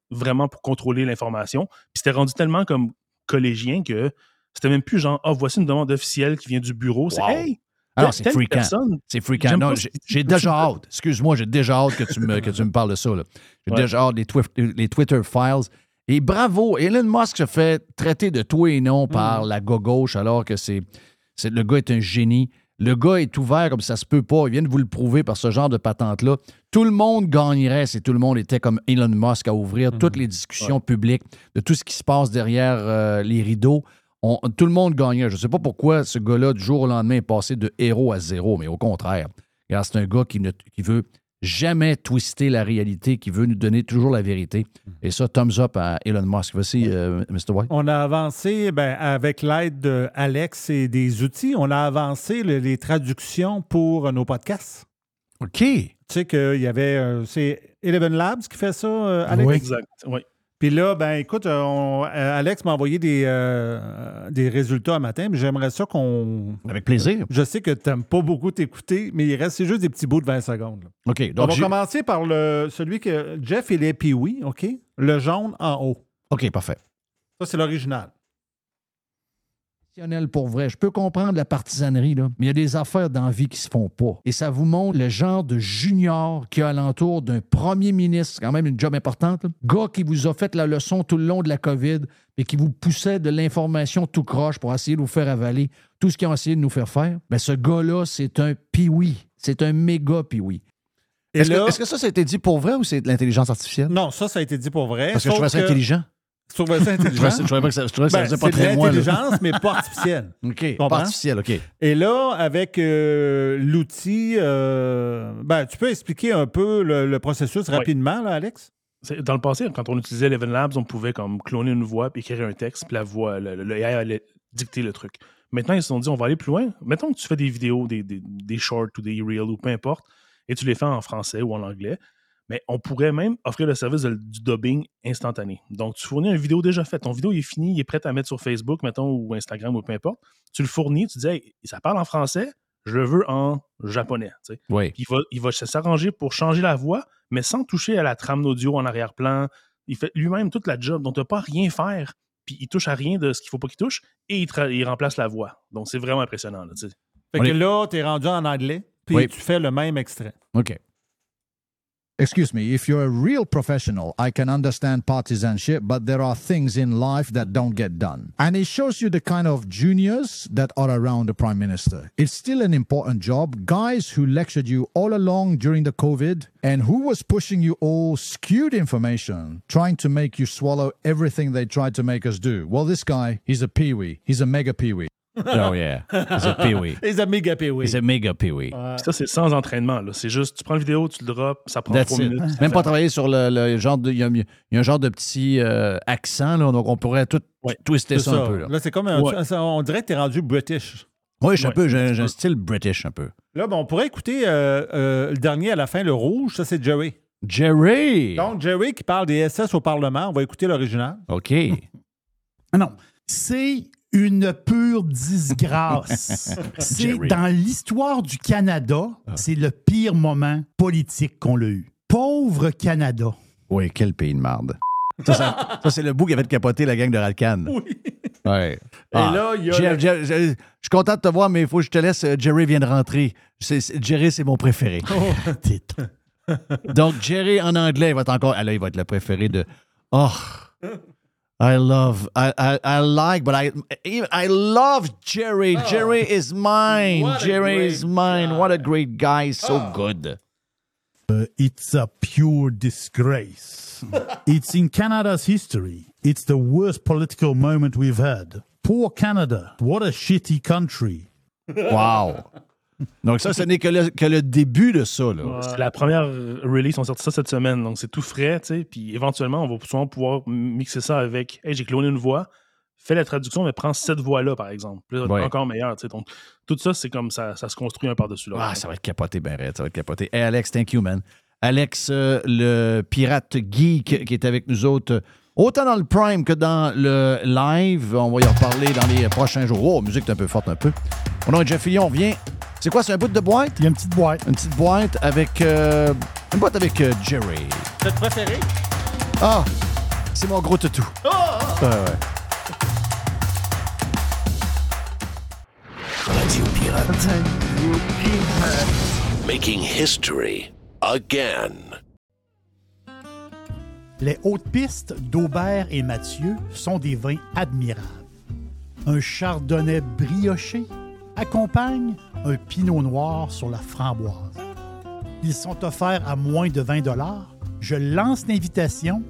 Vraiment pour contrôler l'information. Puis c'était rendu tellement comme collégien que c'était même plus genre Ah, voici une demande officielle qui vient du bureau. C'est Wow. Hey, Ah non, c'est freakant. C'est freakant. Non, j'ai déjà hâte. Excuse-moi, j'ai déjà hâte que tu me, [laughs] que tu me parles de ça. là. J'ai Ouais. déjà hâte des, Twif- les Twitter files. Et bravo, Elon Musk se fait traiter de tout et non par Mm. la gauche alors que c'est, c'est- le gars est un génie. Le gars est ouvert comme ça se peut pas. Il vient de vous le prouver par ce genre de patente-là. Tout le monde gagnerait si tout le monde était comme Elon Musk à ouvrir toutes les discussions publiques de tout ce qui se passe derrière euh, les rideaux. On- tout le monde gagnerait. Je ne sais pas pourquoi ce gars-là, du jour au lendemain, est passé de héros à zéro, mais au contraire. C'est un gars qui, ne, qui veut jamais twister la réalité, qui veut nous donner toujours la vérité. Et ça, thumbs up à Elon Musk. Voici, euh, Mr. White. On a avancé ben, avec l'aide d'Alex et des outils, on a avancé le- les traductions pour nos podcasts. OK. Tu sais qu'il y avait. euh, c'est Eleven Labs qui fait ça, euh, Alex? Exact. Oui. Puis là, ben écoute, euh, on- euh, Alex m'a envoyé des, euh, des résultats un matin, mais j'aimerais ça qu'on. Avec plaisir. Je sais que tu n'aimes pas beaucoup t'écouter, mais il reste juste des petits bouts de 20 secondes. là. OK. on Donc, va j'ai- commencer par le, celui que Jeff et les Pee-Wee, OK? Le jaune en haut. OK, parfait. Ça, c'est l'original. Professionnel pour vrai. Je peux comprendre la partisanerie, là, mais il y a des affaires dans la vie qui se font pas. Et ça vous montre le genre de junior qui a alentour d'un premier ministre, c'est quand même une job importante, là. gars qui vous a fait la leçon tout le long de la COVID et qui vous poussait de l'information tout croche pour essayer de vous faire avaler tout ce qu'ils ont essayé de nous faire faire. Ben, ce gars-là, c'est un piwi. C'est un méga piwi. Et Est-ce que, que ça, ça a été dit pour vrai ou c'est de l'intelligence artificielle? Non, ça, ça a été dit pour vrai. Parce que je trouvais ça intelligent. Je trouvais ça intelligent? je trouvais pas que ça- je trouvais que ça Ben, faisait pas c'est de très l'intelligence, mais pas artificielle. [laughs] OK. Pas comprends? artificiel, OK. Et là, avec euh, l'outil, euh, ben, tu peux expliquer un peu le, le processus rapidement, là, Alex? Dans le passé, quand on utilisait Eleven Labs, on pouvait comme cloner une voix puis écrire un texte, puis la voix, le, le- le AI allait dicter le truc. Maintenant, ils se sont dit, on va aller plus loin. Mettons que tu fais des vidéos, des, des, des shorts ou des reels ou peu importe, et tu les fais en français ou en anglais. Mais on pourrait même offrir le service de- du dubbing instantané. Donc, tu fournis une vidéo déjà faite. Ton vidéo il est fini, il est prêt à mettre sur Facebook, mettons, ou Instagram ou peu importe. Tu le fournis, tu dis, hey, ça parle en français, je le veux en japonais. tu sais. Oui. Puis il va, il va s'arranger pour changer la voix, mais sans toucher à la trame d'audio en arrière-plan. Il fait lui-même toute la job, donc tu n'as pas à rien faire. Puis il touche à rien de ce qu'il ne faut pas qu'il touche et il, remplace la voix. Donc c'est vraiment impressionnant. Là, tu sais. Fait On que est- là, tu es rendu en anglais, puis Oui. tu fais le même extrait. OK. Excuse me, if you're a real professional, I can understand partisanship, but there are things in life that don't get done. And it shows you the kind of juniors that are around the prime minister. It's still an important job. Guys who lectured you all along during the COVID and who was pushing you all skewed information, trying to make you swallow everything they tried to make us do. Well, this guy, he's a peewee. He's a mega peewee. [laughs] Oh, yeah. He's a peewee. [laughs] Les méga Pee-Wee. He's a mega peewee. Ça, c'est sans entraînement. là. C'est juste, tu prends la vidéo, tu le drops, ça prend That's trois it. minutes. Même pas travailler sur le, le genre de. Il y, a, il y a un genre de petit euh, accent, là, donc on pourrait tout twister ça, ça. un peu. Là, Là, c'est comme un, Ouais. ça- on dirait que tu es rendu British. Oui, je suis un peu. J'ai j'ai un style british un peu. Là, ben, on pourrait écouter euh, euh, le dernier à la fin, le rouge, ça c'est Jerry. Jerry! Donc, Jerry qui parle des SS au Parlement, on va écouter l'original. OK. Ah non, c'est une pure disgrâce. [laughs] c'est dans l'histoire du Canada, c'est le pire moment politique qu'on l'a eu. Pauvre Canada. Oui, quel pays de marde. [laughs] Ça, ça- ça, c'est le bout qui avait fait capoter la gang de Ralcan. Oui. Ouais. Et là, il y a Jeff- le- Jeff- je suis content de te voir, mais il faut que je te laisse. Euh, Jerry vient de rentrer. Jerry, c'est mon préféré. Oh. [laughs] Donc, Jerry en anglais, il va être encore. Ah là, il va être le préféré de. Oh. I love, I, I, I like, but I, even- I love Jerry. Jerry is mine. Jerry is mine. What a great guy. So good. Uh, it's a pure disgrace. [laughs] it's in Canada's history. It's the worst political moment we've had. Poor Canada. What a shitty country. Wow. [laughs] Donc, ça, ce n'est que le, que le début de ça. Là. C'est la première euh, release, on sorti ça cette semaine, donc c'est tout frais, tu sais. Puis éventuellement, on va souvent pouvoir mixer ça avec Hey, j'ai cloné une voix, fais la traduction, mais prends cette voix-là, par exemple. Là, Ouais. Encore meilleur, tu sais. Donc, tout ça, c'est comme ça, ça se construit un par-dessus l'autre. Ah, ça va être capoté, ben raide, ça va être capoté. Hey, Alex, thank you, man. Alex, euh, le pirate geek qui est avec nous autres, euh, autant dans le Prime que dans le live. On va y en reparler dans les prochains jours. Oh, musique est un peu forte, un peu. Mon nom est Jeff Fillon, viens. C'est quoi, c'est un bout de boîte? Il y a une petite boîte. Une petite boîte avec... euh, une boîte avec euh, Jerry. Votre préféré? Ah, c'est mon gros toutou. Ouais, ouais. Radio Pirate. Making history again. Les hautes pistes d'Aubert et Mathieu sont des vins admirables. Un chardonnay brioché accompagne un pinot noir sur la framboise. Ils sont offerts à moins de 20 Je lance l'invitation.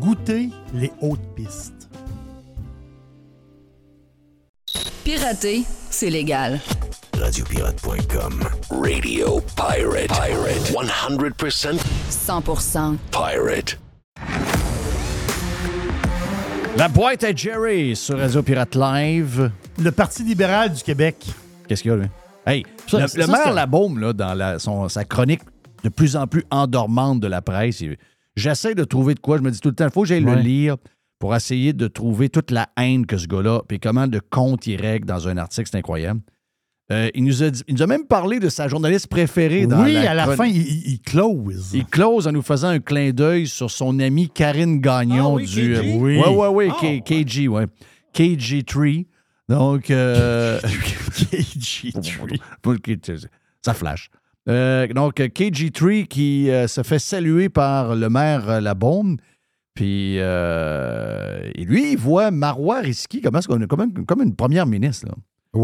Goûtez les hautes pistes. Pirater, c'est légal. Radiopirate.com. Radio Pirate. Pirate. 100% 100% pirate. La boîte à Jerry sur Radio Pirate Live. Le Parti libéral du Québec. Qu'est-ce qu'il y a, lui? Hey, Ça, le, maire Labaume, là, dans la- son- sa chronique de plus en plus endormante de la presse, j'essaie de trouver de quoi. Je me dis tout le temps, il faut que j'aille le lire pour essayer de trouver toute la haine que ce gars-là, puis comment de compte il règle dans un article, c'est incroyable. Euh, il, nous a dit- il nous a même parlé de sa journaliste préférée dans Oui, la à la fin, il, il- il close. il close en nous faisant un clin d'œil sur son amie Karine Gagnon Ah oui, du. KG? Oui, Oui. oui, oui, Ah. K- KG, ouais. KG3. Donc. euh, [laughs] [laughs] KG3. Ça flash. Euh, donc, KG3 qui euh, se fait saluer par le maire euh, Labaume. Puis, euh, et lui, il voit Marois Risky comme, comme, une première ministre. là.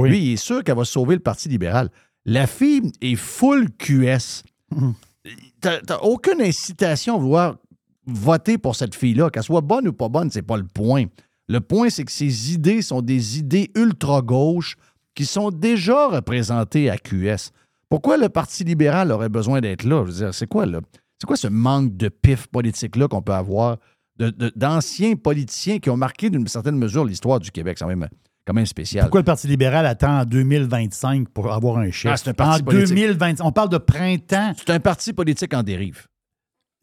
Lui, il est sûr qu'elle va sauver le Parti libéral. La fille est full QS. T'as t'as aucune incitation à vouloir voter pour cette fille-là. Qu'elle soit bonne ou pas bonne, c'est pas le point. Le point, c'est que ses idées sont des idées ultra-gauches qui sont déjà représentées à QS. Pourquoi le Parti libéral aurait besoin d'être là? Je veux dire, c'est quoi, là? C'est quoi ce manque de pif politique-là qu'on peut avoir d'anciens politiciens qui ont marqué d'une certaine mesure l'histoire du Québec? C'est quand même, quand même spécial. Pourquoi le Parti libéral attend en 2025 pour avoir un chef? Ah, c'est un parti en politique. 2025. On parle de printemps. C'est un parti politique en dérive.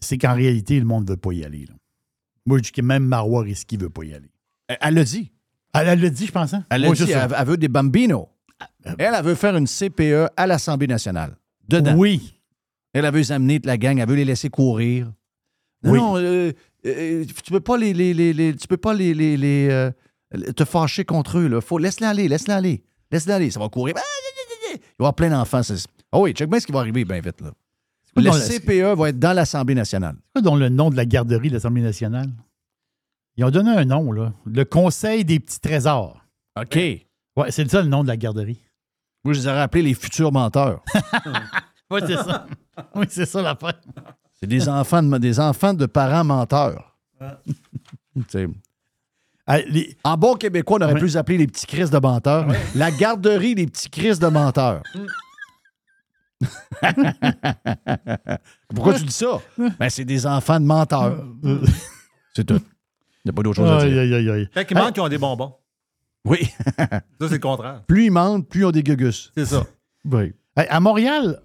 C'est qu'en réalité, le monde ne veut pas y aller. là. Moi, je dis que même Marois Risky ne veut pas y aller. Elle- Elle l'a dit. Elle l'a dit, je pense. Hein? Elle, dit, veut des bambinos. Elle, elle veut faire une CPE à l'Assemblée nationale. Dedans. Oui. Elle, elle veut les amener de la gang, elle veut les laisser courir. Non, Oui. non, euh, euh, tu peux pas les, les- les- les- tu peux pas les, euh, te fâcher contre eux. Là. Faut, laisse-les aller, laisse-les aller. Laisse-les aller, ça va courir. Ah, Il va y avoir plein d'enfants. Oh oui, check bien ce qui va arriver bien vite. Là. Le dans la- CPE va être dans l'Assemblée nationale. C'est quoi donc le nom de la garderie de l'Assemblée nationale? Ils ont donné un nom, là. Le Conseil des petits trésors. OK. Ouais, c'est ça le nom de la garderie. Moi, je les aurais appelés les futurs menteurs. [laughs] Oui, c'est ça. [laughs] oui, c'est ça l'affaire. C'est des enfants de, des enfants de parents menteurs. Sais. En bon québécois, on aurait Ouais. pu les petits Chris de menteurs. La garderie des petits Chris de menteurs. [laughs] Pourquoi tu dis ça? Ben, c'est des enfants de menteurs. C'est tout. Il n'y a pas d'autre chose à dire. aïe, aïe, aïe. Quand ils mentent, ils ont des bonbons. Oui. [laughs] Ça, c'est le contraire. plus ils mentent, plus ils ont des gugus. C'est ça. [laughs] Oui. Hey, à Montréal,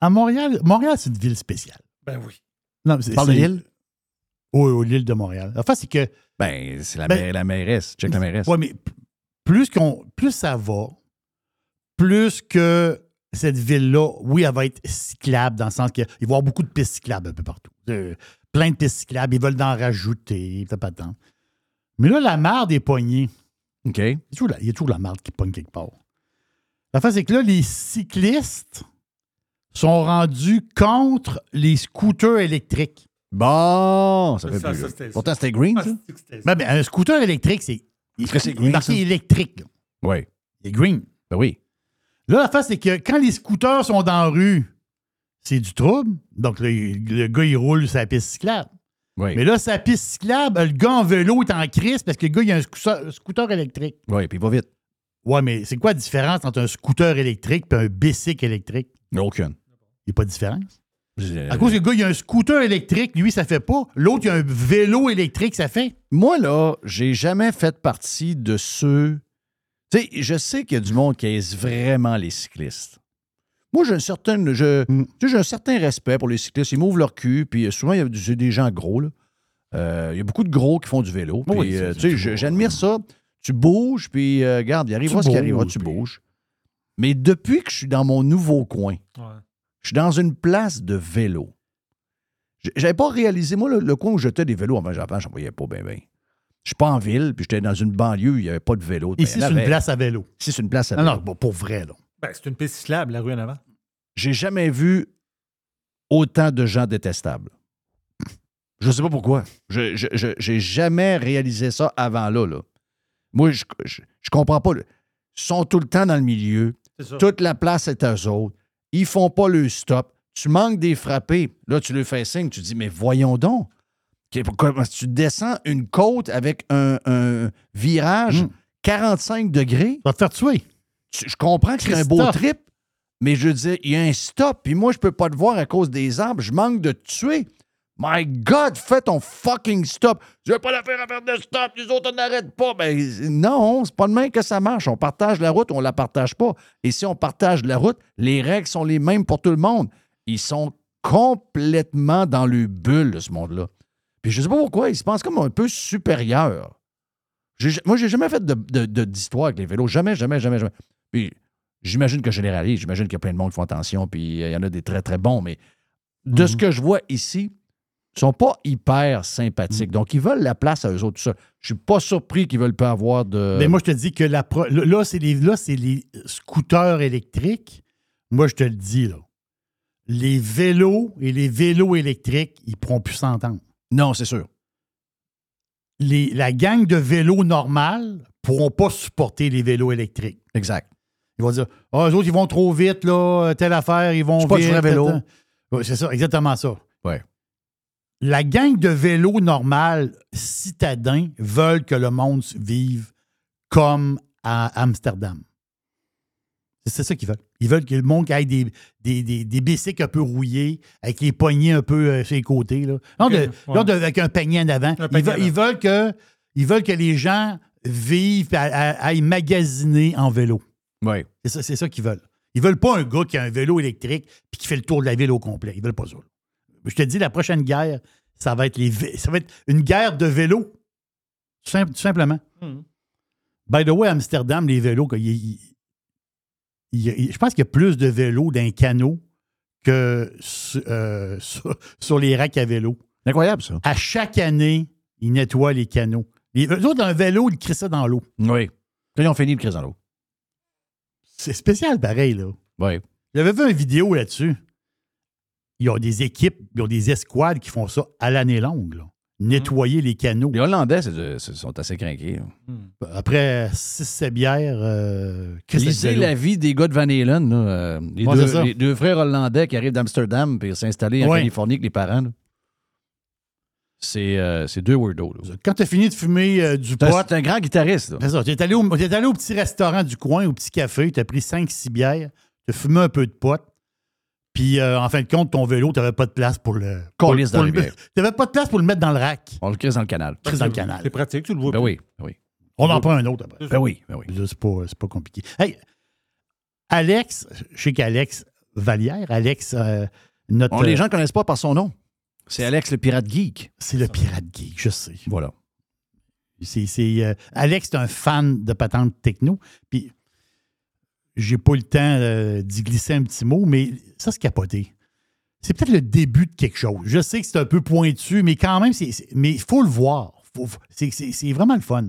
à Montréal, Montréal, c'est une ville spéciale. Ben oui. Non, mais c'est- Parle de l'île? Oui, oui, l'île de Montréal. Enfin, c'est que. Ben, c'est la, Ben- maire- la mairesse. Check la mairesse. Oui, mais plus, qu'on, plus ça va, plus que cette ville-là, oui, elle va être cyclable dans le sens qu'il va y avoir beaucoup de pistes cyclables un peu partout. Euh, plein de pistes cyclables, ils veulent en rajouter, t'as pas de temps. Mais là, la marde est poignée. OK. Il y a toujours la, il y a toujours la marde qui pogne quelque part. La face, c'est que là, les cyclistes sont rendus contre les scooters électriques. Bon, ça fait Ça, plus. ça, c'était- Pourtant, c'était green, Ah, ça? c'est Ben, ben, un scooter électrique, c'est. Il Est-ce que c'est est green, marqué électrique. là. Oui. Il est green. Ben oui. Là, la face, c'est que quand les scooters sont dans la rue, c'est du trouble. Donc, le, le gars, il roule sa piste cyclable. Oui. Mais là, sa piste cyclable, le gars en vélo est en crise parce que le gars, il a un scooter, électrique. Oui, puis il va vite. Ouais, mais c'est quoi la différence entre un scooter électrique et un bicycle électrique? Aucune. Il n'y a pas de différence? À cause que le gars, il a un scooter électrique, lui, ça fait pas. L'autre, il a un vélo électrique, ça fait. Moi, là, j'ai jamais fait partie de ceux. Tu sais, je sais qu'il y a du monde qui aise vraiment les cyclistes. Moi, j'ai un certain, je, Mm. tu sais, j'ai un certain respect pour les cyclistes. Ils m'ouvrent leur cul, puis euh, souvent, il y a des gens gros. là. Euh, Il y a beaucoup de gros qui font du vélo. Puis, Oui, euh, je- j'admire ça. Tu bouges, puis euh, regarde, il arrivera ce qui arrivera, tu bouges. Mais depuis que je suis dans mon nouveau coin, Ouais. je suis dans une place de vélo. J'avais pas réalisé, moi, le, le coin où j'étais des vélos avant, j'en j'en voyais pas bien, bien. Je suis pas en ville, puis j'étais dans une banlieue, il n'y avait pas de vélo. Ici, c'est une place à vélo. Ici, c'est une place à Non, vélo. non, bon, pour vrai, là. Ben, c'est une piste cyclable, la rue en avant. J'ai jamais vu autant de gens détestables. Je sais pas pourquoi. Je j'ai jamais réalisé ça avant là. là. Moi, je, je, je comprends pas. Ils sont tout le temps dans le milieu. Ça. Toute la place est à eux autres. Ils font pas le stop. Tu manques des frappés. Là, tu lui fais signe. Tu dis, mais voyons donc. Pourquoi- Tu descends une côte avec un, un virage 45 degrés? Hmm. Va te faire tuer. Je comprends que c'est un beau trip, mais je veux dire, il y a un stop, puis moi, je peux pas te voir à cause des arbres. Je manque de te tuer. My God, fais ton fucking stop. Je vais pas la faire à faire de stop, les autres n'arrêtent pas. Ben, non, c'est pas de même que ça marche. On partage la route, on la partage pas. Et si on partage la route, les règles sont les mêmes pour tout le monde. Ils sont complètement dans le bulle, ce monde-là. Puis je sais pas pourquoi, ils se pensent comme un peu supérieurs. Moi, j'ai jamais fait de- de- de- d'histoire avec les vélos. Jamais, jamais, jamais, jamais. Puis j'imagine que je généralise. J'imagine qu'il y a plein de monde qui font attention, puis euh, il y en a des très, très bons. Mais de ce que je vois ici, ils sont pas hyper sympathiques. Donc, ils veulent la place à eux autres, tout ça. Je suis pas surpris qu'ils veulent pas avoir de. Mais moi, je te dis que la pro- là, c'est les, là, les scooters électriques. Moi, je te le dis, là. Les vélos et les vélos électriques, ils ne pourront plus s'entendre. Non, c'est sûr. Les, la gang de vélos normales ne pourront pas supporter les vélos électriques. Exact. Ils vont dire Ah, eux autres, ils vont trop vite, là, telle affaire, ils vont C'est pas du vite. vrai vélo. Ouais, c'est ça, exactement ça. Ouais. La gang de vélos normales citadins veulent que le monde vive comme à Amsterdam. C'est c'est ça qu'ils veulent. Ils veulent que le monde ait des, des, des, des bicycles un peu rouillés, avec les poignées un peu euh, sur les côtés. Là. Non, de- ouais. non, de- avec un panier en avant. Ils, panier veulent, en ils veulent que, ils veulent que les gens vivent et aillent magasiner en vélo. Oui. C'est ça, c'est ça qu'ils veulent. Ils veulent pas un gars qui a un vélo électrique puis qui fait le tour de la ville au complet. Ils veulent pas ça. Je te dis, la prochaine guerre, ça va être, les, vé- ça va être une guerre de vélos. Tout, simple- tout simplement. Mhm. By the way, à Amsterdam, les vélos, quoi, il- il- il- il- je pense qu'il y a plus de vélos d'un canot que su- euh, [laughs] sur, sur les racks à vélo. Incroyable, ça. À chaque année, ils nettoient les canaux. Les eux autres, un vélo, ils crient ça dans l'eau. Oui. Quand ils ont fini le crise dans l'eau. C'est spécial, pareil, là. Oui. J'avais vu une vidéo là-dessus. Ils ont des équipes, ils ont des escouades qui font ça à l'année longue, là. Nettoyer les canaux. Les Hollandais c'est sont assez craqués. là. Après 6-7 bières, euh, Lisez la vie des gars de Van Halen. là, euh, les, Ouais, deux, les frères hollandais qui arrivent d'Amsterdam et s'installer en Ouais. Californie avec les parents. là. C'est euh, c'est deux weirdos. là. Quand tu as fini de fumer euh, du pot, c'est un grand guitariste. c'est ça. Tu es allé, au- t'es allé au petit restaurant du coin, au petit café, tu as pris 5-6 bières, tu as fumé un peu de pot, puis euh, en fin de compte, ton vélo, tu n'avais pas de place pour le. dans. [laughs] T'avais pas de place pour le mettre dans le rack. On le crisse dans le canal. Chris dans le canal. C'est pratique, tu le vois Ben oui, ben oui. On en prend un autre après. Ben oui, ben oui. C'est pas, c'est pas compliqué. Hey, Alex, je sais qu'Alex Vallière, Alex, euh, notre. On- les gens ne connaissent pas par son nom. C'est Alex le pirate geek. C'est le pirate geek, je sais. Voilà. C'est, euh, Alex est un fan de patente techno. Puis, j'ai pas le temps euh, d'y glisser un petit mot, mais ça, c'est capoté. C'est peut-être le début de quelque chose. Je sais que c'est un peu pointu, mais quand même, c'est, mais il faut le voir. C'est, vraiment le fun.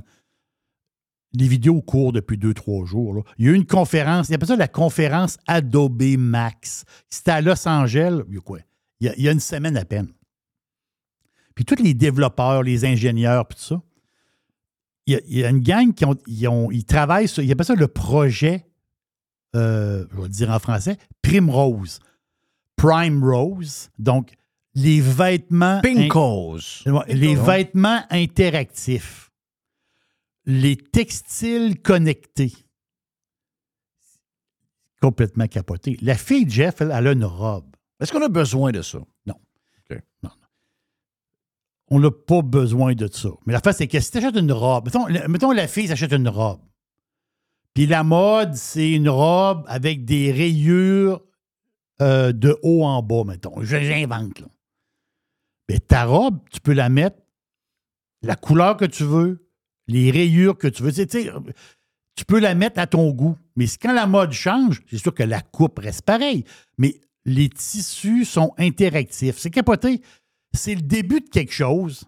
Les vidéos courent depuis deux, trois jours. là. Il y a eu une conférence, il appelle ça la conférence Adobe Max. C'était à Los Angeles, il y a quoi? Il y a, il y a une semaine à peine. Puis tous les développeurs, les ingénieurs, puis tout ça, il y, a, il y a une gang qui ont, ils, ont- ils travaillent sur, ils appellent ça le projet, euh, je vais le dire en français, Primrose. Prime Rose. Donc, les vêtements. Pinkos. Ouais, Les Pinkos. vêtements interactifs. Les textiles connectés. Complètement capoté. La fille de Jeff, elle, elle a une robe. Est-ce qu'on a besoin de ça? Non. On n'a pas besoin de ça. Mais la face, c'est que si tu achètes une robe, mettons, mettons la fille s'achète une robe. Puis la mode, c'est une robe avec des rayures euh, de haut en bas, mettons. Je- J'invente, là. Mais ta robe, tu peux la mettre la couleur que tu veux, les rayures que tu veux. Tu peux la mettre à ton goût. Mais quand la mode change, c'est sûr que la coupe reste pareille. Mais les tissus sont interactifs. C'est capoté. C'est le début de quelque chose.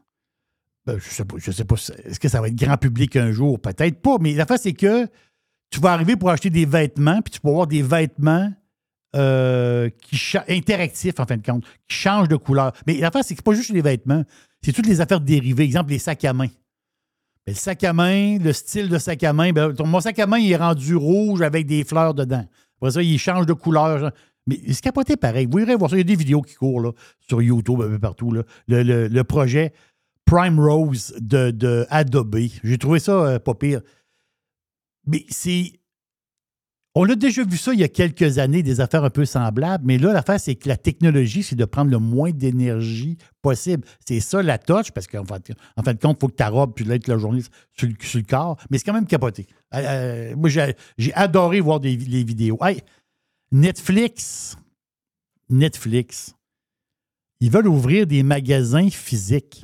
Ben, je sais pas, je sais pas, est-ce que ça va être grand public un jour? Peut-être pas, mais la face, c'est que tu vas arriver pour acheter des vêtements, puis tu peux avoir des vêtements euh, qui interactifs, en fin de compte, qui changent de couleur. Mais l'affaire, c'est que pas juste les vêtements, c'est toutes les affaires dérivées. Exemple, les sacs à main. Ben, le sac à main, le style de sac à main, ben, mon sac à main, il est rendu rouge avec des fleurs dedans. Après il change de couleur. Mais c'est capoté pareil. Vous irez voir ça. Il y a des vidéos qui courent là, sur YouTube, un peu partout. là. Le, le- le projet Prime Rose de, de Adobe. J'ai trouvé ça euh, pas pire. Mais c'est. On a déjà vu ça il y a quelques années, des affaires un peu semblables, mais là, l'affaire, c'est que la technologie, c'est de prendre le moins d'énergie possible. C'est ça la touch, parce qu'en fait, en fin de compte, il faut que ta robe puisse l'être la journée sur sur le corps, mais c'est quand même capoté. Euh, euh, moi, j'ai j'ai adoré voir des, les vidéos. Hey, Netflix, Netflix, ils veulent ouvrir des magasins physiques,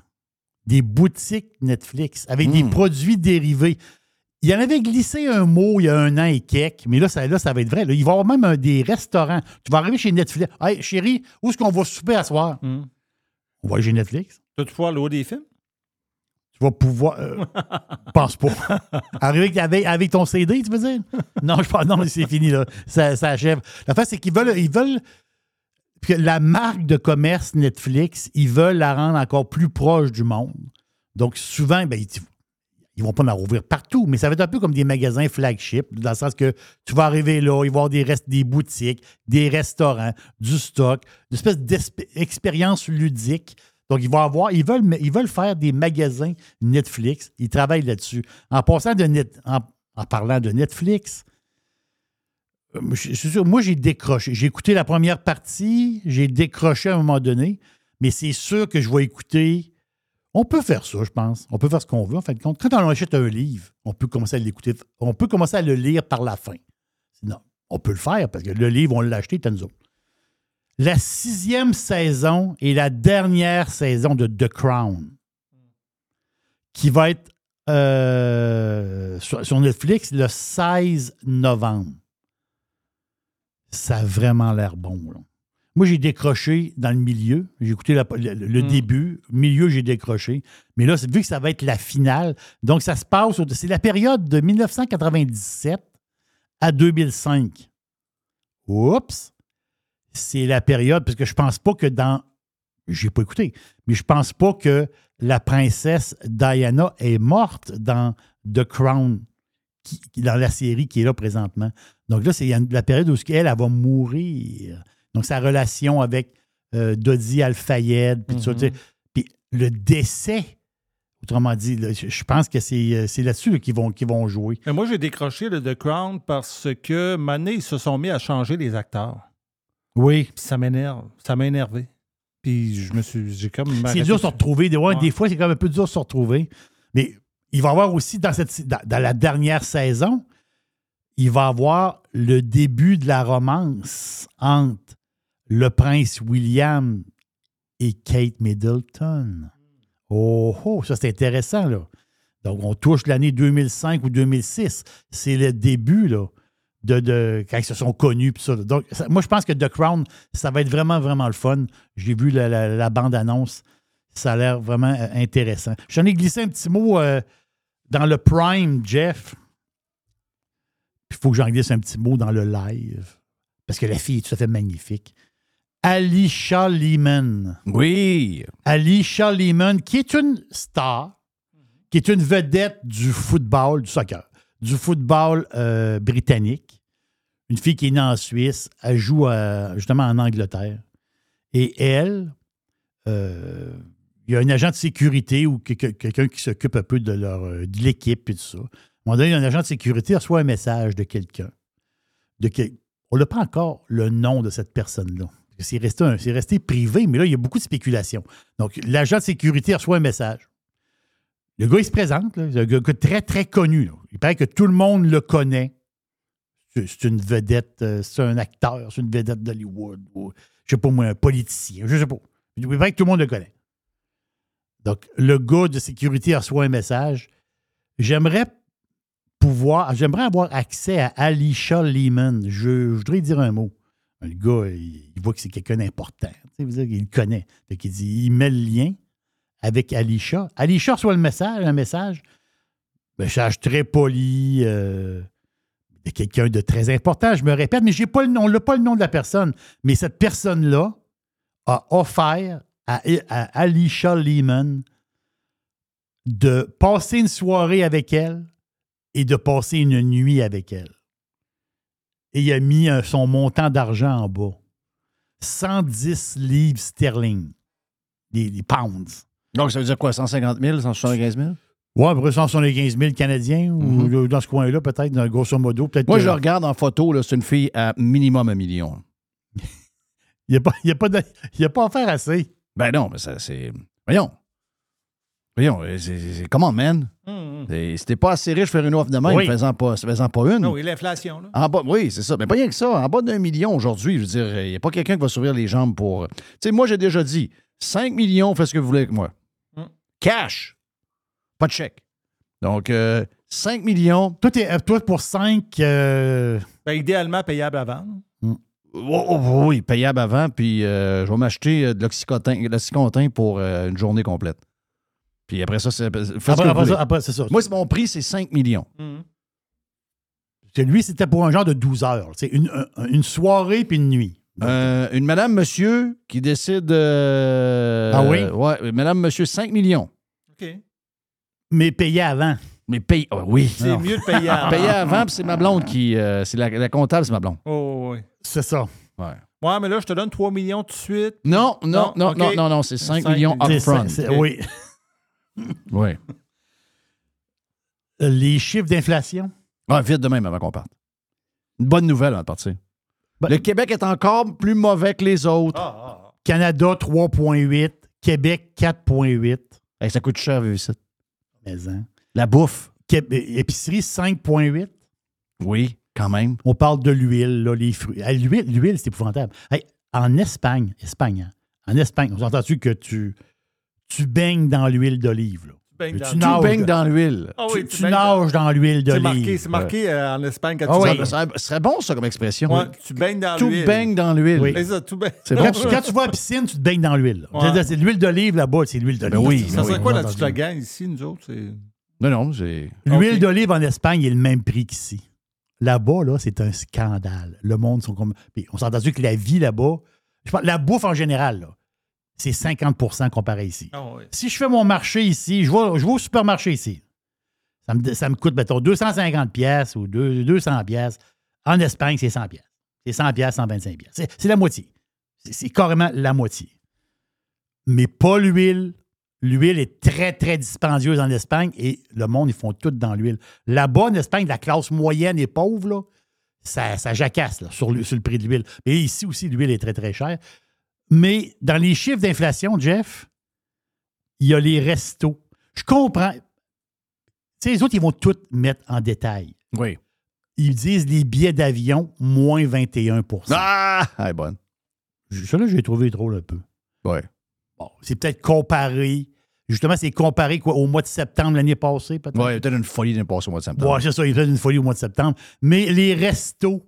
des boutiques Netflix avec des produits dérivés. Il y en avait glissé un mot il y a un an et quelques, mais là, ça, là, ça va être vrai. là. Il va y avoir même un- des restaurants. Tu vas arriver chez Netflix. Hey, chérie, où est-ce qu'on va souper à soir? On va aller chez Netflix. Tu vas pouvoir louer des films? Tu vas pouvoir. euh, [laughs] pense pas. Arriver avec, avec ton CD, tu veux dire? [laughs] Non, je pense non, c'est fini, là. Ça, ça achève. La fait, c'est qu'ils veulent. Ils veulent que la marque de commerce Netflix, ils veulent la rendre encore plus proche du monde. Donc, souvent, ben, ils, ils vont pas en rouvrir partout, mais ça va être un peu comme des magasins flagship, dans le sens que tu vas arriver là, il va y avoir des, rest- des boutiques, des restaurants, du stock, une espèce d'expérience ludique. Donc, ils vont avoir, ils veulent, faire des magasins Netflix. Ils travaillent là-dessus. En parlant de Netflix, euh, je sûr, moi, j'ai décroché. J'ai écouté la première partie, j'ai décroché à un moment donné, mais c'est sûr que je vais écouter. On peut faire ça, je pense. On peut faire ce qu'on veut, en fin de compte. Quand on achète un livre, on peut commencer à l'écouter. On peut commencer à le lire par la fin. Non, on peut le faire parce que le livre, on l'a acheté, t'as nous autres. La sixième saison et la dernière saison de The Crown, qui va être euh, sur, sur Netflix le 16 novembre. Ça a vraiment l'air bon. là. Moi, j'ai décroché dans le milieu. J'ai écouté la- le, le début. Milieu, j'ai décroché. Mais là, vu que ça va être la finale, donc ça se passe. C'est la période de 1997 à 2005. Oups! C'est la période, parce que je pense pas que dans. J'ai pas écouté, mais je pense pas que la princesse Diana est morte dans The Crown, qui- dans la série qui est là présentement. Donc là, c'est la période où elle, elle va mourir. Donc sa relation avec euh, Dodi Al-Fayed, puis. Puis le décès, autrement dit, là, je pense que c'est euh, là-dessus là, qu'ils vont, vont jouer. Mais moi, j'ai décroché le The Crown parce que, Mané, ils se sont mis à changer les acteurs. Oui. Puis ça m'énerve. Ça m'a énervé. Puis je me suis. J'ai comme. C'est dur de se retrouver. Des, ouais, Ouais. des fois, c'est quand même un peu dur de se retrouver. Mais il va y avoir aussi, dans, cette, dans, dans la dernière saison, il va y avoir le début de la romance entre le prince William et Kate Middleton. Oh, oh, ça c'est intéressant, là. Donc, on touche l'année 2005 ou 2006. C'est le début, là, de, de- quand ils se sont connus. pis ça. Donc, ça- moi, je pense que The Crown, ça va être vraiment, vraiment le fun. J'ai vu la, la- la bande-annonce. Ça a l'air vraiment euh, intéressant. J'en ai glissé un petit mot euh, dans le Prime, Jeff. Puis il faut que j'en glisse un petit mot dans le live. Parce que la fille est tout à fait magnifique. Alicia Lehman. Oui. Alicia Lehman, qui est une star, qui est une vedette du football, du soccer, du football euh, britannique. Une fille qui est née en Suisse, elle joue euh, justement en Angleterre. Et elle, euh, il y a un agent de sécurité ou que- que- quelqu'un qui s'occupe un peu de, leur, de l'équipe et tout ça. À un moment donné, un agent de sécurité reçoit un message de quelqu'un. On n'a pas encore le nom de cette personne-là. C'est resté, resté privé, mais là, il y a beaucoup de spéculation. Donc, l'agent de sécurité reçoit un message. Le gars, il se présente. C'est un gars, très, très connu. Il paraît que tout le monde le connaît. C'est une vedette, euh, c'est un acteur, c'est une vedette d'Hollywood. ou, Je sais pas moi, un politicien, je sais pas. Il paraît que tout le monde le connaît. Donc, le gars de sécurité reçoit un message. J'aimerais pouvoir, j'aimerais avoir accès à Alicia Lehman. Je, je voudrais dire un mot. Le gars, il, il voit que c'est quelqu'un d'important. Il le connaît. Fait qu'il dit, il met le lien avec Alicia. Alicia reçoit le message, un message. Message très poli. euh, de quelqu'un de très important, je me répète, mais pas le nom, on n'a pas le nom de la personne. Mais cette personne-là a offert à, à Alicia Lehman de passer une soirée avec elle et de passer une nuit avec elle. Et il a mis son montant d'argent en bas. 110 livres sterling. Des pounds. Donc, ça veut dire quoi, 150 000, 175 000? Ouais, à peu près 175 000 Canadiens, Mhm. ou dans ce coin-là, peut-être, grosso modo. Peut-être Moi, que- je le regarde en photo, là, c'est une fille à minimum un million. Il n'y a, pas- il y a, pas de- il y a pas à faire assez. Ben non, mais ça, c'est. Voyons. Voyons, euh, c'est- comment, man? Hum. C'est- C'était pas assez riche faire une offre de même, Oui. faisant pas, faisant pas une. Non, oui, l'inflation, là. En bas, oui, c'est ça. Mais pas rien que ça. En bas d'un million aujourd'hui, je veux dire, il n'y a pas quelqu'un qui va s'ouvrir les jambes pour. Tu sais, moi, j'ai déjà dit 5 millions, faites ce que vous voulez avec moi. Mm. Cash. Pas de chèque. Donc, euh, 5 millions. Toi, t'es- euh, toi, pour 5. Ben, idéalement payable à vendre. Oh, oh, oui, payable avant, puis euh, je vais m'acheter euh, de l'oxycontin de l'oxycontin pour euh, une journée complète. Puis après ça, c'est. Après- c'est ça. Moi, c'est- mon prix, c'est 5 millions. lui, c'était pour un genre de 12 heures. C'est une, un- une soirée puis une nuit. Euh, une madame, monsieur qui décide. euh, Ah oui? Ouais, madame, monsieur, 5 millions. OK. Mais payé avant. Mais paye. ah oui. C'est Non. mieux de payer [laughs] avant. Payer avant, puis c'est ma blonde qui. euh, c'est la, la comptable, c'est ma blonde. Oh, oui. C'est ça. Ouais. Ouais, mais là, je te donne 3 millions tout de suite. Non, non, non, non, non, non, c'est 5 5 millions upfront. c'est- OK. Oui. [laughs] Oui. Les chiffres d'inflation? Ah, vite de même avant qu'on parte. Une bonne nouvelle avant de partir. Ben- le Québec est encore plus mauvais que les autres. Ah, Canada, 3,8. Québec, 4,8. Hey, ça coûte cher, ici. Mais, hein. La bouffe. Qué- Épicerie, 5,8. Oui, quand même. On parle de l'huile, là, les fruits. Hey, L'huile, l'huile, c'est épouvantable. Hey, en Espagne, Espagne, hein, en Espagne, on entend-tu que tu, tu baignes dans l'huile d'olive? là? Baignes Tu dans- Tu nages baignes dans l'huile. Ah Tu, tu baignes nages dans l'huile C'est marqué, d'olive. c'est marqué euh, en Espagne quand Ah tu oui. Ça, ça serait bon, ça, comme expression. Ouais, tu baignes dans Tout l'huile. baigne dans l'huile. Oui. C'est ça, tout baigne. C'est Quand, bon, tu, quand tu vas à la piscine, tu te baignes dans l'huile. Ouais. C'est de l'huile d'olive là-bas, c'est l'huile d'olive. Ben oui, Ça ben serait oui. quoi bien. gagne ici, nous autres? Non, non, c'est. L'huile d'olive en Espagne est le même prix qu'ici. Là-bas, là, c'est un scandale. Le monde sont comme. On s'est entendu que la vie là-bas, je parle, la bouffe en général, là, c'est 50% comparé ici. Ah oui. Si je fais mon marché ici, je vais, je vais au supermarché ici. Ça me, ça me coûte, mettons, 250 pièces ou deux- 200 pièces. En Espagne, c'est 100 pièces. C'est 100 pièces, 125 pièces. C'est, la moitié. C'est, c'est carrément la moitié. Mais pas l'huile. L'huile est très, très dispendieuse en Espagne et le monde, ils font tout dans l'huile. Là-bas, en Espagne, la classe moyenne et pauvre, là, ça, ça jacasse là, sur, le, sur le prix de l'huile. Mais ici aussi, l'huile est très, très chère. Mais dans les chiffres d'inflation, Jeff, il y a les restos. Je comprends. Tu sais, les autres, ils vont tout mettre en détail. Oui. Ils disent les billets d'avion, moins 21% Ah! Elle est bonne. Ça, là, j'ai trouvé drôle un peu. Ouais. Bon, c'est peut-être comparé. Justement, c'est comparé quoi, au mois de septembre l'année passée, peut-être? Ouais, il y a peut-être une folie d'un passé au mois de septembre. Ouais, c'est ça, il y a peut-être une folie au mois de septembre. Mais les restos,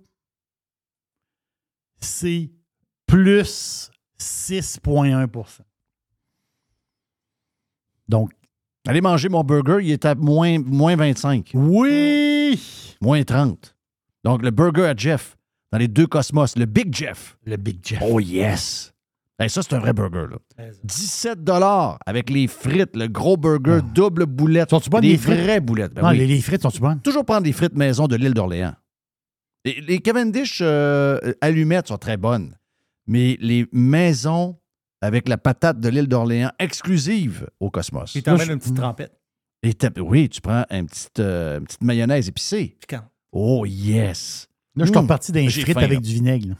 c'est plus 6,1% Donc, Allez manger mon burger, il est à moins, moins 25. oui! Moins 30. Donc, le burger à Jeff, dans les deux cosmos, le Big Jeff. Le Big Jeff. Oh yes! Hey, ça, c'est un vrai burger, là. 17 avec les frites, le gros burger, double boulette. Sont-tu bonnes, les frites? vraies boulettes. Ben Non, oui. les, les frites sont-tu bonnes? Toujours prendre des frites maison de l'île d'Orléans. Les, les Cavendish euh, allumettes sont très bonnes, mais les maisons avec la patate de l'île d'Orléans exclusive au Cosmos. Il t'emmène une petite trempette. Et t'as- oui, tu prends un petit, euh, une petite mayonnaise épicée. Piquant. Oh yes! Là, je suis Mmh. reparti d'un frites avec là. du vinaigre. là.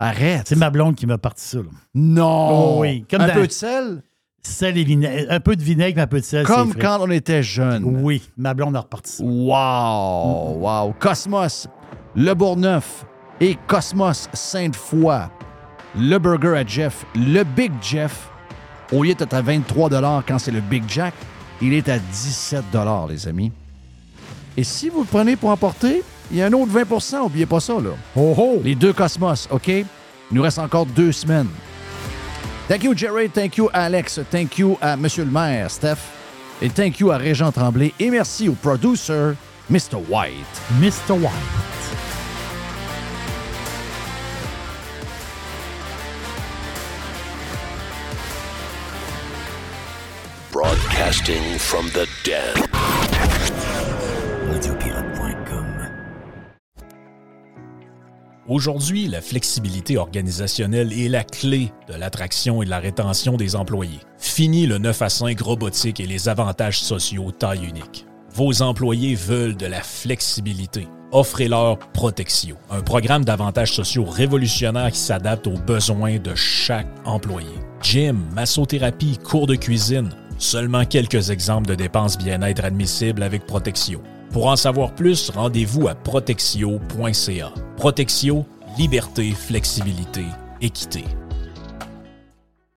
Arrête! C'est ma blonde qui m'a parti ça. là. Non! Oh oui, comme un dans- peu de sel? Sel et vinaigre. Un peu de vinaigre, mais un peu de sel. Comme quand on était jeune. Oui, ma blonde a reparti ça. Wow! Wow! Cosmos, Le Bourgneuf et Cosmos Sainte-Foy. Le burger à Jeff, le Big Jeff. Au lieu d'être à 23 quand c'est le Big Jack, il est à 17 les amis. Et si vous le prenez pour emporter, il y a un autre 20% oubliez pas ça, là. Oh oh! Les deux Cosmos, OK? Il nous reste encore deux semaines. Thank you, Jerry. Thank you, Alex. Thank you à Monsieur le maire, Steph. Et thank you à Régent Tremblay. Et merci au producer, Mr. White. Mr. White. Broadcasting from the Aujourd'hui, la flexibilité organisationnelle est la clé de l'attraction et de la rétention des employés. Fini le 9 à 5 robotique et les avantages sociaux taille unique. Vos employés veulent de la flexibilité. Offrez-leur Protexio, un programme d'avantages sociaux révolutionnaire qui s'adapte aux besoins de chaque employé. Gym, massothérapie, cours de cuisine, seulement quelques exemples de dépenses bien-être admissibles avec Protexio. Pour en savoir plus, rendez-vous à protexio.ca. Protexio, liberté, flexibilité, équité.